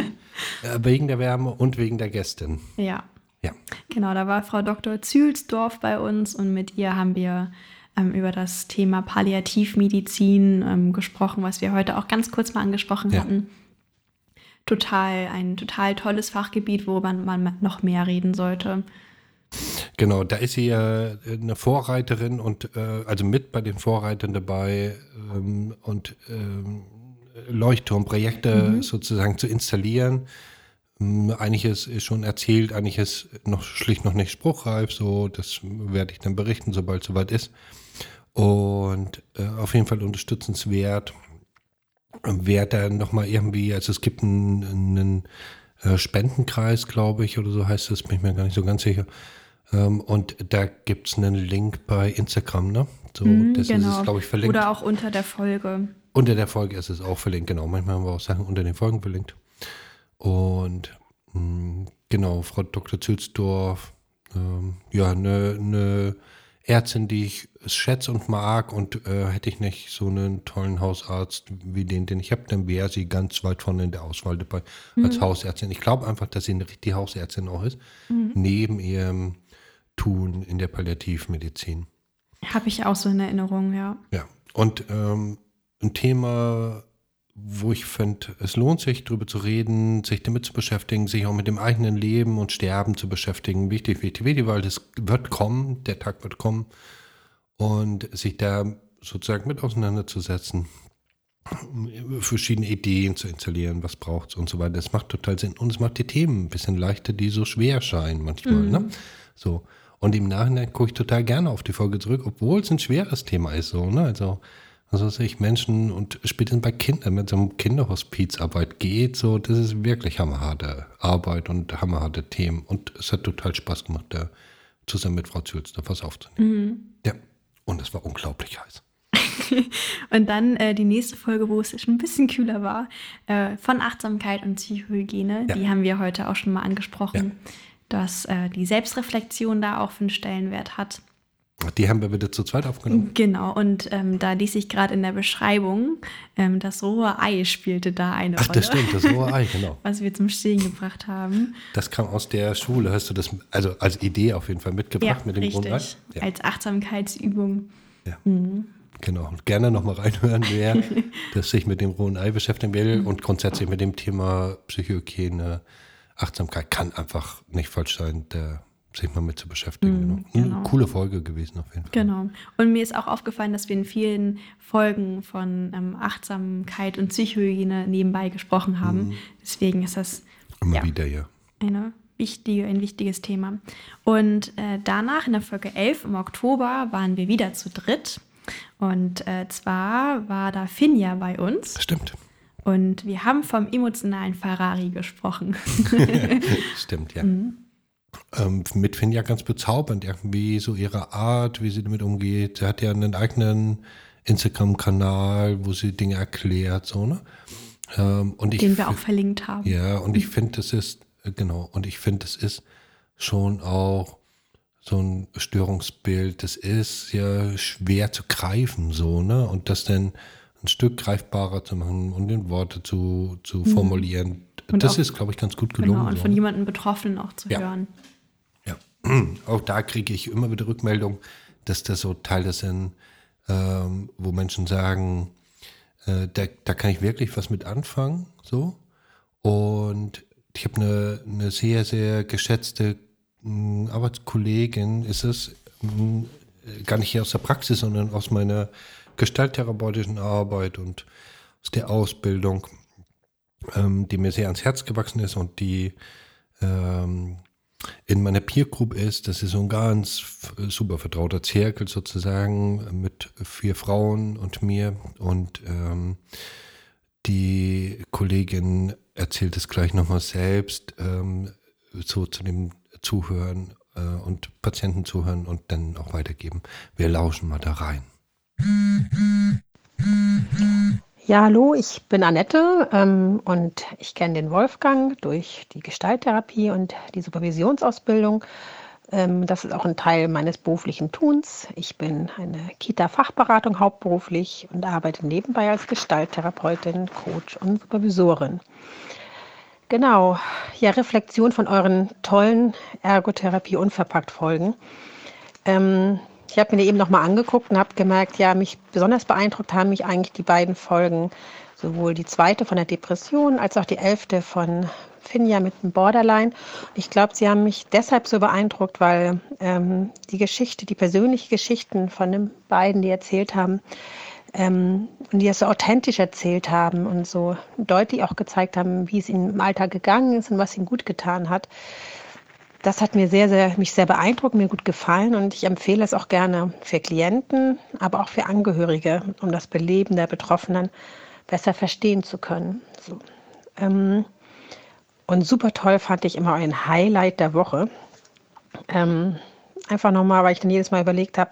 äh, wegen der Wärme und wegen der Gästin. Ja, Ja, genau, da war Frau Dr. Zühlsdorf bei uns und mit ihr haben wir ähm, über das Thema Palliativmedizin ähm, gesprochen, was wir heute auch ganz kurz mal angesprochen Ja. hatten. Total, ein total tolles Fachgebiet, worüber man noch mehr reden sollte. Genau. Da ist sie ja äh, eine Vorreiterin und äh, also mit bei den Vorreitern dabei ähm, und ähm, Leuchtturmprojekte sozusagen zu installieren. Ähm, Einiges ist schon erzählt, einiges noch schlicht noch nicht spruchreif. So, das werde ich dann berichten, sobald es soweit ist. Und äh, auf jeden Fall unterstützenswert. Wer da nochmal irgendwie, also es gibt einen, einen äh, Spendenkreis, glaube ich, oder so heißt es, bin ich mir gar nicht so ganz sicher. Ähm, und da gibt es einen Link bei Instagram, ne? So, Mhm, das ist es, glaube ich, verlinkt. Oder auch unter der Folge. Unter der Folge ist es auch verlinkt, genau. Manchmal haben wir auch Sachen unter den Folgen verlinkt. Und mh, genau, Frau Dr. Zülsdorf, ähm, ja, eine ne Ärztin, die ich schätze und mag. Und äh, hätte ich nicht so einen tollen Hausarzt wie den, den ich habe, dann wäre sie ganz weit vorne in der Auswahl dabei als Hausärztin. Ich glaube einfach, dass sie eine richtige Hausärztin auch ist, neben ihrem Tun in der Palliativmedizin. Habe ich auch so in Erinnerung, ja. Ja, und ähm, ein Thema, wo ich finde, es lohnt sich, darüber zu reden, sich damit zu beschäftigen, sich auch mit dem eigenen Leben und Sterben zu beschäftigen. Wichtig, wichtig, wichtig, weil das wird kommen, der Tag wird kommen. Und sich da sozusagen mit auseinanderzusetzen, verschiedene Ideen zu installieren, was braucht es und so weiter. Das macht total Sinn. Und es macht die Themen ein bisschen leichter, die so schwer scheinen manchmal. Ne? So. Und im Nachhinein gucke ich total gerne auf die Folge zurück, obwohl es ein schweres Thema ist. So, ne? Also, also was weiß ich, Menschen und spätestens bei Kindern, wenn es um Kinderhospizarbeit geht, so, das ist wirklich hammerharte Arbeit und hammerharte Themen. Und es hat total Spaß gemacht, da zusammen mit Frau Zülsdorf was aufzunehmen. Ja. Und es war unglaublich heiß. und dann äh, die nächste Folge, wo es schon ein bisschen kühler war, äh, von Achtsamkeit und Psychohygiene. Ja. Die haben wir heute auch schon mal angesprochen, ja. Dass äh, die Selbstreflexion da auch einen Stellenwert hat. Die haben wir wieder zu zweit aufgenommen. Genau, und ähm, da ließ ich gerade in der Beschreibung, ähm, das rohe Ei spielte da eine Ach, Rolle. das stimmt, das rohe Ei, genau. Was wir zum Stehen gebracht haben. Das kam aus der Schule, hast du das also als Idee auf jeden Fall mitgebracht ja, mit dem richtig. rohen Ei? Ja. Als Achtsamkeitsübung. Ja. Mhm. Genau, und gerne nochmal reinhören, wer das sich mit dem rohen Ei beschäftigen will und grundsätzlich mit dem Thema Psychohygiene, Achtsamkeit kann einfach nicht falsch sein. Der sich mal mit zu beschäftigen. Mm, genau. genau. Coole Folge gewesen auf jeden Fall. Genau. Und mir ist auch aufgefallen, dass wir in vielen Folgen von ähm, Achtsamkeit und Psychohygiene nebenbei gesprochen haben. Mm. Deswegen ist das immer ja, wieder ja eine wichtige, ein wichtiges Thema. Und äh, danach in der Folge 11 im Oktober waren wir wieder zu dritt. Und äh, zwar war da Finja bei uns. Stimmt. Und wir haben vom emotionalen Ferrari gesprochen. Stimmt, ja. Mhm ähm, mit Finja ganz bezaubernd, irgendwie so ihre Art, wie sie damit umgeht. Sie hat ja einen eigenen Instagram-Kanal, wo sie Dinge erklärt, so, ne? Ähm, und ich, Den wir auch verlinkt haben. Ja, und ich finde, das ist, äh, genau, und ich finde, das ist schon auch so ein Störungsbild, das ist ja schwer zu greifen, so, ne? Und das dann ein Stück greifbarer zu machen und in Worte zu, zu mhm. formulieren. Und das auch, ist, glaube ich, ganz gut gelungen. Genau, und von so. jemandem Betroffenen auch zu ja. hören. auch da kriege ich immer wieder Rückmeldung, dass das so Teile sind, ähm, wo Menschen sagen, äh, da, da kann ich wirklich was mit anfangen, so. Und ich habe eine, eine sehr, sehr geschätzte mh, Arbeitskollegin, ist es, mh, gar nicht hier aus der Praxis, sondern aus meiner gestalttherapeutischen Arbeit und aus der Ausbildung, ähm, die mir sehr ans Herz gewachsen ist und die ähm, in meiner Peer Group ist. Das ist so ein ganz super vertrauter Zirkel sozusagen mit vier Frauen und mir. Und ähm, die Kollegin erzählt es gleich nochmal selbst, ähm, so zu dem Zuhören äh, und Patienten zuhören und dann auch weitergeben. Wir lauschen mal da rein. Ja, hallo, ich bin Annette ähm, und ich kenne den Wolfgang durch die Gestalttherapie und die Supervisionsausbildung. Ähm, das ist auch ein Teil meines beruflichen Tuns. Ich bin eine Kita-Fachberatung hauptberuflich und arbeite nebenbei als Gestalttherapeutin, Coach und Supervisorin. Genau, ja, Reflexion von euren tollen Ergotherapie unverpackt Folgen. Ähm, ich habe mir die eben nochmal angeguckt und habe gemerkt, ja, mich besonders beeindruckt haben mich eigentlich die beiden Folgen, sowohl die zweite von der Depression als auch die elfte von Finja mit dem Borderline. Ich glaube, sie haben mich deshalb so beeindruckt, weil ähm, die Geschichte, die persönliche Geschichten von den beiden, die erzählt haben, ähm, und die es so authentisch erzählt haben und so deutlich auch gezeigt haben, wie es ihnen im Alltag gegangen ist und was ihnen gut getan hat das hat mir sehr, sehr, mich sehr beeindruckt, mir gut gefallen und ich empfehle es auch gerne für Klienten, aber auch für Angehörige, um das Beleben der Betroffenen besser verstehen zu können. So. Ähm, und super toll fand ich immer ein Highlight der Woche. Ähm, einfach nochmal, weil ich dann jedes Mal überlegt habe,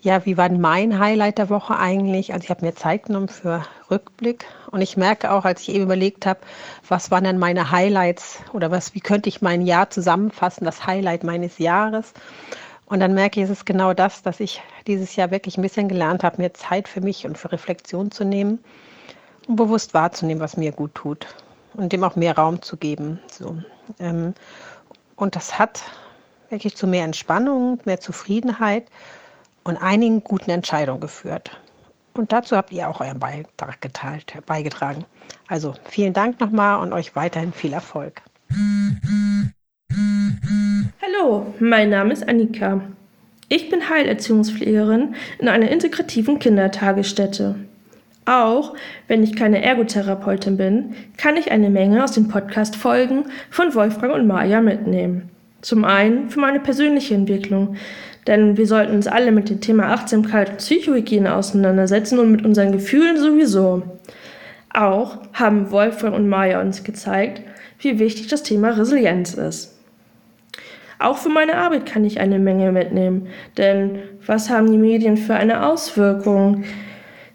ja, wie war denn mein Highlight der Woche eigentlich? Also ich habe mir Zeit genommen für Rückblick und ich merke auch, als ich eben überlegt habe, was waren denn meine Highlights oder was, wie könnte ich mein Jahr zusammenfassen, das Highlight meines Jahres. Und dann merke ich, es ist genau das, dass ich dieses Jahr wirklich ein bisschen gelernt habe, mir Zeit für mich und für Reflexion zu nehmen und bewusst wahrzunehmen, was mir gut tut und dem auch mehr Raum zu geben. So. Ähm, und das hat wirklich zu mehr Entspannung, mehr Zufriedenheit und einigen guten Entscheidungen geführt. Und dazu habt ihr auch euren Beitrag geteilt, beigetragen. Also vielen Dank nochmal und euch weiterhin viel Erfolg. Hallo, mein Name ist Annika. Ich bin Heilerziehungspflegerin in einer integrativen Kindertagesstätte. Auch wenn ich keine Ergotherapeutin bin, kann ich eine Menge aus den Podcast-Folgen von Wolfgang und Maja mitnehmen. Zum einen für meine persönliche Entwicklung, denn wir sollten uns alle mit dem Thema Achtsamkeit und Psychohygiene auseinandersetzen und mit unseren Gefühlen sowieso. Auch haben Wolfgang und Maya uns gezeigt, wie wichtig das Thema Resilienz ist. Auch für meine Arbeit kann ich eine Menge mitnehmen. Denn was haben die Medien für eine Auswirkung?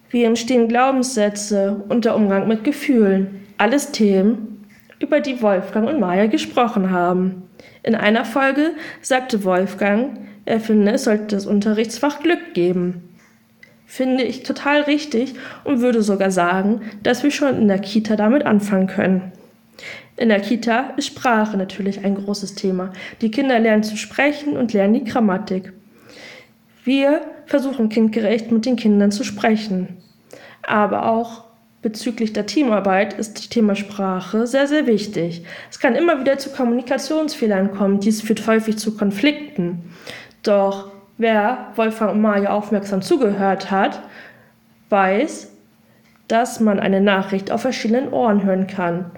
Wie entstehen Glaubenssätze und der Umgang mit Gefühlen? Alles Themen, über die Wolfgang und Maya gesprochen haben. In einer Folge sagte Wolfgang, er finde, es sollte das Unterrichtsfach Glück geben. Finde ich total richtig und würde sogar sagen, dass wir schon in der Kita damit anfangen können. In der Kita ist Sprache natürlich ein großes Thema. Die Kinder lernen zu sprechen und lernen die Grammatik. Wir versuchen kindgerecht mit den Kindern zu sprechen. Aber auch bezüglich der Teamarbeit ist das Thema Sprache sehr, sehr wichtig. Es kann immer wieder zu Kommunikationsfehlern kommen. Dies führt häufig zu Konflikten. Doch wer Wolfgang und Maja aufmerksam zugehört hat, weiß, dass man eine Nachricht auf verschiedenen Ohren hören kann.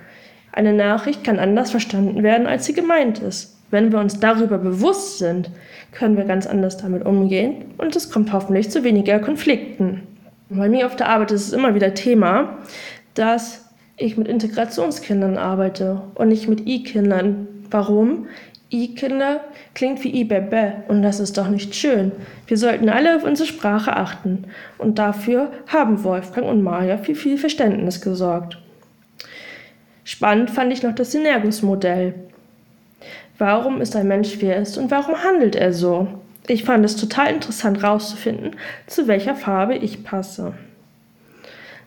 Eine Nachricht kann anders verstanden werden, als sie gemeint ist. Wenn wir uns darüber bewusst sind, können wir ganz anders damit umgehen und es kommt hoffentlich zu weniger Konflikten. Bei mir auf der Arbeit ist es immer wieder Thema, dass ich mit Integrationskindern arbeite und nicht mit I-Kindern. Warum? I-Kinder klingt wie I-Bebe und das ist doch nicht schön. Wir sollten alle auf unsere Sprache achten und dafür haben Wolfgang und Maja für viel Verständnis gesorgt. Spannend fand ich noch das Synergus-Modell. Warum ist ein Mensch, wie er ist und warum handelt er so? Ich fand es total interessant herauszufinden, zu welcher Farbe ich passe.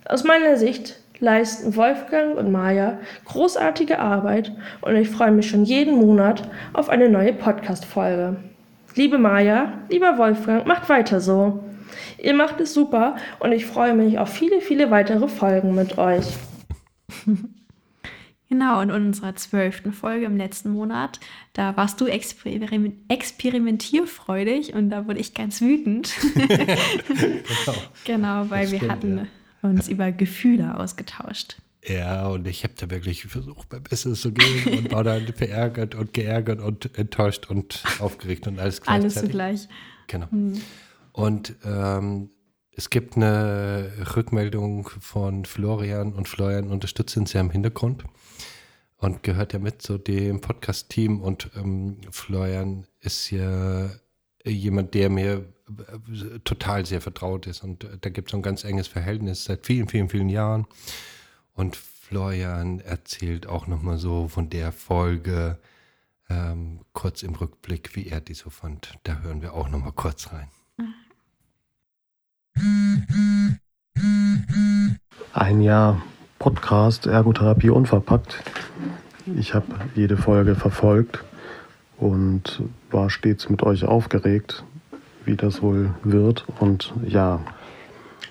Aus meiner Sicht leisten Wolfgang und Maja großartige Arbeit und ich freue mich schon jeden Monat auf eine neue Podcast-Folge. Liebe Maja, lieber Wolfgang, macht weiter so. Ihr macht es super und ich freue mich auf viele, viele weitere Folgen mit euch. Genau, in unserer zwölften Folge im letzten Monat, da warst du experiment experimentierfreudig und da wurde ich ganz wütend. genau. genau, weil wir hatten ja. Uns über Gefühle ausgetauscht. Ja, und ich habe da wirklich versucht, mein Bestes zu geben und war dann verärgert und geärgert und enttäuscht und aufgeregt und alles gleichzeitig. Alles zugleich. Genau. Hm. Und ähm, es gibt eine Rückmeldung von Florian und Florian unterstützt uns ja im Hintergrund und gehört ja mit zu dem Podcast-Team. Und ähm, Florian ist ja jemand, der mir total sehr vertraut ist. Und äh, da gibt es ein ganz enges Verhältnis seit vielen, vielen, vielen Jahren. Und Florian erzählt auch nochmal so von der Folge ähm, kurz im Rückblick, wie er die so fand. Da hören wir auch nochmal kurz rein. Ein Jahr Podcast Ergotherapie unverpackt. Ich habe jede Folge verfolgt und war stets mit euch aufgeregt, wie das wohl wird. Und ja,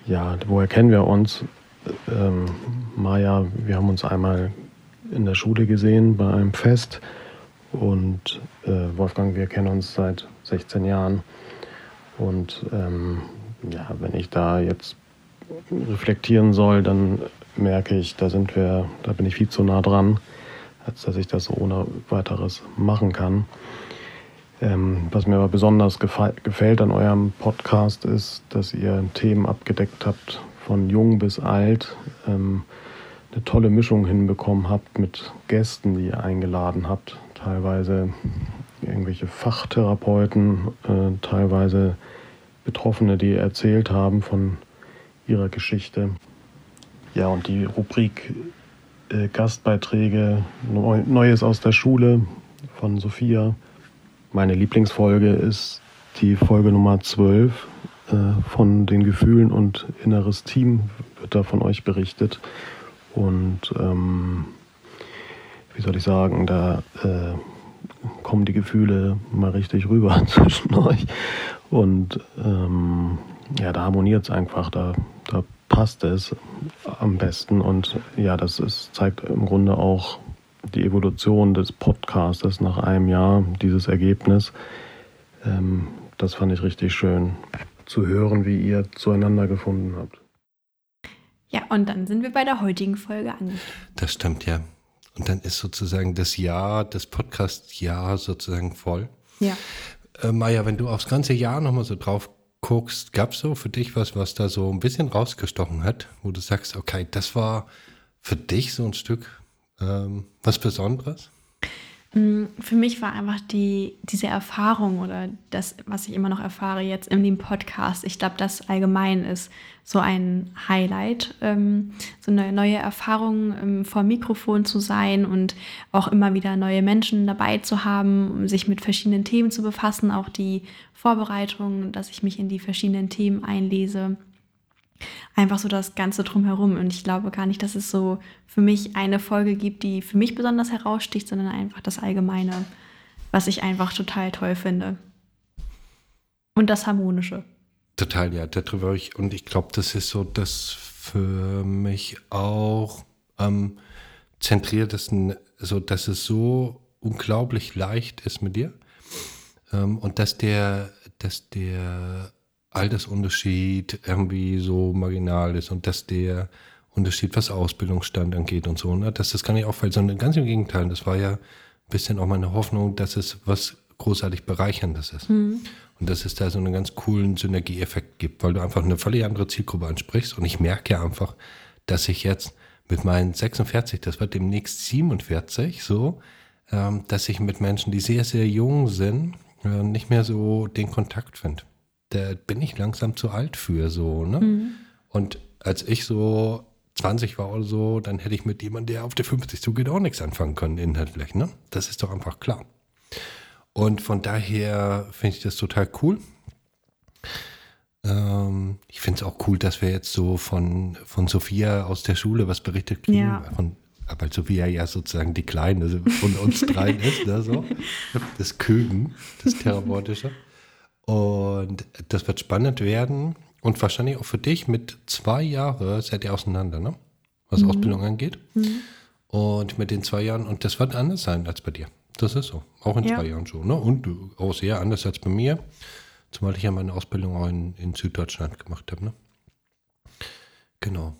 ja, woher kennen wir uns? Ähm, Maja, wir haben uns einmal in der Schule gesehen bei einem Fest und äh, Wolfgang, wir kennen uns seit 16 Jahren. Und ähm, ja, wenn ich da jetzt reflektieren soll, dann merke ich, da sind wir, da bin ich viel zu nah dran, als dass ich das ohne weiteres machen kann. Ähm, was mir aber besonders gefällt an eurem Podcast ist, dass ihr Themen abgedeckt habt, von jung bis alt, ähm, eine tolle Mischung hinbekommen habt mit Gästen, die ihr eingeladen habt. Teilweise irgendwelche Fachtherapeuten, äh, teilweise Betroffene, die erzählt haben von ihrer Geschichte. Ja, und die Rubrik äh, Gastbeiträge, Neu Neues aus der Schule von Sophia. Meine Lieblingsfolge ist die Folge Nummer 12 äh, von den Gefühlen und inneres Team wird da von euch berichtet. Und ähm, wie soll ich sagen, da äh, kommen die Gefühle mal richtig rüber zwischen euch. Und ähm, ja, da harmoniert es einfach, da, da passt es am besten. Und ja, das ist, zeigt im Grunde auch die Evolution des Podcastes nach einem Jahr, dieses Ergebnis. Ähm, das fand ich richtig schön zu hören, wie ihr zueinander gefunden habt. Ja, und dann sind wir bei der heutigen Folge angekommen. Das stimmt, ja. Und dann ist sozusagen das Jahr, das Podcast-Jahr sozusagen voll. Ja. Äh, Maja, wenn du aufs ganze Jahr nochmal so drauf guckst, gab es so für dich was, was da so ein bisschen rausgestochen hat, wo du sagst, okay, das war für dich so ein Stück ähm, was Besonderes? Mm, für mich war einfach die, diese Erfahrung oder das, was ich immer noch erfahre jetzt in dem Podcast, ich glaube, das allgemein ist so ein Highlight, ähm, so eine neue Erfahrung ähm, vor Mikrofon zu sein und auch immer wieder neue Menschen dabei zu haben, um sich mit verschiedenen Themen zu befassen, auch die Vorbereitung, dass ich mich in die verschiedenen Themen einlese einfach so das Ganze drumherum. Und ich glaube gar nicht, dass es so für mich eine Folge gibt, die für mich besonders heraussticht, sondern einfach das Allgemeine, was ich einfach total toll finde. Und das Harmonische. Total, ja, darüber ich, und ich glaube, das ist so das für mich auch am zentriertesten, so dass es so unglaublich leicht ist mit dir. Ähm, und dass der, dass der Altersunterschied irgendwie so marginal ist und dass der Unterschied, was Ausbildungsstand angeht und so, ne, dass das gar nicht auffällt, sondern ganz im Gegenteil. Das war ja ein bisschen auch meine Hoffnung, dass es was großartig Bereicherndes ist. Mhm. Und dass es da so einen ganz coolen Synergieeffekt gibt, weil du einfach eine völlig andere Zielgruppe ansprichst. Und ich merke ja einfach, dass ich jetzt mit meinen 46, das wird demnächst 47, so, ähm, dass ich mit Menschen, die sehr, sehr jung sind, äh, nicht mehr so den Kontakt finde da bin ich langsam zu alt für so, ne? Mhm. Und als ich so 20 war oder so, dann hätte ich mit jemandem, der auf der 50 zugeht, auch nichts anfangen können inhaltlich, ne? Das ist doch einfach klar. Und von daher finde ich das total cool. Ähm, ich finde es auch cool, dass wir jetzt so von, von Sophia aus der Schule was berichtet kriegen. Ja. Von, weil Sophia ja sozusagen die Kleine von uns dreien ist, ne, so. Das Kögen, das Therapeutische. Und das wird spannend werden und wahrscheinlich auch für dich mit zwei Jahren seid ihr auseinander, ne? Was mhm. Ausbildung angeht. Mhm. Und mit den zwei Jahren, und das wird anders sein als bei dir. Das ist so. Auch in ja. zwei Jahren schon. Ne? Und auch sehr anders als bei mir. Zumal ich ja meine Ausbildung auch in, in Süddeutschland gemacht habe. Ne? Genau.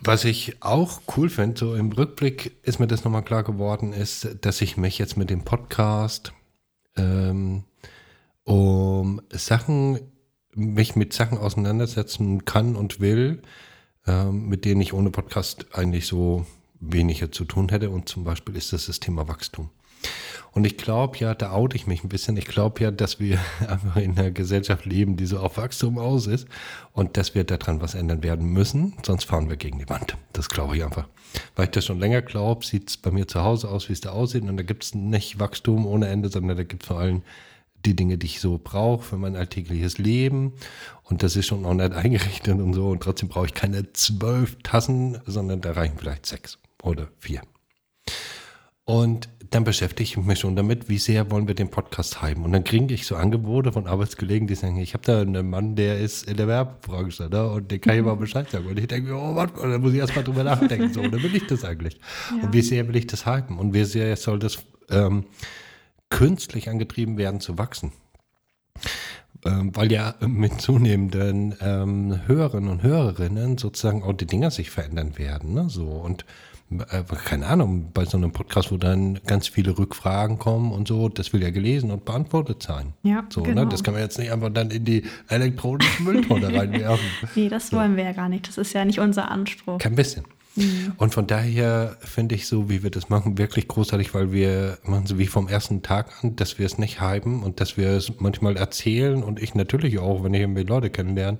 Was ich auch cool finde, so im Rückblick ist mir das nochmal klar geworden, ist, dass ich mich jetzt mit dem Podcast ähm, um Sachen, mich mit Sachen auseinandersetzen kann und will, ähm, mit denen ich ohne Podcast eigentlich so weniger zu tun hätte. Und zum Beispiel ist das das Thema Wachstum. Und ich glaube ja, da oute ich mich ein bisschen. Ich glaube ja, dass wir einfach in einer Gesellschaft leben, die so auf Wachstum aus ist und dass wir daran was ändern werden müssen, sonst fahren wir gegen die Wand. Das glaube ich einfach. Weil ich das schon länger glaube, sieht es bei mir zu Hause aus, wie es da aussieht. Und da gibt es nicht Wachstum ohne Ende, sondern da gibt es vor allem die Dinge, die ich so brauche für mein alltägliches Leben. Und das ist schon auch nicht eingerichtet und so. Und trotzdem brauche ich keine zwölf Tassen, sondern da reichen vielleicht sechs oder vier. Und dann beschäftige ich mich schon damit, wie sehr wollen wir den Podcast hypen. Und dann kriege ich so Angebote von Arbeitskollegen, die sagen, ich habe da einen Mann, der ist in der Werbebranche, ne? und den kann ich mal mhm. Bescheid sagen. Und ich denke, oh Mann, da muss ich erst mal drüber nachdenken, so, oder will ich das eigentlich? Ja. Und wie sehr will ich das hypen? Und wie sehr soll das ähm, künstlich angetrieben werden zu wachsen? Ähm, weil ja mit zunehmenden ähm, Hörerinnen und Hörerinnen sozusagen auch die Dinger sich verändern werden, ne? so, und keine Ahnung, bei so einem Podcast, wo dann ganz viele Rückfragen kommen und so, das will ja gelesen und beantwortet sein. Ja, so, ne? genau. Ne? Das kann man jetzt nicht einfach dann in die elektronische Mülltonne reinwerfen. nee, das wollen wir ja gar nicht. Das ist ja nicht unser Anspruch. Kein bisschen. Mhm. Und von daher finde ich so, wie wir das machen, wirklich großartig, weil wir machen so wie vom ersten Tag an, dass wir es nicht hypen und dass wir es manchmal erzählen und ich natürlich auch, wenn ich irgendwie Leute kennenlerne,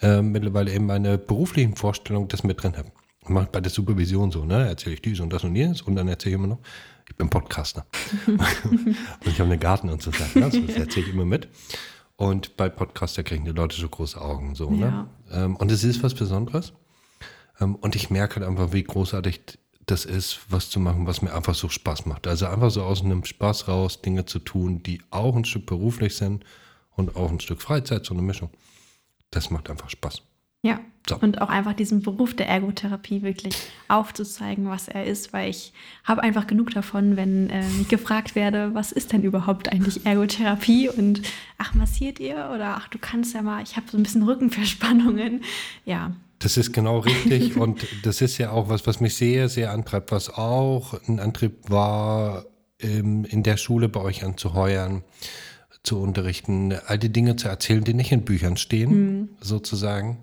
äh, mittlerweile eben meine beruflichen Vorstellungen das mit drin habe mache bei der Supervision so, ne? Erzähle ich dies und das und jenes und dann erzähle ich immer noch, ich bin Podcaster. und ich habe einen Garten und so. Ne? Das erzähle ich immer mit. Und bei Podcaster kriegen die Leute so große Augen. So, ne? ja. ne? und es ist was Besonderes. Ähm, und ich merke halt einfach, wie großartig das ist, was zu machen, was mir einfach so Spaß macht. Also einfach so aus einem Spaß raus Dinge zu tun, die auch ein Stück beruflich sind und auch ein Stück Freizeit, so eine Mischung. Das macht einfach Spaß. Ja. So. Und auch einfach diesen Beruf der Ergotherapie wirklich aufzuzeigen, was er ist, weil ich habe einfach genug davon, wenn äh, ich gefragt werde, was ist denn überhaupt eigentlich Ergotherapie und ach, massiert ihr oder ach, du kannst ja mal, ich habe so ein bisschen Rückenverspannungen. Ja. Das ist genau richtig und das ist ja auch was, was mich sehr, sehr antreibt, was auch ein Antrieb war, ähm, in der Schule bei euch anzuheuern zu unterrichten, all die Dinge zu erzählen, die nicht in Büchern stehen, mhm. sozusagen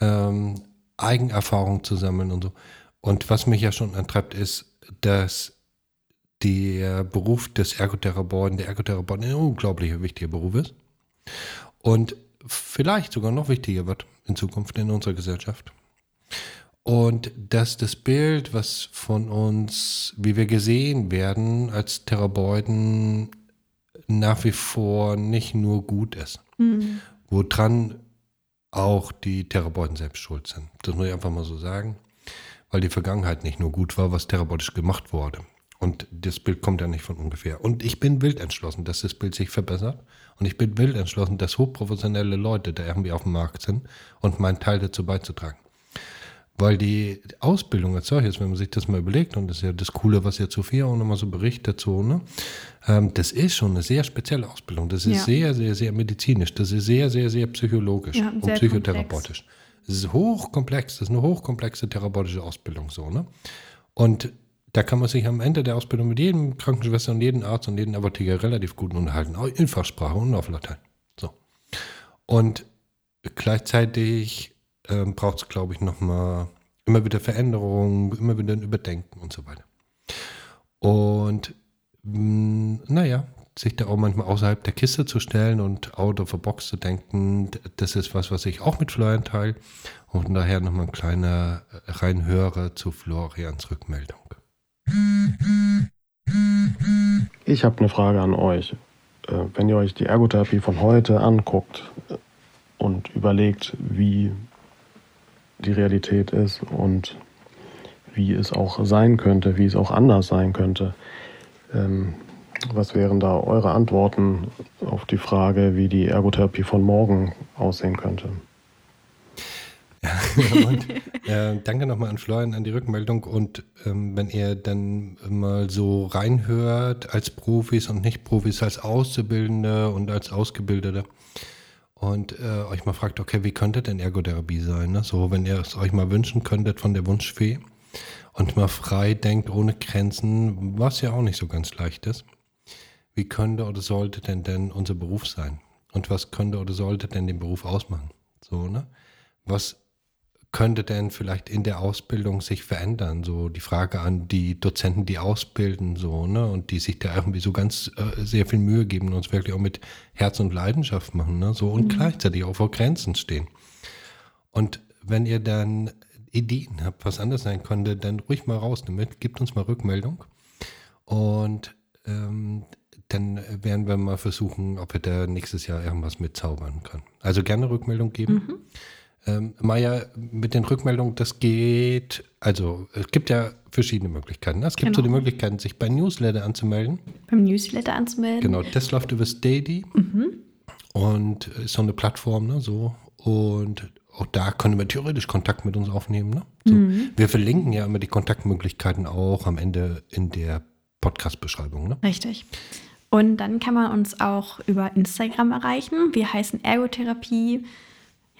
ähm, Eigenerfahrung zu sammeln und so. Und was mich ja schon antreibt, ist, dass der Beruf des Ergotherapeuten, der Ergotherapeut ein unglaublich wichtiger Beruf ist. Und vielleicht sogar noch wichtiger wird in Zukunft in unserer Gesellschaft. Und dass das Bild, was von uns, wie wir gesehen werden als Therapeuten, nach wie vor nicht nur gut ist. Mhm. Woran auch die Therapeuten selbst schuld sind. Das muss ich einfach mal so sagen. Weil die Vergangenheit nicht nur gut war, was therapeutisch gemacht wurde. Und das Bild kommt ja nicht von ungefähr. Und ich bin wild entschlossen, dass das Bild sich verbessert. Und ich bin wild entschlossen, dass hochprofessionelle Leute da irgendwie auf dem Markt sind und meinen Teil dazu beizutragen. Weil die Ausbildung als solches, wenn man sich das mal überlegt, und das ist ja das Coole, was jetzt Sophia auch nochmal so berichtet, so, ne? Ähm, das ist schon eine sehr spezielle Ausbildung. Das ist ja. sehr, sehr, sehr medizinisch. Das ist sehr, sehr, sehr psychologisch ja, und psychotherapeutisch. Es ist hochkomplex. Das ist eine hochkomplexe therapeutische Ausbildung, so, ne? Und da kann man sich am Ende der Ausbildung mit jedem Krankenschwester und jedem Arzt und jedem Apotheker relativ gut unterhalten, auch in Fachsprache und auf Latein. So. Und gleichzeitig ähm, braucht es, glaube ich, nochmal immer wieder Veränderungen, immer wieder ein Überdenken und so weiter. Und mh, mm, naja, sich da auch manchmal außerhalb der Kiste zu stellen und out of a box zu denken, das ist was, was ich auch mit Florian teile. Und daher nochmal ein kleiner Reinhörer zu Florians Rückmeldung. Ich habe eine Frage an euch. Äh, wenn ihr euch die Ergotherapie von heute anguckt äh, und überlegt, wie die Realität ist und wie es auch sein könnte, wie es auch anders sein könnte, ähm, was wären da eure Antworten auf die Frage, wie die Ergotherapie von morgen aussehen könnte? und, äh, danke nochmal an Florian an die Rückmeldung. Und ähm, wenn ihr dann mal so reinhört als Profis und nicht Profis, als Auszubildende und als Ausgebildete und äh, euch mal fragt, okay, wie könnte denn Ergotherapie sein? Ne? So, wenn ihr es euch mal wünschen könntet von der Wunschfee und mal frei denkt, ohne Grenzen, was ja auch nicht so ganz leicht ist. Wie könnte oder sollte denn denn unser Beruf sein? Und was könnte oder sollte denn den Beruf ausmachen? So, ne? Was könnte denn vielleicht in der Ausbildung sich verändern? So die Frage an die Dozenten, die ausbilden, so, ne, und die sich da irgendwie so ganz äh, sehr viel Mühe geben und uns wirklich auch mit Herz und Leidenschaft machen, ne, so und mhm. gleichzeitig auch vor Grenzen stehen. Und wenn ihr dann Ideen habt, was anders sein könnte, dann ruhig mal raus damit, gebt uns mal Rückmeldung. Und ähm, dann werden wir mal versuchen, ob wir da nächstes Jahr irgendwas mitzaubern können. Also gerne Rückmeldung geben. Mhm. Ähm, Maja, mit den Rückmeldungen, das geht, also es gibt ja verschiedene Möglichkeiten. Ne? Es gibt genau. so die Möglichkeit, sich bei Newsletter anzumelden. Beim Newsletter anzumelden. Genau, das läuft über Steady mhm. und ist so eine Plattform, ne, so. Und auch da können wir theoretisch Kontakt mit uns aufnehmen. Ne? So. Mhm. Wir verlinken ja immer die Kontaktmöglichkeiten auch am Ende in der Podcast-Beschreibung. Ne? Richtig. Und dann kann man uns auch über Instagram erreichen. Wir heißen Ergotherapie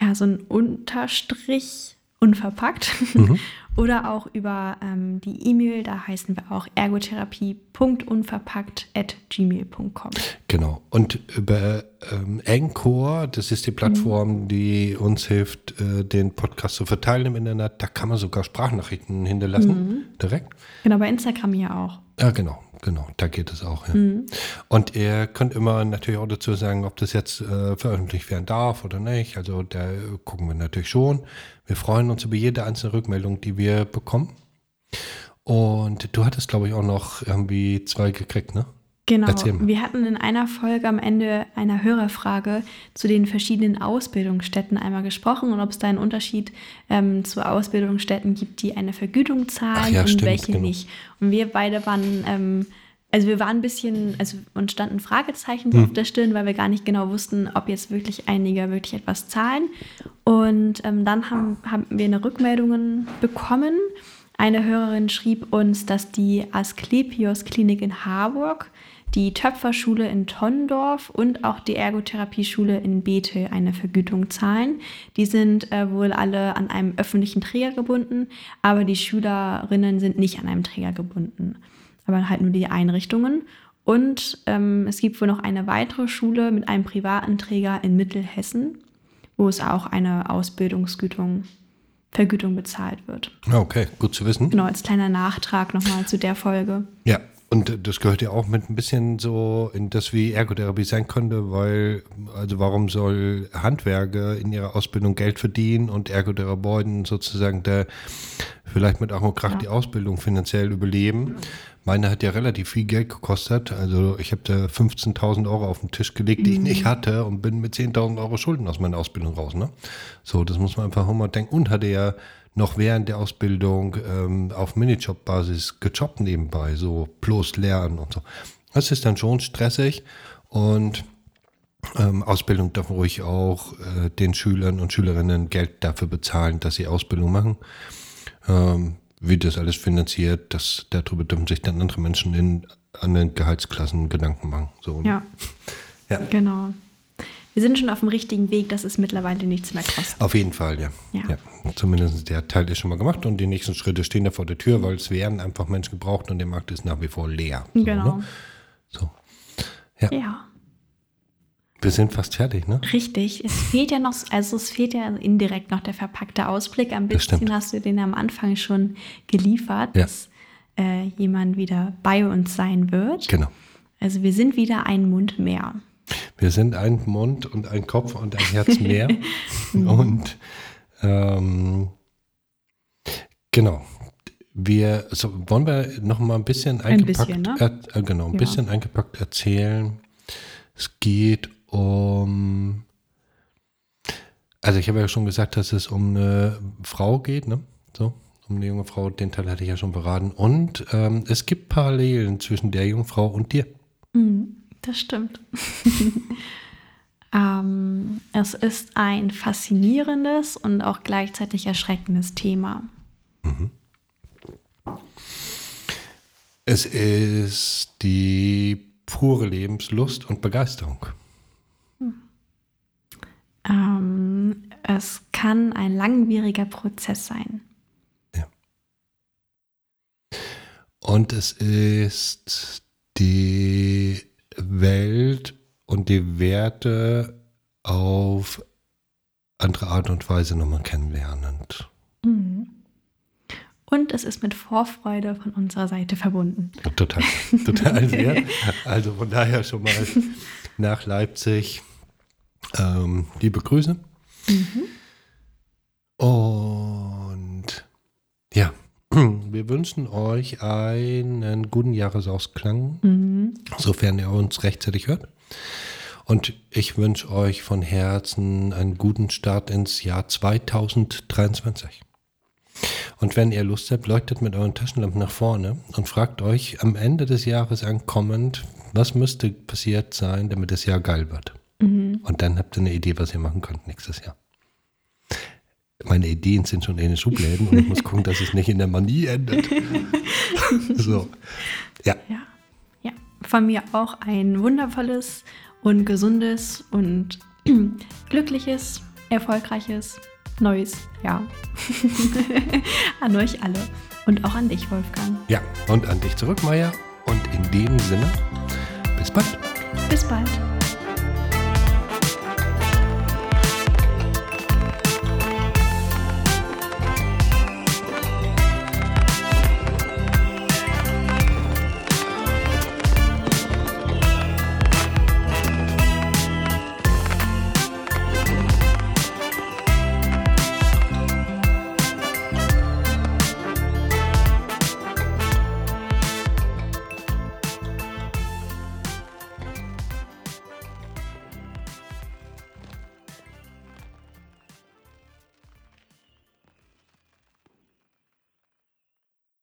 ja, so ein Unterstrich unverpackt. Mhm. Oder auch über ähm, die E-Mail, da heißen wir auch ergotherapie.unverpackt.gmail.com. Genau. Und über ähm, Encore, das ist die Plattform, mhm. die uns hilft, äh, den Podcast zu verteilen im Internet, da kann man sogar Sprachnachrichten hinterlassen, mhm. direkt. Genau, bei Instagram ja auch. Ja, genau. Genau, da geht es auch. Ja. Mhm. Und ihr könnt immer natürlich auch dazu sagen, ob das jetzt äh, veröffentlicht werden darf oder nicht. Also da gucken wir natürlich schon. Wir freuen uns über jede einzelne Rückmeldung, die wir bekommen. Und du hattest, glaube ich, auch noch irgendwie zwei gekriegt, ne? Genau. Wir hatten in einer Folge am Ende einer Hörerfrage zu den verschiedenen Ausbildungsstätten einmal gesprochen und ob es da einen Unterschied ähm, zu Ausbildungsstätten gibt, die eine Vergütung zahlen ja, und stimmt, welche genau. nicht. Und wir beide waren, ähm, also wir waren ein bisschen, also uns standen Fragezeichen hm. auf der Stirn, weil wir gar nicht genau wussten, ob jetzt wirklich einige wirklich etwas zahlen. Und ähm, dann haben, haben wir eine Rückmeldung bekommen. Eine Hörerin schrieb uns, dass die Asklepios Klinik in Harburg die Töpferschule in Tondorf und auch die Ergotherapieschule in Bethel eine Vergütung zahlen. Die sind äh, wohl alle an einem öffentlichen Träger gebunden, aber die Schülerinnen sind nicht an einem Träger gebunden, aber halt nur die Einrichtungen. Und ähm, es gibt wohl noch eine weitere Schule mit einem privaten Träger in Mittelhessen, wo es auch eine Ausbildungsgütung Vergütung bezahlt wird. Ah, Okay, gut zu wissen. Genau, als kleiner Nachtrag nochmal zu der Folge. Ja, und das gehört ja auch mit ein bisschen so in das, wie Ergotherapie sein könnte, weil, also warum soll Handwerker in ihrer Ausbildung Geld verdienen und Ergotherapeuten sozusagen der vielleicht mit Ach und Krach Ja. die Ausbildung finanziell überleben? Meine hat ja relativ viel Geld gekostet. Also ich habe da 15.000 Euro auf den Tisch gelegt, die ich nicht hatte und bin mit 10.000 Euro Schulden aus meiner Ausbildung raus. Ne? So, das muss man einfach mal denken. Und hatte ja noch während der Ausbildung ähm, auf Minijob-Basis gejobbt nebenbei, so plus lernen und so. Das ist dann schon stressig und ähm, Ausbildung darf ruhig auch äh, den Schülern und Schülerinnen Geld dafür bezahlen, dass sie Ausbildung machen. Ähm, wie das alles finanziert, das, darüber dürfen sich dann andere Menschen in anderen Gehaltsklassen Gedanken machen. So, ne? Ja. Ja. Genau. Wir sind schon auf dem richtigen Weg, dass es mittlerweile nichts mehr kostet. Auf jeden Fall, ja. Ja. Zumindest der Teil ist schon mal gemacht und die nächsten Schritte stehen da vor der Tür, weil es werden einfach Menschen gebraucht und der Markt ist nach wie vor leer. So, Genau. Ne? So. Ja. Ja, Wir sind fast fertig, ne? richtig. Es fehlt ja noch, also es fehlt ja indirekt noch der verpackte Ausblick. Ein bisschen hast du den am Anfang schon geliefert, Ja. dass äh, jemand wieder bei uns sein wird. Genau. Also wir sind wieder ein Mund mehr. Wir sind ein Mund und ein Kopf und ein Herz mehr. und ähm, genau. Wir so, wollen wir noch mal ein bisschen Ein eingepackt, bisschen, ne? äh, genau, ein Ja. bisschen eingepackt erzählen. Es geht um, also ich habe ja schon gesagt, dass es um eine Frau geht, ne? So, um eine junge Frau. Den Teil hatte ich ja schon beraten. Und ähm, es gibt Parallelen zwischen der jungen Frau und dir. Mhm, das stimmt. ähm, es ist ein faszinierendes und auch gleichzeitig erschreckendes Thema. Es ist die pure Lebenslust und Begeisterung. Ähm, es kann ein langwieriger Prozess sein. Und es ist die Welt und die Werte auf andere Art und Weise nochmal kennenlernend. Mhm. Und es ist mit Vorfreude von unserer Seite verbunden. Total, total sehr. Also von daher schon mal nach Leipzig ähm, liebe Grüße. Und ja, wir wünschen euch einen guten Jahresausklang, Mhm. sofern ihr uns rechtzeitig hört. Und ich wünsche euch von Herzen einen guten Start ins Jahr 2023. Und wenn ihr Lust habt, leuchtet mit euren Taschenlampen nach vorne und fragt euch am Ende des Jahres ankommend, was müsste passiert sein, damit das Jahr geil wird. Und dann habt ihr eine Idee, was ihr machen könnt nächstes Jahr. Meine Ideen sind schon in den Schubläden und ich muss gucken, dass es nicht in der Manie endet. so. Ja, Ja. ja, von mir auch ein wundervolles und gesundes und glückliches, erfolgreiches neues Jahr. an euch alle und auch an dich, Wolfgang. ja. Und an dich zurück, Maya. Und in dem Sinne, bis bald. Bis bald.